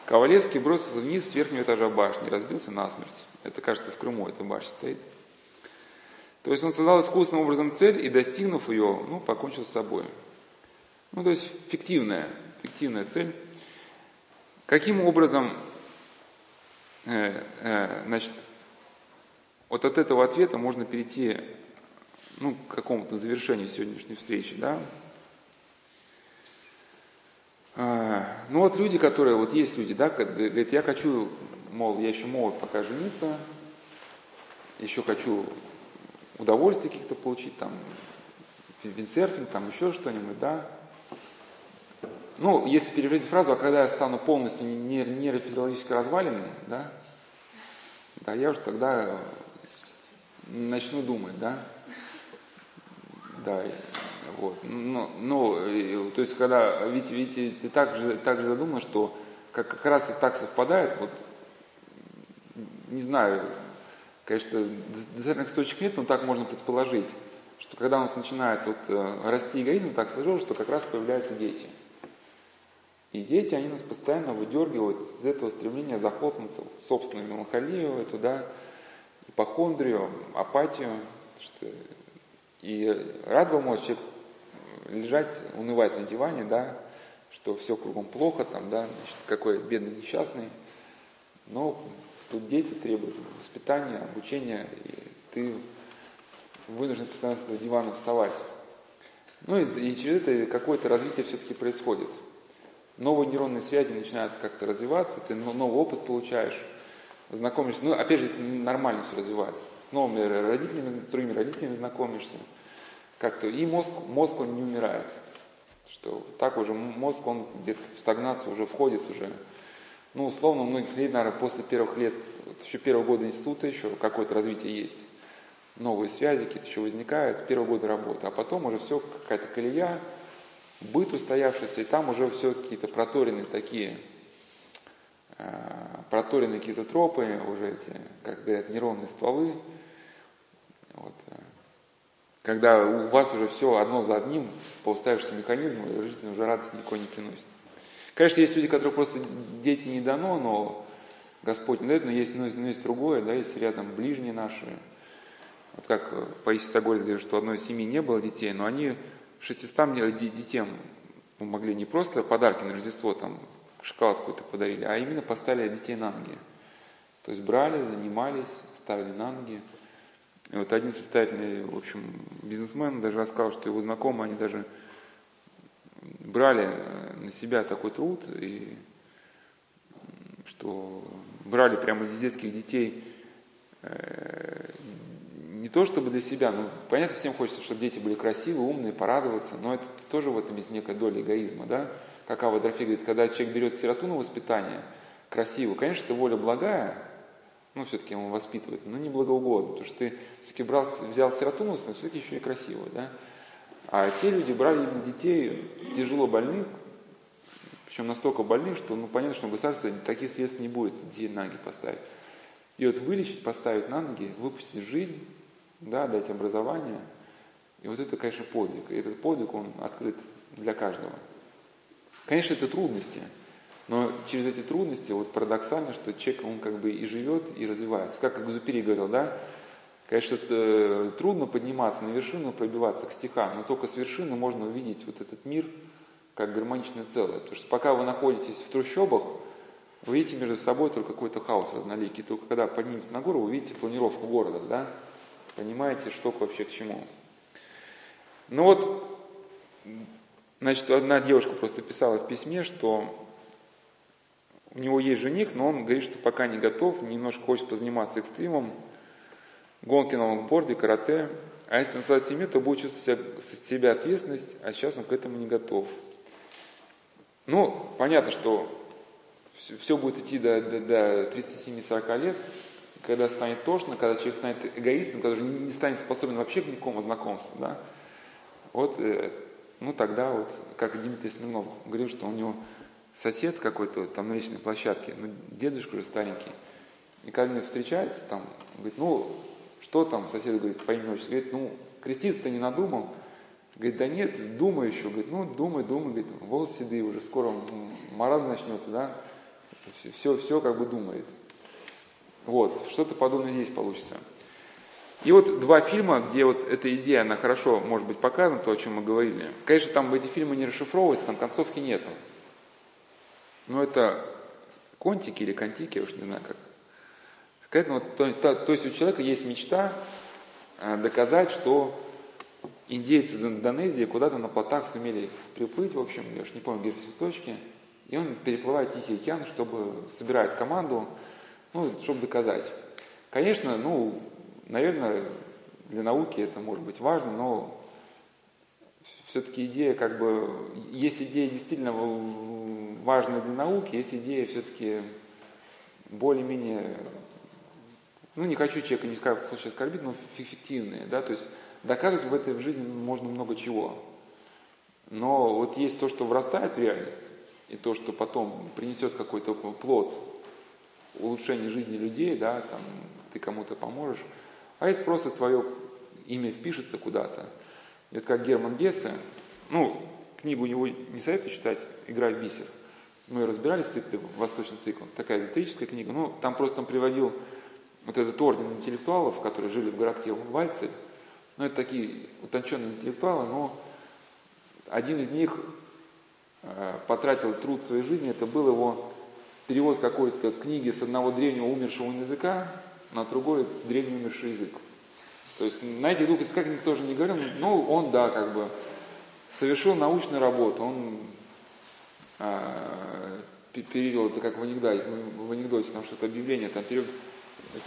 Ковалевский бросился вниз с верхнего этажа башни, разбился насмерть. Это, кажется, в Крыму эта башня стоит. То есть он создал искусственным образом цель и, достигнув ее, ну, покончил с собой. Ну, то есть фиктивная, фиктивная цель. Каким образом, э, э, значит, вот от этого ответа можно перейти ну, к какому-то завершению сегодняшней встречи, да? А, ну вот люди, которые, вот есть люди, да, говорят, я хочу, мол, я еще молод пока жениться, еще хочу удовольствие каких-то получить, там, виндсерфинг, там еще что-нибудь, да. Ну, если переводить фразу, а когда я стану полностью нейрофизиологически разваленным, да, да, я уже тогда начну думать, да. Да, вот. Ну, ну, то есть, когда, видите, видите, ты так же, так же задумал, что как, как раз и так совпадает, вот, не знаю, конечно, достоверных точек нет, но так можно предположить, что когда у нас начинается вот, э, расти эгоизм, так сложилось, что как раз появляются дети. И дети, они нас постоянно выдергивают из этого стремления захлопнуться в собственную меланхолию, эту, да, ипохондрию, апатию. Что... И рад бы человек лежать, унывать на диване, да, что все кругом плохо, там, да, значит, какой бедный несчастный. Но тут дети требуют воспитания, обучения, и ты вынужден постоянно с дивана вставать. Ну и, и через это какое-то развитие все-таки происходит. Новые нейронные связи начинают как-то развиваться, ты новый опыт получаешь, знакомишься. Ну, опять же, если нормально все развивается, с новыми родителями, с другими родителями знакомишься – как-то, и мозг, мозг он не умирает. Что так уже мозг, он где-то в стагнацию уже входит уже. Ну, условно, многих лет, наверное, после первых лет, вот еще первого года института еще какое-то развитие есть. Новые связи какие-то еще возникают, первого года работы. А потом уже все какая-то колея, быт устоявшийся, и там уже все какие-то проторенные такие, э, проторенные какие-то тропы, уже эти, как говорят, нейронные стволы. Вот. Э когда у вас уже все одно за одним по уставившемуся механизму, жизнь уже радость никакой не приносит. Конечно, есть люди, которые просто дети не дано, но Господь не дает, но есть, но есть, но есть другое, да, есть рядом ближние наши. Вот как Паисий Сагорец говорит, что одной семьи не было детей, но они 600 детям могли не просто подарки на Рождество, там, какой-то подарили, а именно поставили детей на ноги. То есть брали, занимались, ставили на ноги. И вот один состоятельный, в общем, бизнесмен даже рассказал, что его знакомые, они даже брали э, на себя такой труд, и что брали прямо из детских детей э, не то чтобы для себя, но понятно, всем хочется, чтобы дети были красивые, умные, порадоваться, но это тоже в этом есть некая доля эгоизма, да? Как Ава Дрофей говорит, когда человек берет сироту на воспитание, красивую, конечно, это воля благая, ну, все-таки он воспитывает, но не благоугодно, потому что ты все-таки брал, взял сироту, но все-таки еще и красиво, да. А те люди брали именно детей тяжело больных, причем настолько больных, что, ну, понятно, что государство таких средств не будет детей на ноги поставить. И вот вылечить, поставить на ноги, выпустить жизнь, да, дать образование, и вот это, конечно, подвиг. И этот подвиг, он открыт для каждого. Конечно, это трудности – но через эти трудности, вот парадоксально, что человек, он как бы и живет, и развивается. Как Экзупери говорил, да, конечно, это трудно подниматься на вершину, пробиваться к стихам, но только с вершины можно увидеть вот этот мир как гармоничное целое. Потому что пока вы находитесь в трущобах, вы видите между собой только какой-то хаос разноликий. Только когда подниметесь на гору, вы видите планировку города, да? Понимаете, что вообще к чему. Ну вот, значит, одна девушка просто писала в письме, что у него есть жених, но он говорит, что пока не готов, немножко хочет позаниматься экстримом, гонки на лонгборде, карате. А если создать семью, то будет чувствовать себя, себя ответственность, а сейчас он к этому не готов. Ну, понятно, что все, все будет идти до, до, до 37-40 лет, когда станет тошно, когда человек станет эгоистом, когда уже не, не станет способен вообще к никакому знакомству, да, вот, э, ну тогда вот, как Дмитрий Смирнов говорил, что у него сосед какой-то там на личной площадке, ну, дедушка уже старенький, и когда они встречаются, там, говорит, ну, что там, сосед говорит, по имени отчеству, говорит, ну, креститься-то не надумал, говорит, да нет, думаю еще, говорит, ну, думай, думай, говорит, волосы седые уже, скоро маразм начнется, да, все, все как бы думает. Вот, что-то подобное здесь получится. И вот два фильма, где вот эта идея, она хорошо может быть показана, то, о чем мы говорили. Конечно, там эти фильмы не расшифровываются, там концовки нету. ну это контики или контики, я уж не знаю как. Сказать, ну, вот, то, то, то есть у человека есть мечта э, доказать, что индейцы из Индонезии куда-то на плотах сумели приплыть, в общем, я уж не помню, где все точки, и он переплывает Тихий океан, чтобы собирать команду, ну, чтобы доказать. Конечно, ну, наверное, для науки это может быть важно, но все-таки идея как бы, есть идея действительно важная для науки, есть идея все-таки более-менее, ну не хочу человека ни в коем случае оскорбить, но фиктивные, да, то есть доказывать в этой жизни можно много чего. Но вот есть то, что врастает в реальность, и то, что потом принесет какой-то плод улучшения жизни людей, да, там ты кому-то поможешь, а есть просто твое имя впишется куда-то. Это как Герман Гессе, ну, книгу у него не советую читать «Игра в бисер». Мы разбирали в цикле «Восточный цикл». Такая эзотерическая книга. Ну, там просто он приводил вот этот орден интеллектуалов, которые жили в городке Вальцель. Ну, это такие утонченные интеллектуалы, но один из них э, потратил труд своей жизни, это был его перевод какой-то книги с одного древнего умершего языка на другой древний умерший язык. То есть на этих двух языках никто же не говорил, ну он, да, как бы совершил научную работу, он а, перевел это как в анекдоте, в анекдоте там что-то объявление, там перев,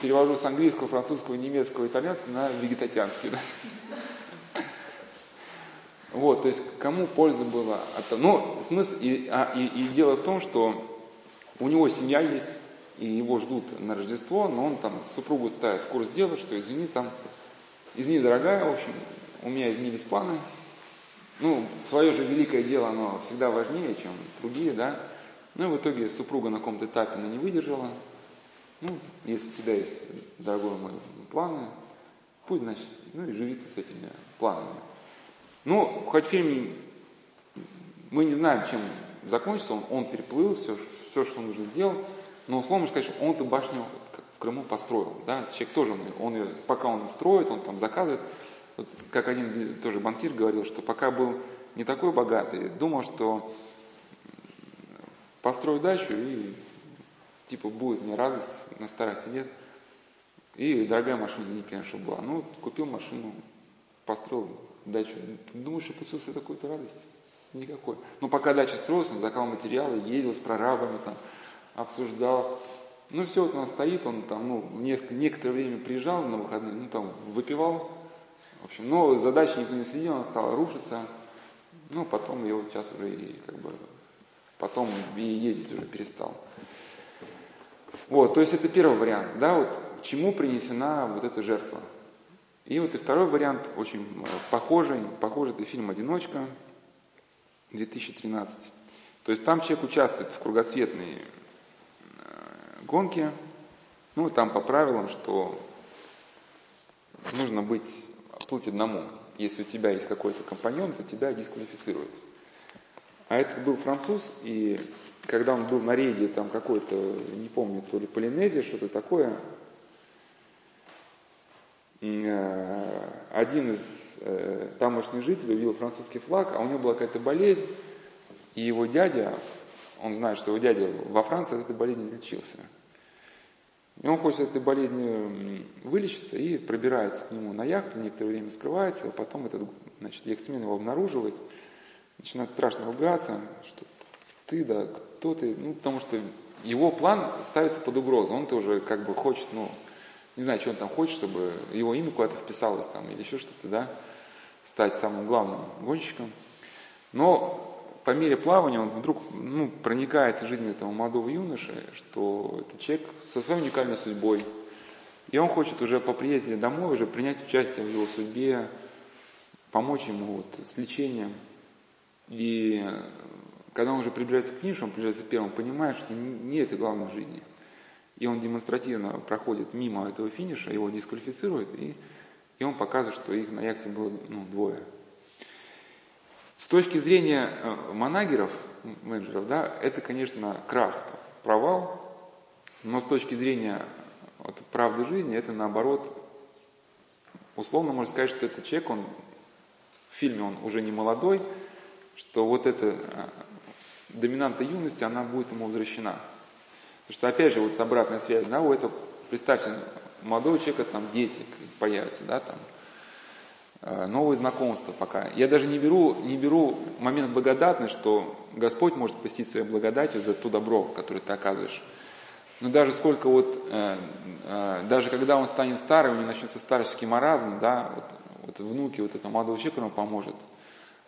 перевожу с английского, французского, немецкого, итальянского на вегетатианский. Да? Вот, то есть кому польза была от того. Ну, смысл, и, а, и, и дело в том, что у него семья есть, и его ждут на Рождество, но он там супругу ставит в курс дела, что извини, там, извини, дорогая, в общем, у меня изменились планы. Ну, свое же великое дело, оно всегда важнее, чем другие, да. Ну и в итоге супруга на каком-то этапе она не выдержала. Ну, если у тебя есть, дорогой мой, планы, пусть, значит, ну и живи ты с этими планами. Ну, хоть фильм, мы не знаем, чем закончится, он, он переплыл, все, все, что нужно сделал, но условно сказать, что он эту башню в Крыму построил. Да? Человек тоже, он, он ее, пока он строит, он там заказывает. Вот, как один тоже банкир говорил, что пока был не такой богатый, думал, что построю дачу и типа будет мне радость на старости лет. И дорогая машина не конечно, была. Ну, купил машину, построил дачу. Думаешь, что получился какой-то радость? Никакой. Но пока дача строилась, он заказал материалы, ездил с прорабами, там, обсуждал. Ну, все, вот он стоит, он там, ну, несколько, некоторое время приезжал на выходные, ну, там, выпивал. В общем, но задача никто не следил, она стала рушиться. Ну, потом его сейчас уже и, как бы, потом и ездить уже перестал. Вот, то есть это первый вариант, да, вот чему принесена вот эта жертва. И вот и второй вариант, очень э, похожий, похожий, это фильм «Одиночка», 2013. То есть там человек участвует в кругосветной э, гонке, ну, там по правилам, что нужно быть, плыть одному. Если у тебя есть какой-то компаньон, то тебя дисквалифицируют. А это был француз, и когда он был на рейде, там какой-то, не помню, то ли Полинезия, что-то такое, один из э, тамошних жителей увидел французский флаг, а у него была какая-то болезнь, и его дядя, он знает, что его дядя во Франции от этой болезни лечился. И он хочет от этой болезни вылечиться и пробирается к нему на яхту, некоторое время скрывается, а потом этот значит, яхтсмен его обнаруживает, начинает страшно ругаться, что ты, да, кто ты, ну, потому что его план ставится под угрозу, он тоже как бы хочет, ну, не знаю, что он там хочет, чтобы его имя куда-то вписалось там или еще что-то, да, стать самым главным гонщиком. Но по мере плавания он вдруг ну, проникается жизнью этого молодого юноши, что этот человек со своей уникальной судьбой, и он хочет уже по приезде домой уже принять участие в его судьбе, помочь ему вот с лечением. И когда он уже приближается к финишу, он приближается первым, понимает, что не это главное в жизни – и он демонстративно проходит мимо этого финиша, его дисквалифицируют, и, и он показывает, что их на яхте было ну, двое. С точки зрения э, манагеров, менеджеров, да, это, конечно, крах, провал, но с точки зрения вот, правды жизни, это наоборот, условно можно сказать, что этот человек, он в фильме он уже не молодой, что вот это э, доминанта юности, она будет ему возвращена. Потому что, опять же, вот обратная связь, да, у этого, представьте, молодого человека там дети появятся, да, там, э, новые знакомства пока. Я даже не беру, не беру момент благодатный, что Господь может постить своей благодатью за то добро, которое ты оказываешь. Но даже сколько вот, э, э, даже когда он станет старым, у него начнется старческий маразм, да, вот, вот внуки вот этого молодого человека ему поможет.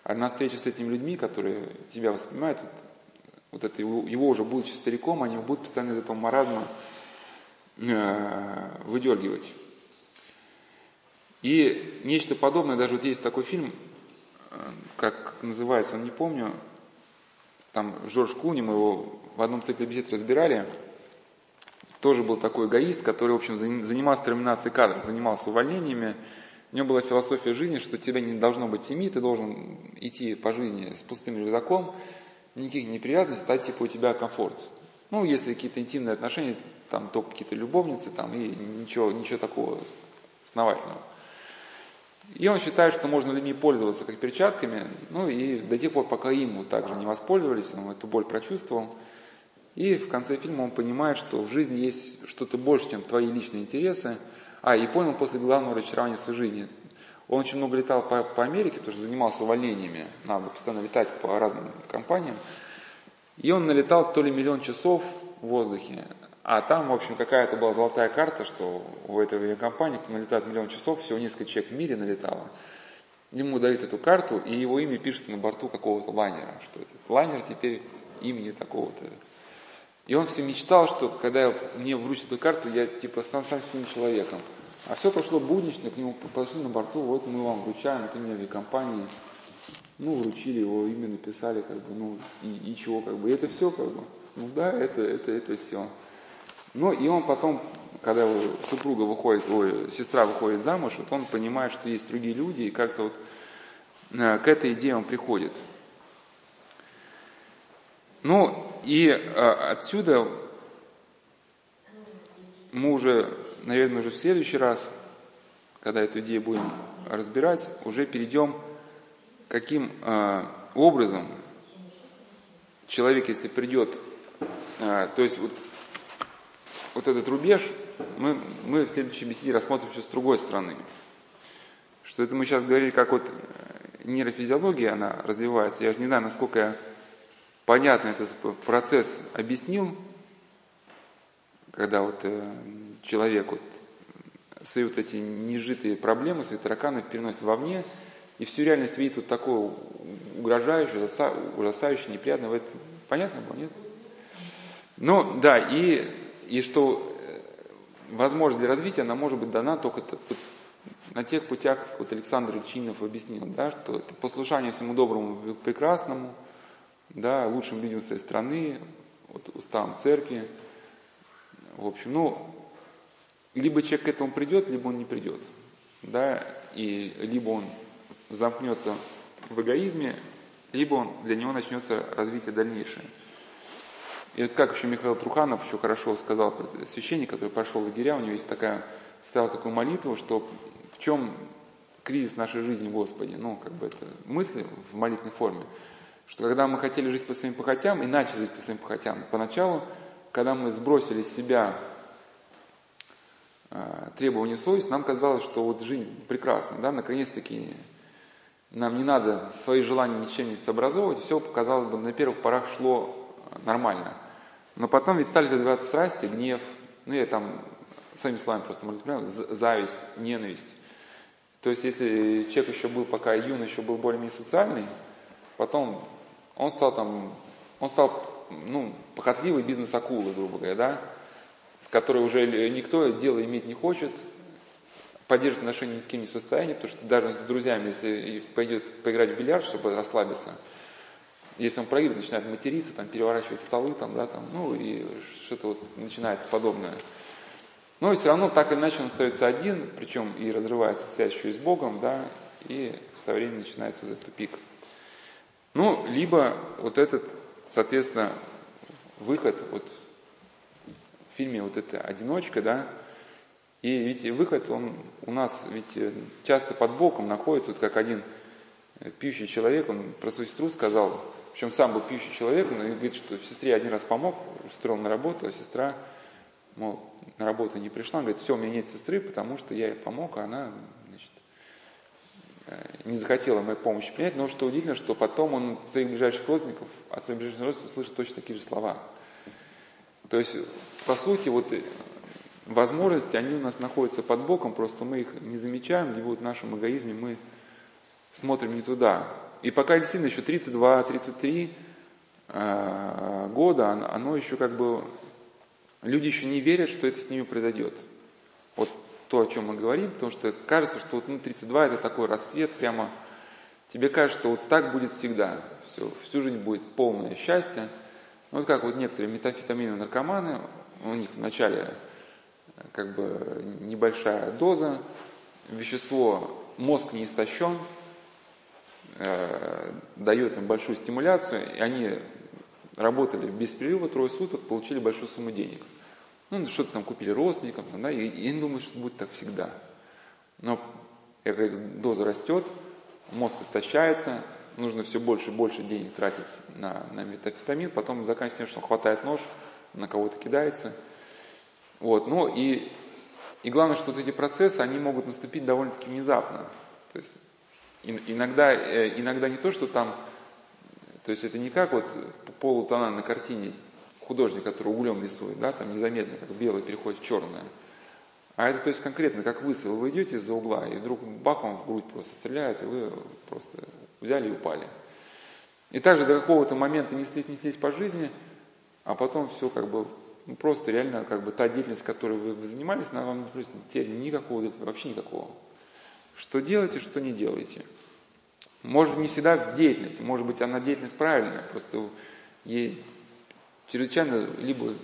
Одна встреча с этими людьми, которые тебя воспринимают, вот, вот это его, его уже будучи стариком, они будут постоянно из этого маразма э, выдергивать. И нечто подобное, даже вот есть такой фильм, э, как называется, он не помню, там Жорж Куни, мы его в одном цикле бесед разбирали, тоже был такой эгоист, который, в общем, занимался терминацией кадров, занимался увольнениями. У него была философия жизни, что тебе не должно быть семьи, ты должен идти по жизни с пустым рюкзаком, никаких неприятностей, стать типа у тебя комфорт. Ну, если какие-то интимные отношения, там только какие-то любовницы, там и ничего, ничего такого основательного. И он считает, что можно людьми пользоваться как перчатками, ну и до тех пор, пока им вот так же не воспользовались, он эту боль прочувствовал. И в конце фильма он понимает, что в жизни есть что-то больше, чем твои личные интересы. А, и понял после главного разочарования своей жизни. Он очень много летал по, по Америке, что занимался увольнениями. Надо постоянно летать по разным компаниям. И он налетал то ли миллион часов в воздухе, а там, в общем, какая-то была золотая карта, что у этой компании, кто налетает миллион часов, всего несколько человек в мире налетало. Ему дают эту карту, и его имя пишется на борту какого-то лайнера, что этот лайнер теперь имени такого-то. И он все мечтал, что когда мне вручат эту карту, я типа стану сам своим человеком. А все прошло буднично, к нему подошли на борту, вот мы вам вручаем от имени авиакомпании. Ну, вручили его имя, написали, как бы, ну, и, и чего, как бы, и это все, как бы. Ну да, это, это, это все. Ну, и он потом, когда его супруга выходит, ой, сестра выходит замуж, вот он понимает, что есть другие люди, и как-то вот э, к этой идее он приходит. Ну, и э, отсюда мы уже, наверное, уже в следующий раз, когда эту идею будем разбирать, уже перейдем, каким э, образом человек, если придет, э, то есть вот вот этот рубеж мы, мы в следующей беседе рассмотрим еще с другой стороны. Что это мы сейчас говорили, как вот э, нейрофизиология, она развивается. Я же не знаю, насколько я понятно этот процесс объяснил, когда вот э, человек вот свои вот эти нежитые проблемы, свои тараканы переносит вовне, и всю реальность видит вот такое угрожающее, ужасающее, неприятное. Это понятно было, нет? Ну, да, и и что э, возможность для развития, она может быть дана только на тех путях, как вот Александр Ильчинов объяснил, да, что это послушание всему доброму, прекрасному, да, лучшим людям своей страны, вот, уставам церкви. В общем, ну, либо человек к этому придет, либо он не придет. Да, и либо он замкнется в эгоизме, либо он, для него начнется развитие дальнейшее. И вот как еще Михаил Труханов еще хорошо сказал, священник, который прошел лагеря, у него есть такая, ставил такую молитву, что в чем кризис нашей жизни, Господи, ну, как бы это мысли в молитвенной форме, что когда мы хотели жить по своим похотям и начали жить по своим похотям, поначалу, когда мы сбросили с себя э, требования совести, нам казалось, что вот жизнь прекрасна, да, наконец-таки нам не надо свои желания ничем не сообразовывать, все, казалось бы, на первых порах шло нормально – но потом ведь стали развиваться страсти, гнев, ну я там своими словами просто разбираю, зависть, ненависть. То есть если человек еще был пока юн, еще был более-менее социальный, потом он стал там, он стал, ну, похотливый бизнес-акулой, грубо говоря, да, с которой уже никто дело иметь не хочет, поддерживать отношения ни с кем не в состоянии, потому что даже с друзьями, если пойдет поиграть в бильярд, чтобы расслабиться – если он проигрывает, начинает материться, там, переворачивать столы, там, да, там, ну, и что-то вот начинается подобное. Но все равно так или иначе он остается один, причем и разрывается связь еще и с Богом, да, и со временем начинается вот этот тупик. Ну, либо вот этот, соответственно, выход, вот в фильме вот эта одиночка, да, и ведь выход, он у нас ведь часто под боком находится, вот как один пьющий человек, он про свою сестру сказал, причем сам был пьющий человек, но говорит, что сестре один раз помог, устроил на работу, а сестра, мол, на работу не пришла, он говорит, все, у меня нет сестры, потому что я ей помог, а она, э, не захотела моей помощи принять, но что удивительно, что потом он от своих ближайших родственников, от своих ближайших родственников слышит точно такие же слова. То есть, по сути, вот э, возможности, они у нас находятся под боком, просто мы их не замечаем, и вот в нашем эгоизме мы смотрим не туда. И пока действительно еще 32-33 э, года, оно еще как бы, люди еще не верят, что это с ними произойдет. Вот то, о чем мы говорим, потому что кажется, что вот, ну, 32 это такой расцвет, прямо тебе кажется, что вот так будет всегда, все, всю жизнь будет полное счастье. Вот как вот некоторые метафетамины наркоманы, у них вначале как бы небольшая доза, вещество, мозг не истощен, э, дает им большую стимуляцию, и они работали без перерыва трое суток, получили большую сумму денег. Ну, что-то там купили родственникам, да, и, они думают, что будет так всегда. Но, я говорю, доза растет, мозг истощается, нужно все больше и больше денег тратить на, на метафетамин, потом заканчивается тем, что хватает нож, на кого-то кидается – вот, ну и, и главное, что вот эти процессы, они могут наступить довольно-таки внезапно. То есть иногда, э, иногда не то, что там, то есть это не как вот полутона на картине художник, который углем рисует, да, там незаметно, как белое переходит в черное. А это то есть конкретно, как выстрел, вы идете из-за угла, и вдруг бах вам в грудь просто стреляет, и вы просто взяли и упали. И также до какого-то момента неслись, неслись по жизни, а потом все как бы ну, просто реально как бы та деятельность, которой вы, занимались, она вам приносит теперь никакого, вообще никакого. Что делаете, что не делаете. Может, не всегда в деятельности, может быть, она деятельность правильная, просто ей чрезвычайно либо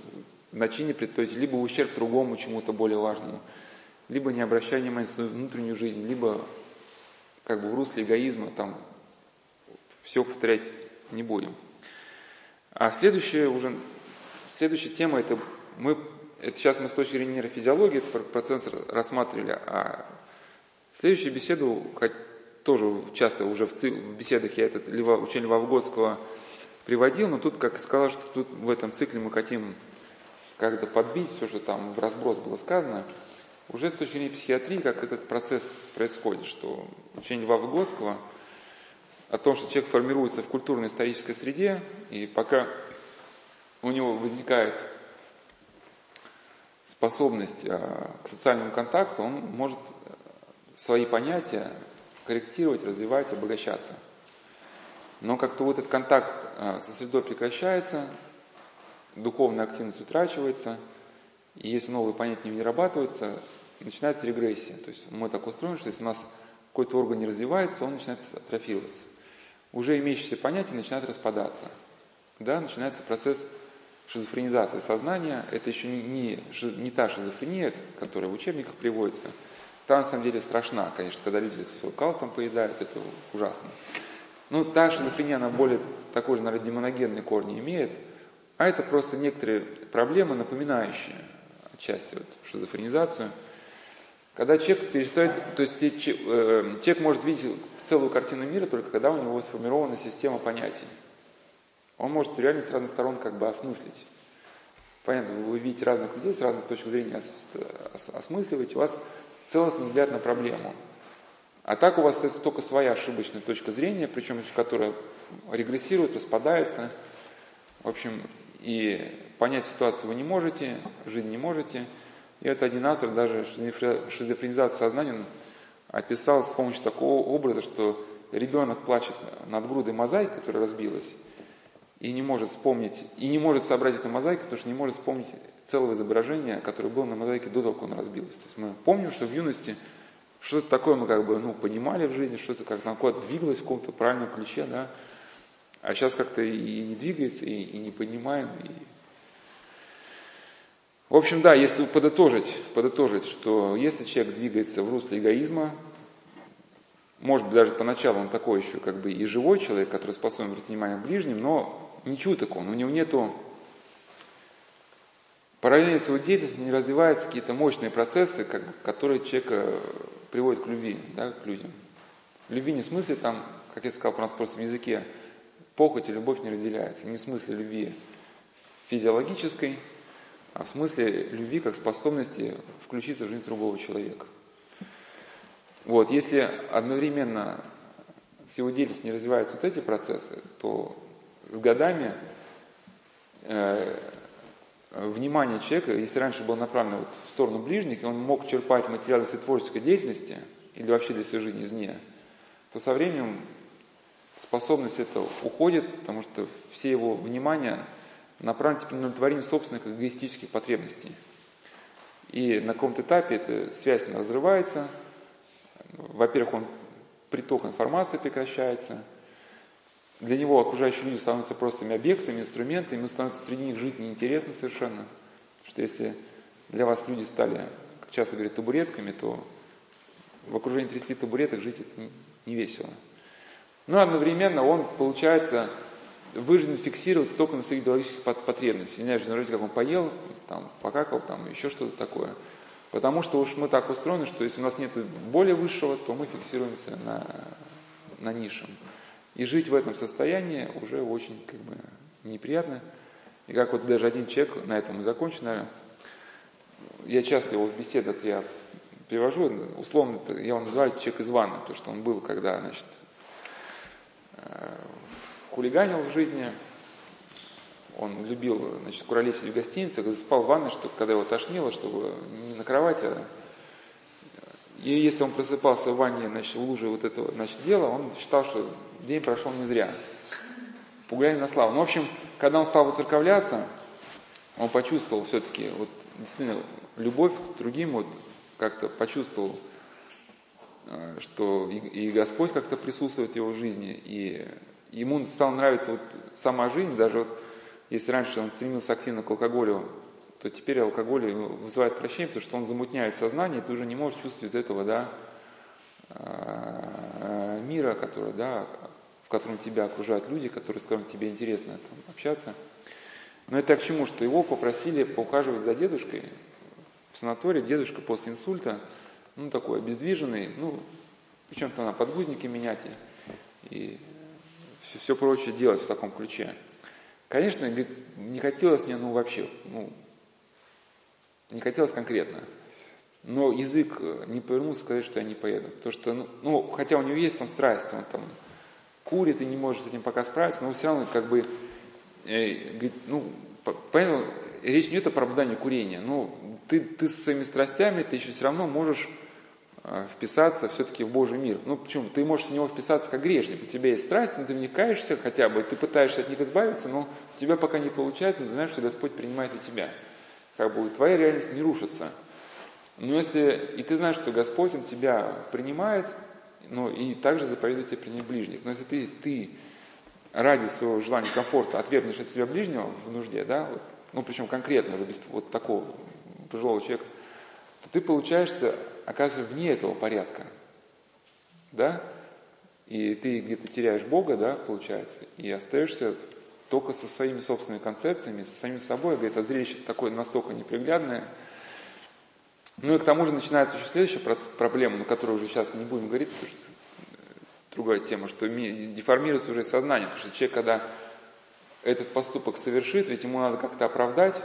значение предпочтете, либо ущерб другому чему-то более важному, либо не обращая внимания на свою внутреннюю жизнь, либо как бы в русле эгоизма там все повторять не будем. А следующее уже Следующая тема это мы это сейчас мы с точки зрения нейрофизиологии этот процесс рассматривали, а следующую беседу, хоть тоже часто уже в, цик, в беседах я этот Льва, учение Льва приводил, но тут, как сказал, что тут в этом цикле мы хотим как-то подбить все, что там в разброс было сказано, уже с точки зрения психиатрии, как этот процесс происходит, что учение Льва Выгодского о том, что человек формируется в культурно-исторической среде, и пока у него возникает способность а, к социальному контакту, он может свои понятия корректировать, развивать, обогащаться. Но как-то вот этот контакт а, со средой прекращается, духовная активность утрачивается, и если новые понятия не вырабатываются, начинается регрессия. То есть мы так устроены, что если у нас какой-то орган не развивается, он начинает атрофироваться. Уже имеющиеся понятия начинают распадаться. Да, начинается процесс шизофренизация сознания, это еще не, не, не та шизофрения, которая в учебниках приводится. Та на самом деле страшна, конечно, когда люди свой кал там поедают, это ужасно. Ну, та шизофрения, она более такой же, наверное, демоногенный корни имеет, а это просто некоторые проблемы, напоминающие отчасти вот шизофренизацию. Когда человек перестает, то есть э, человек может видеть целую картину мира только когда у него сформирована система понятий. Он может реально с разных сторон как бы осмыслить. Понятно, вы видите разных людей с разных точек зрения осмысливаете, у вас целостный взгляд на проблему. А так у вас остается только своя ошибочная точка зрения, причем которая регрессирует, распадается. В общем, и понять ситуацию вы не можете, жить не можете. И это один автор даже шизофренизацию сознания описал с помощью такого образа, что ребенок плачет над грудой мозаики, которая разбилась, и не может вспомнить, и не может собрать эту мозаику, потому что не может вспомнить целого изображения, которое было на мозаике до того, как он разбилась. То есть мы помним, что в юности что-то такое мы как бы ну, понимали в жизни, что-то как то куда-то двигалось в каком-то правильном ключе, да, а сейчас как-то и не двигается, и, и не понимаем. И... В общем, да, если подытожить, подытожить, что если человек двигается в русле эгоизма, может быть, даже поначалу он такой еще как бы и живой человек, который способен обратить внимание ближним, но не чуток он, у него нету параллельно с его деятельностью не развиваются какие-то мощные процессы, как, которые человека приводят к любви, да, к людям. Любви не в смысле там, как я сказал, по нас просто в языке, похоть и любовь не разделяются. Не в смысле любви физиологической, а в смысле любви как способности включиться в жизнь другого человека. Вот, если одновременно с его деятельностью не развиваются вот эти процессы, то с годами э, внимание человека, если раньше было направлено вот в сторону ближних, и он мог черпать материалы своей творческой деятельности или вообще для своей жизни извне, то со временем способность этого уходит, потому что все его внимание направлено теперь на удовлетворение собственных эгоистических потребностей. И на каком-то этапе эта связь разрывается. Во-первых, он приток информации прекращается. Для него окружающие люди становятся простыми объектами, инструментами, ему становится среди них жить неинтересно совершенно. Что если для вас люди стали, как часто говорят, табуретками, то в окружении 30 табуреток жить это не весело. Но одновременно он, получается, вынужден фиксироваться только на своих биологических потребностях. Не знаю, как он поел, там, покакал, там, еще что-то такое. Потому что уж мы так устроены, что если у нас нет более высшего, то мы фиксируемся на, на низшем. И жить в этом состоянии уже очень как бы, неприятно. И как вот даже один человек, на этом и закончу, наверное, я часто его в беседах я привожу, условно я его называю человек из ванны, потому что он был, когда, значит, э, хулиганил в жизни, он любил, значит, куролесить в гостиницах, спал в ванной, чтобы, когда его тошнило, чтобы не на кровати, а... И если он просыпался в ванне, значит, в луже вот этого, значит, дела, он считал, что день прошел не зря. Пугали на славу. Ну, в общем, когда он стал воцерковляться, он почувствовал все-таки, вот, действительно, любовь к другим, вот, как-то почувствовал, э, что и, и Господь как-то присутствует в его жизни, и ему стала нравиться вот сама жизнь, даже вот если раньше он стремился активно к алкоголю, то теперь алкоголь вызывает отвращение, потому что он замутняет сознание, и ты уже не можешь чувствовать этого, да, а, мира, который, да, в котором тебя окружают люди, которые, с которыми тебе интересно там, общаться. Но это к чему? Что его попросили поухаживать за дедушкой в санатории. Дедушка после инсульта, ну, такой обездвиженный, ну, причем-то на подгузники менять и, все, все прочее делать в таком ключе. Конечно, не хотелось мне, ну, вообще, ну, не хотелось конкретно. Но язык э, не повернулся сказать, что я не поеду. Потому что, ну, ну, хотя у него есть там страсть, он там курит и не может с этим пока справиться, но все равно как бы, э, говорит, ну, понятно, речь не идет о оправдании курения. Ну, ты, ты со своими страстями, ты еще все равно можешь Э, вписаться все-таки в Божий мир. Ну почему? Ты можешь в него вписаться как грешник. У тебя есть страсть, но ты вникаешься хотя бы, ты пытаешься от них избавиться, но у тебя пока не получается, но ты знаешь, что Господь принимает и тебя. Как бы твоя реальность не рушится. Но если и ты знаешь, что Господь, Он тебя принимает, но и также заповедует тебе принять ближних. Но если ты, ты ради своего желания комфорта отвергнешь от себя ближнего в нужде, да, вот, ну причем конкретно, уже без вот такого пожилого человека, то ты получаешься оказывается вне этого порядка. Да? И ты где-то теряешь Бога, да, получается, и остаешься только со своими собственными концепциями, со самим собой. Говорит, а зрелище такое настолько неприглядное. Ну и к тому же начинается еще следующая проблема, на которую уже сейчас не будем говорить, потому что другая тема, что деформируется уже сознание, потому что человек, когда этот поступок совершит, ведь ему надо как-то оправдать,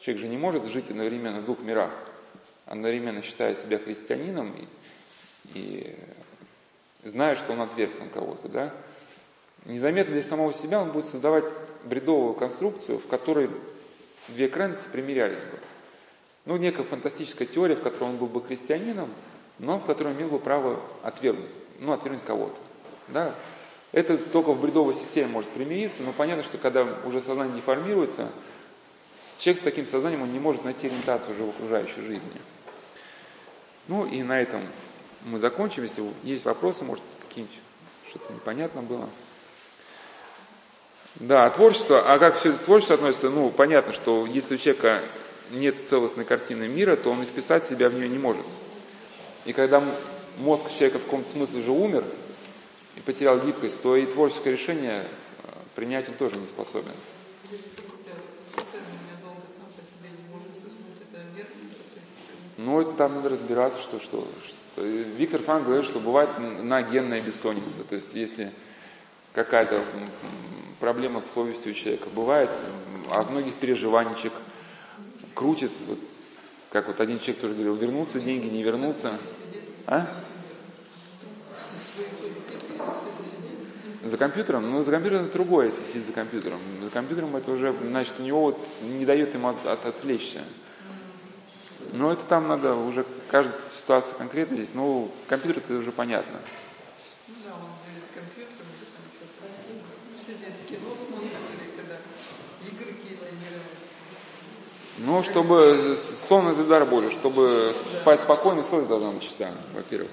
человек же не может жить одновременно в двух мирах одновременно считая себя христианином и, и зная, что он отверг на кого-то, да, незаметно для самого себя он будет создавать бредовую конструкцию, в которой две крайности примирялись бы. Ну, некая фантастическая теория, в которой он был бы христианином, но в которой имел бы право отвергнуть, ну, отвергнуть кого-то. Да? Это только в бредовой системе может примириться, но понятно, что когда уже сознание деформируется, человек с таким сознанием, он не может найти ориентацию уже в окружающей жизни. Ну и на этом мы закончим. Если есть вопросы, может, какие-нибудь что-то непонятно было. Да, творчество. А как все это творчество относится? Ну, понятно, что если у человека нет целостной картины мира, то он и вписать себя в нее не может. И когда мозг человека в каком-то смысле уже умер и потерял гибкость, то и творческое решение э, принять он тоже не способен. Ну, там надо разбираться, что, что, что. Виктор Франк говорит, что бывает на генная бессонница. То есть, если какая-то проблема с совестью человека. Бывает от многих переживаний крутит, вот, как вот один человек тоже говорил, вернутся деньги, не вернутся. А? За компьютером? Ну, за компьютером это другое, если сидит за компьютером. За компьютером это уже, значит, у него вот не дает ему от, от, отвлечься. Но это там надо уже, каждая ситуация конкретно здесь, но компьютер это уже понятно. Ну да, он без компьютера, там что-то сидит, кино смотрит, или когда игры какие-то играют. Ну, чтобы сон из удар боли, чтобы спать спокойно, совесть должна быть чиста, во-первых.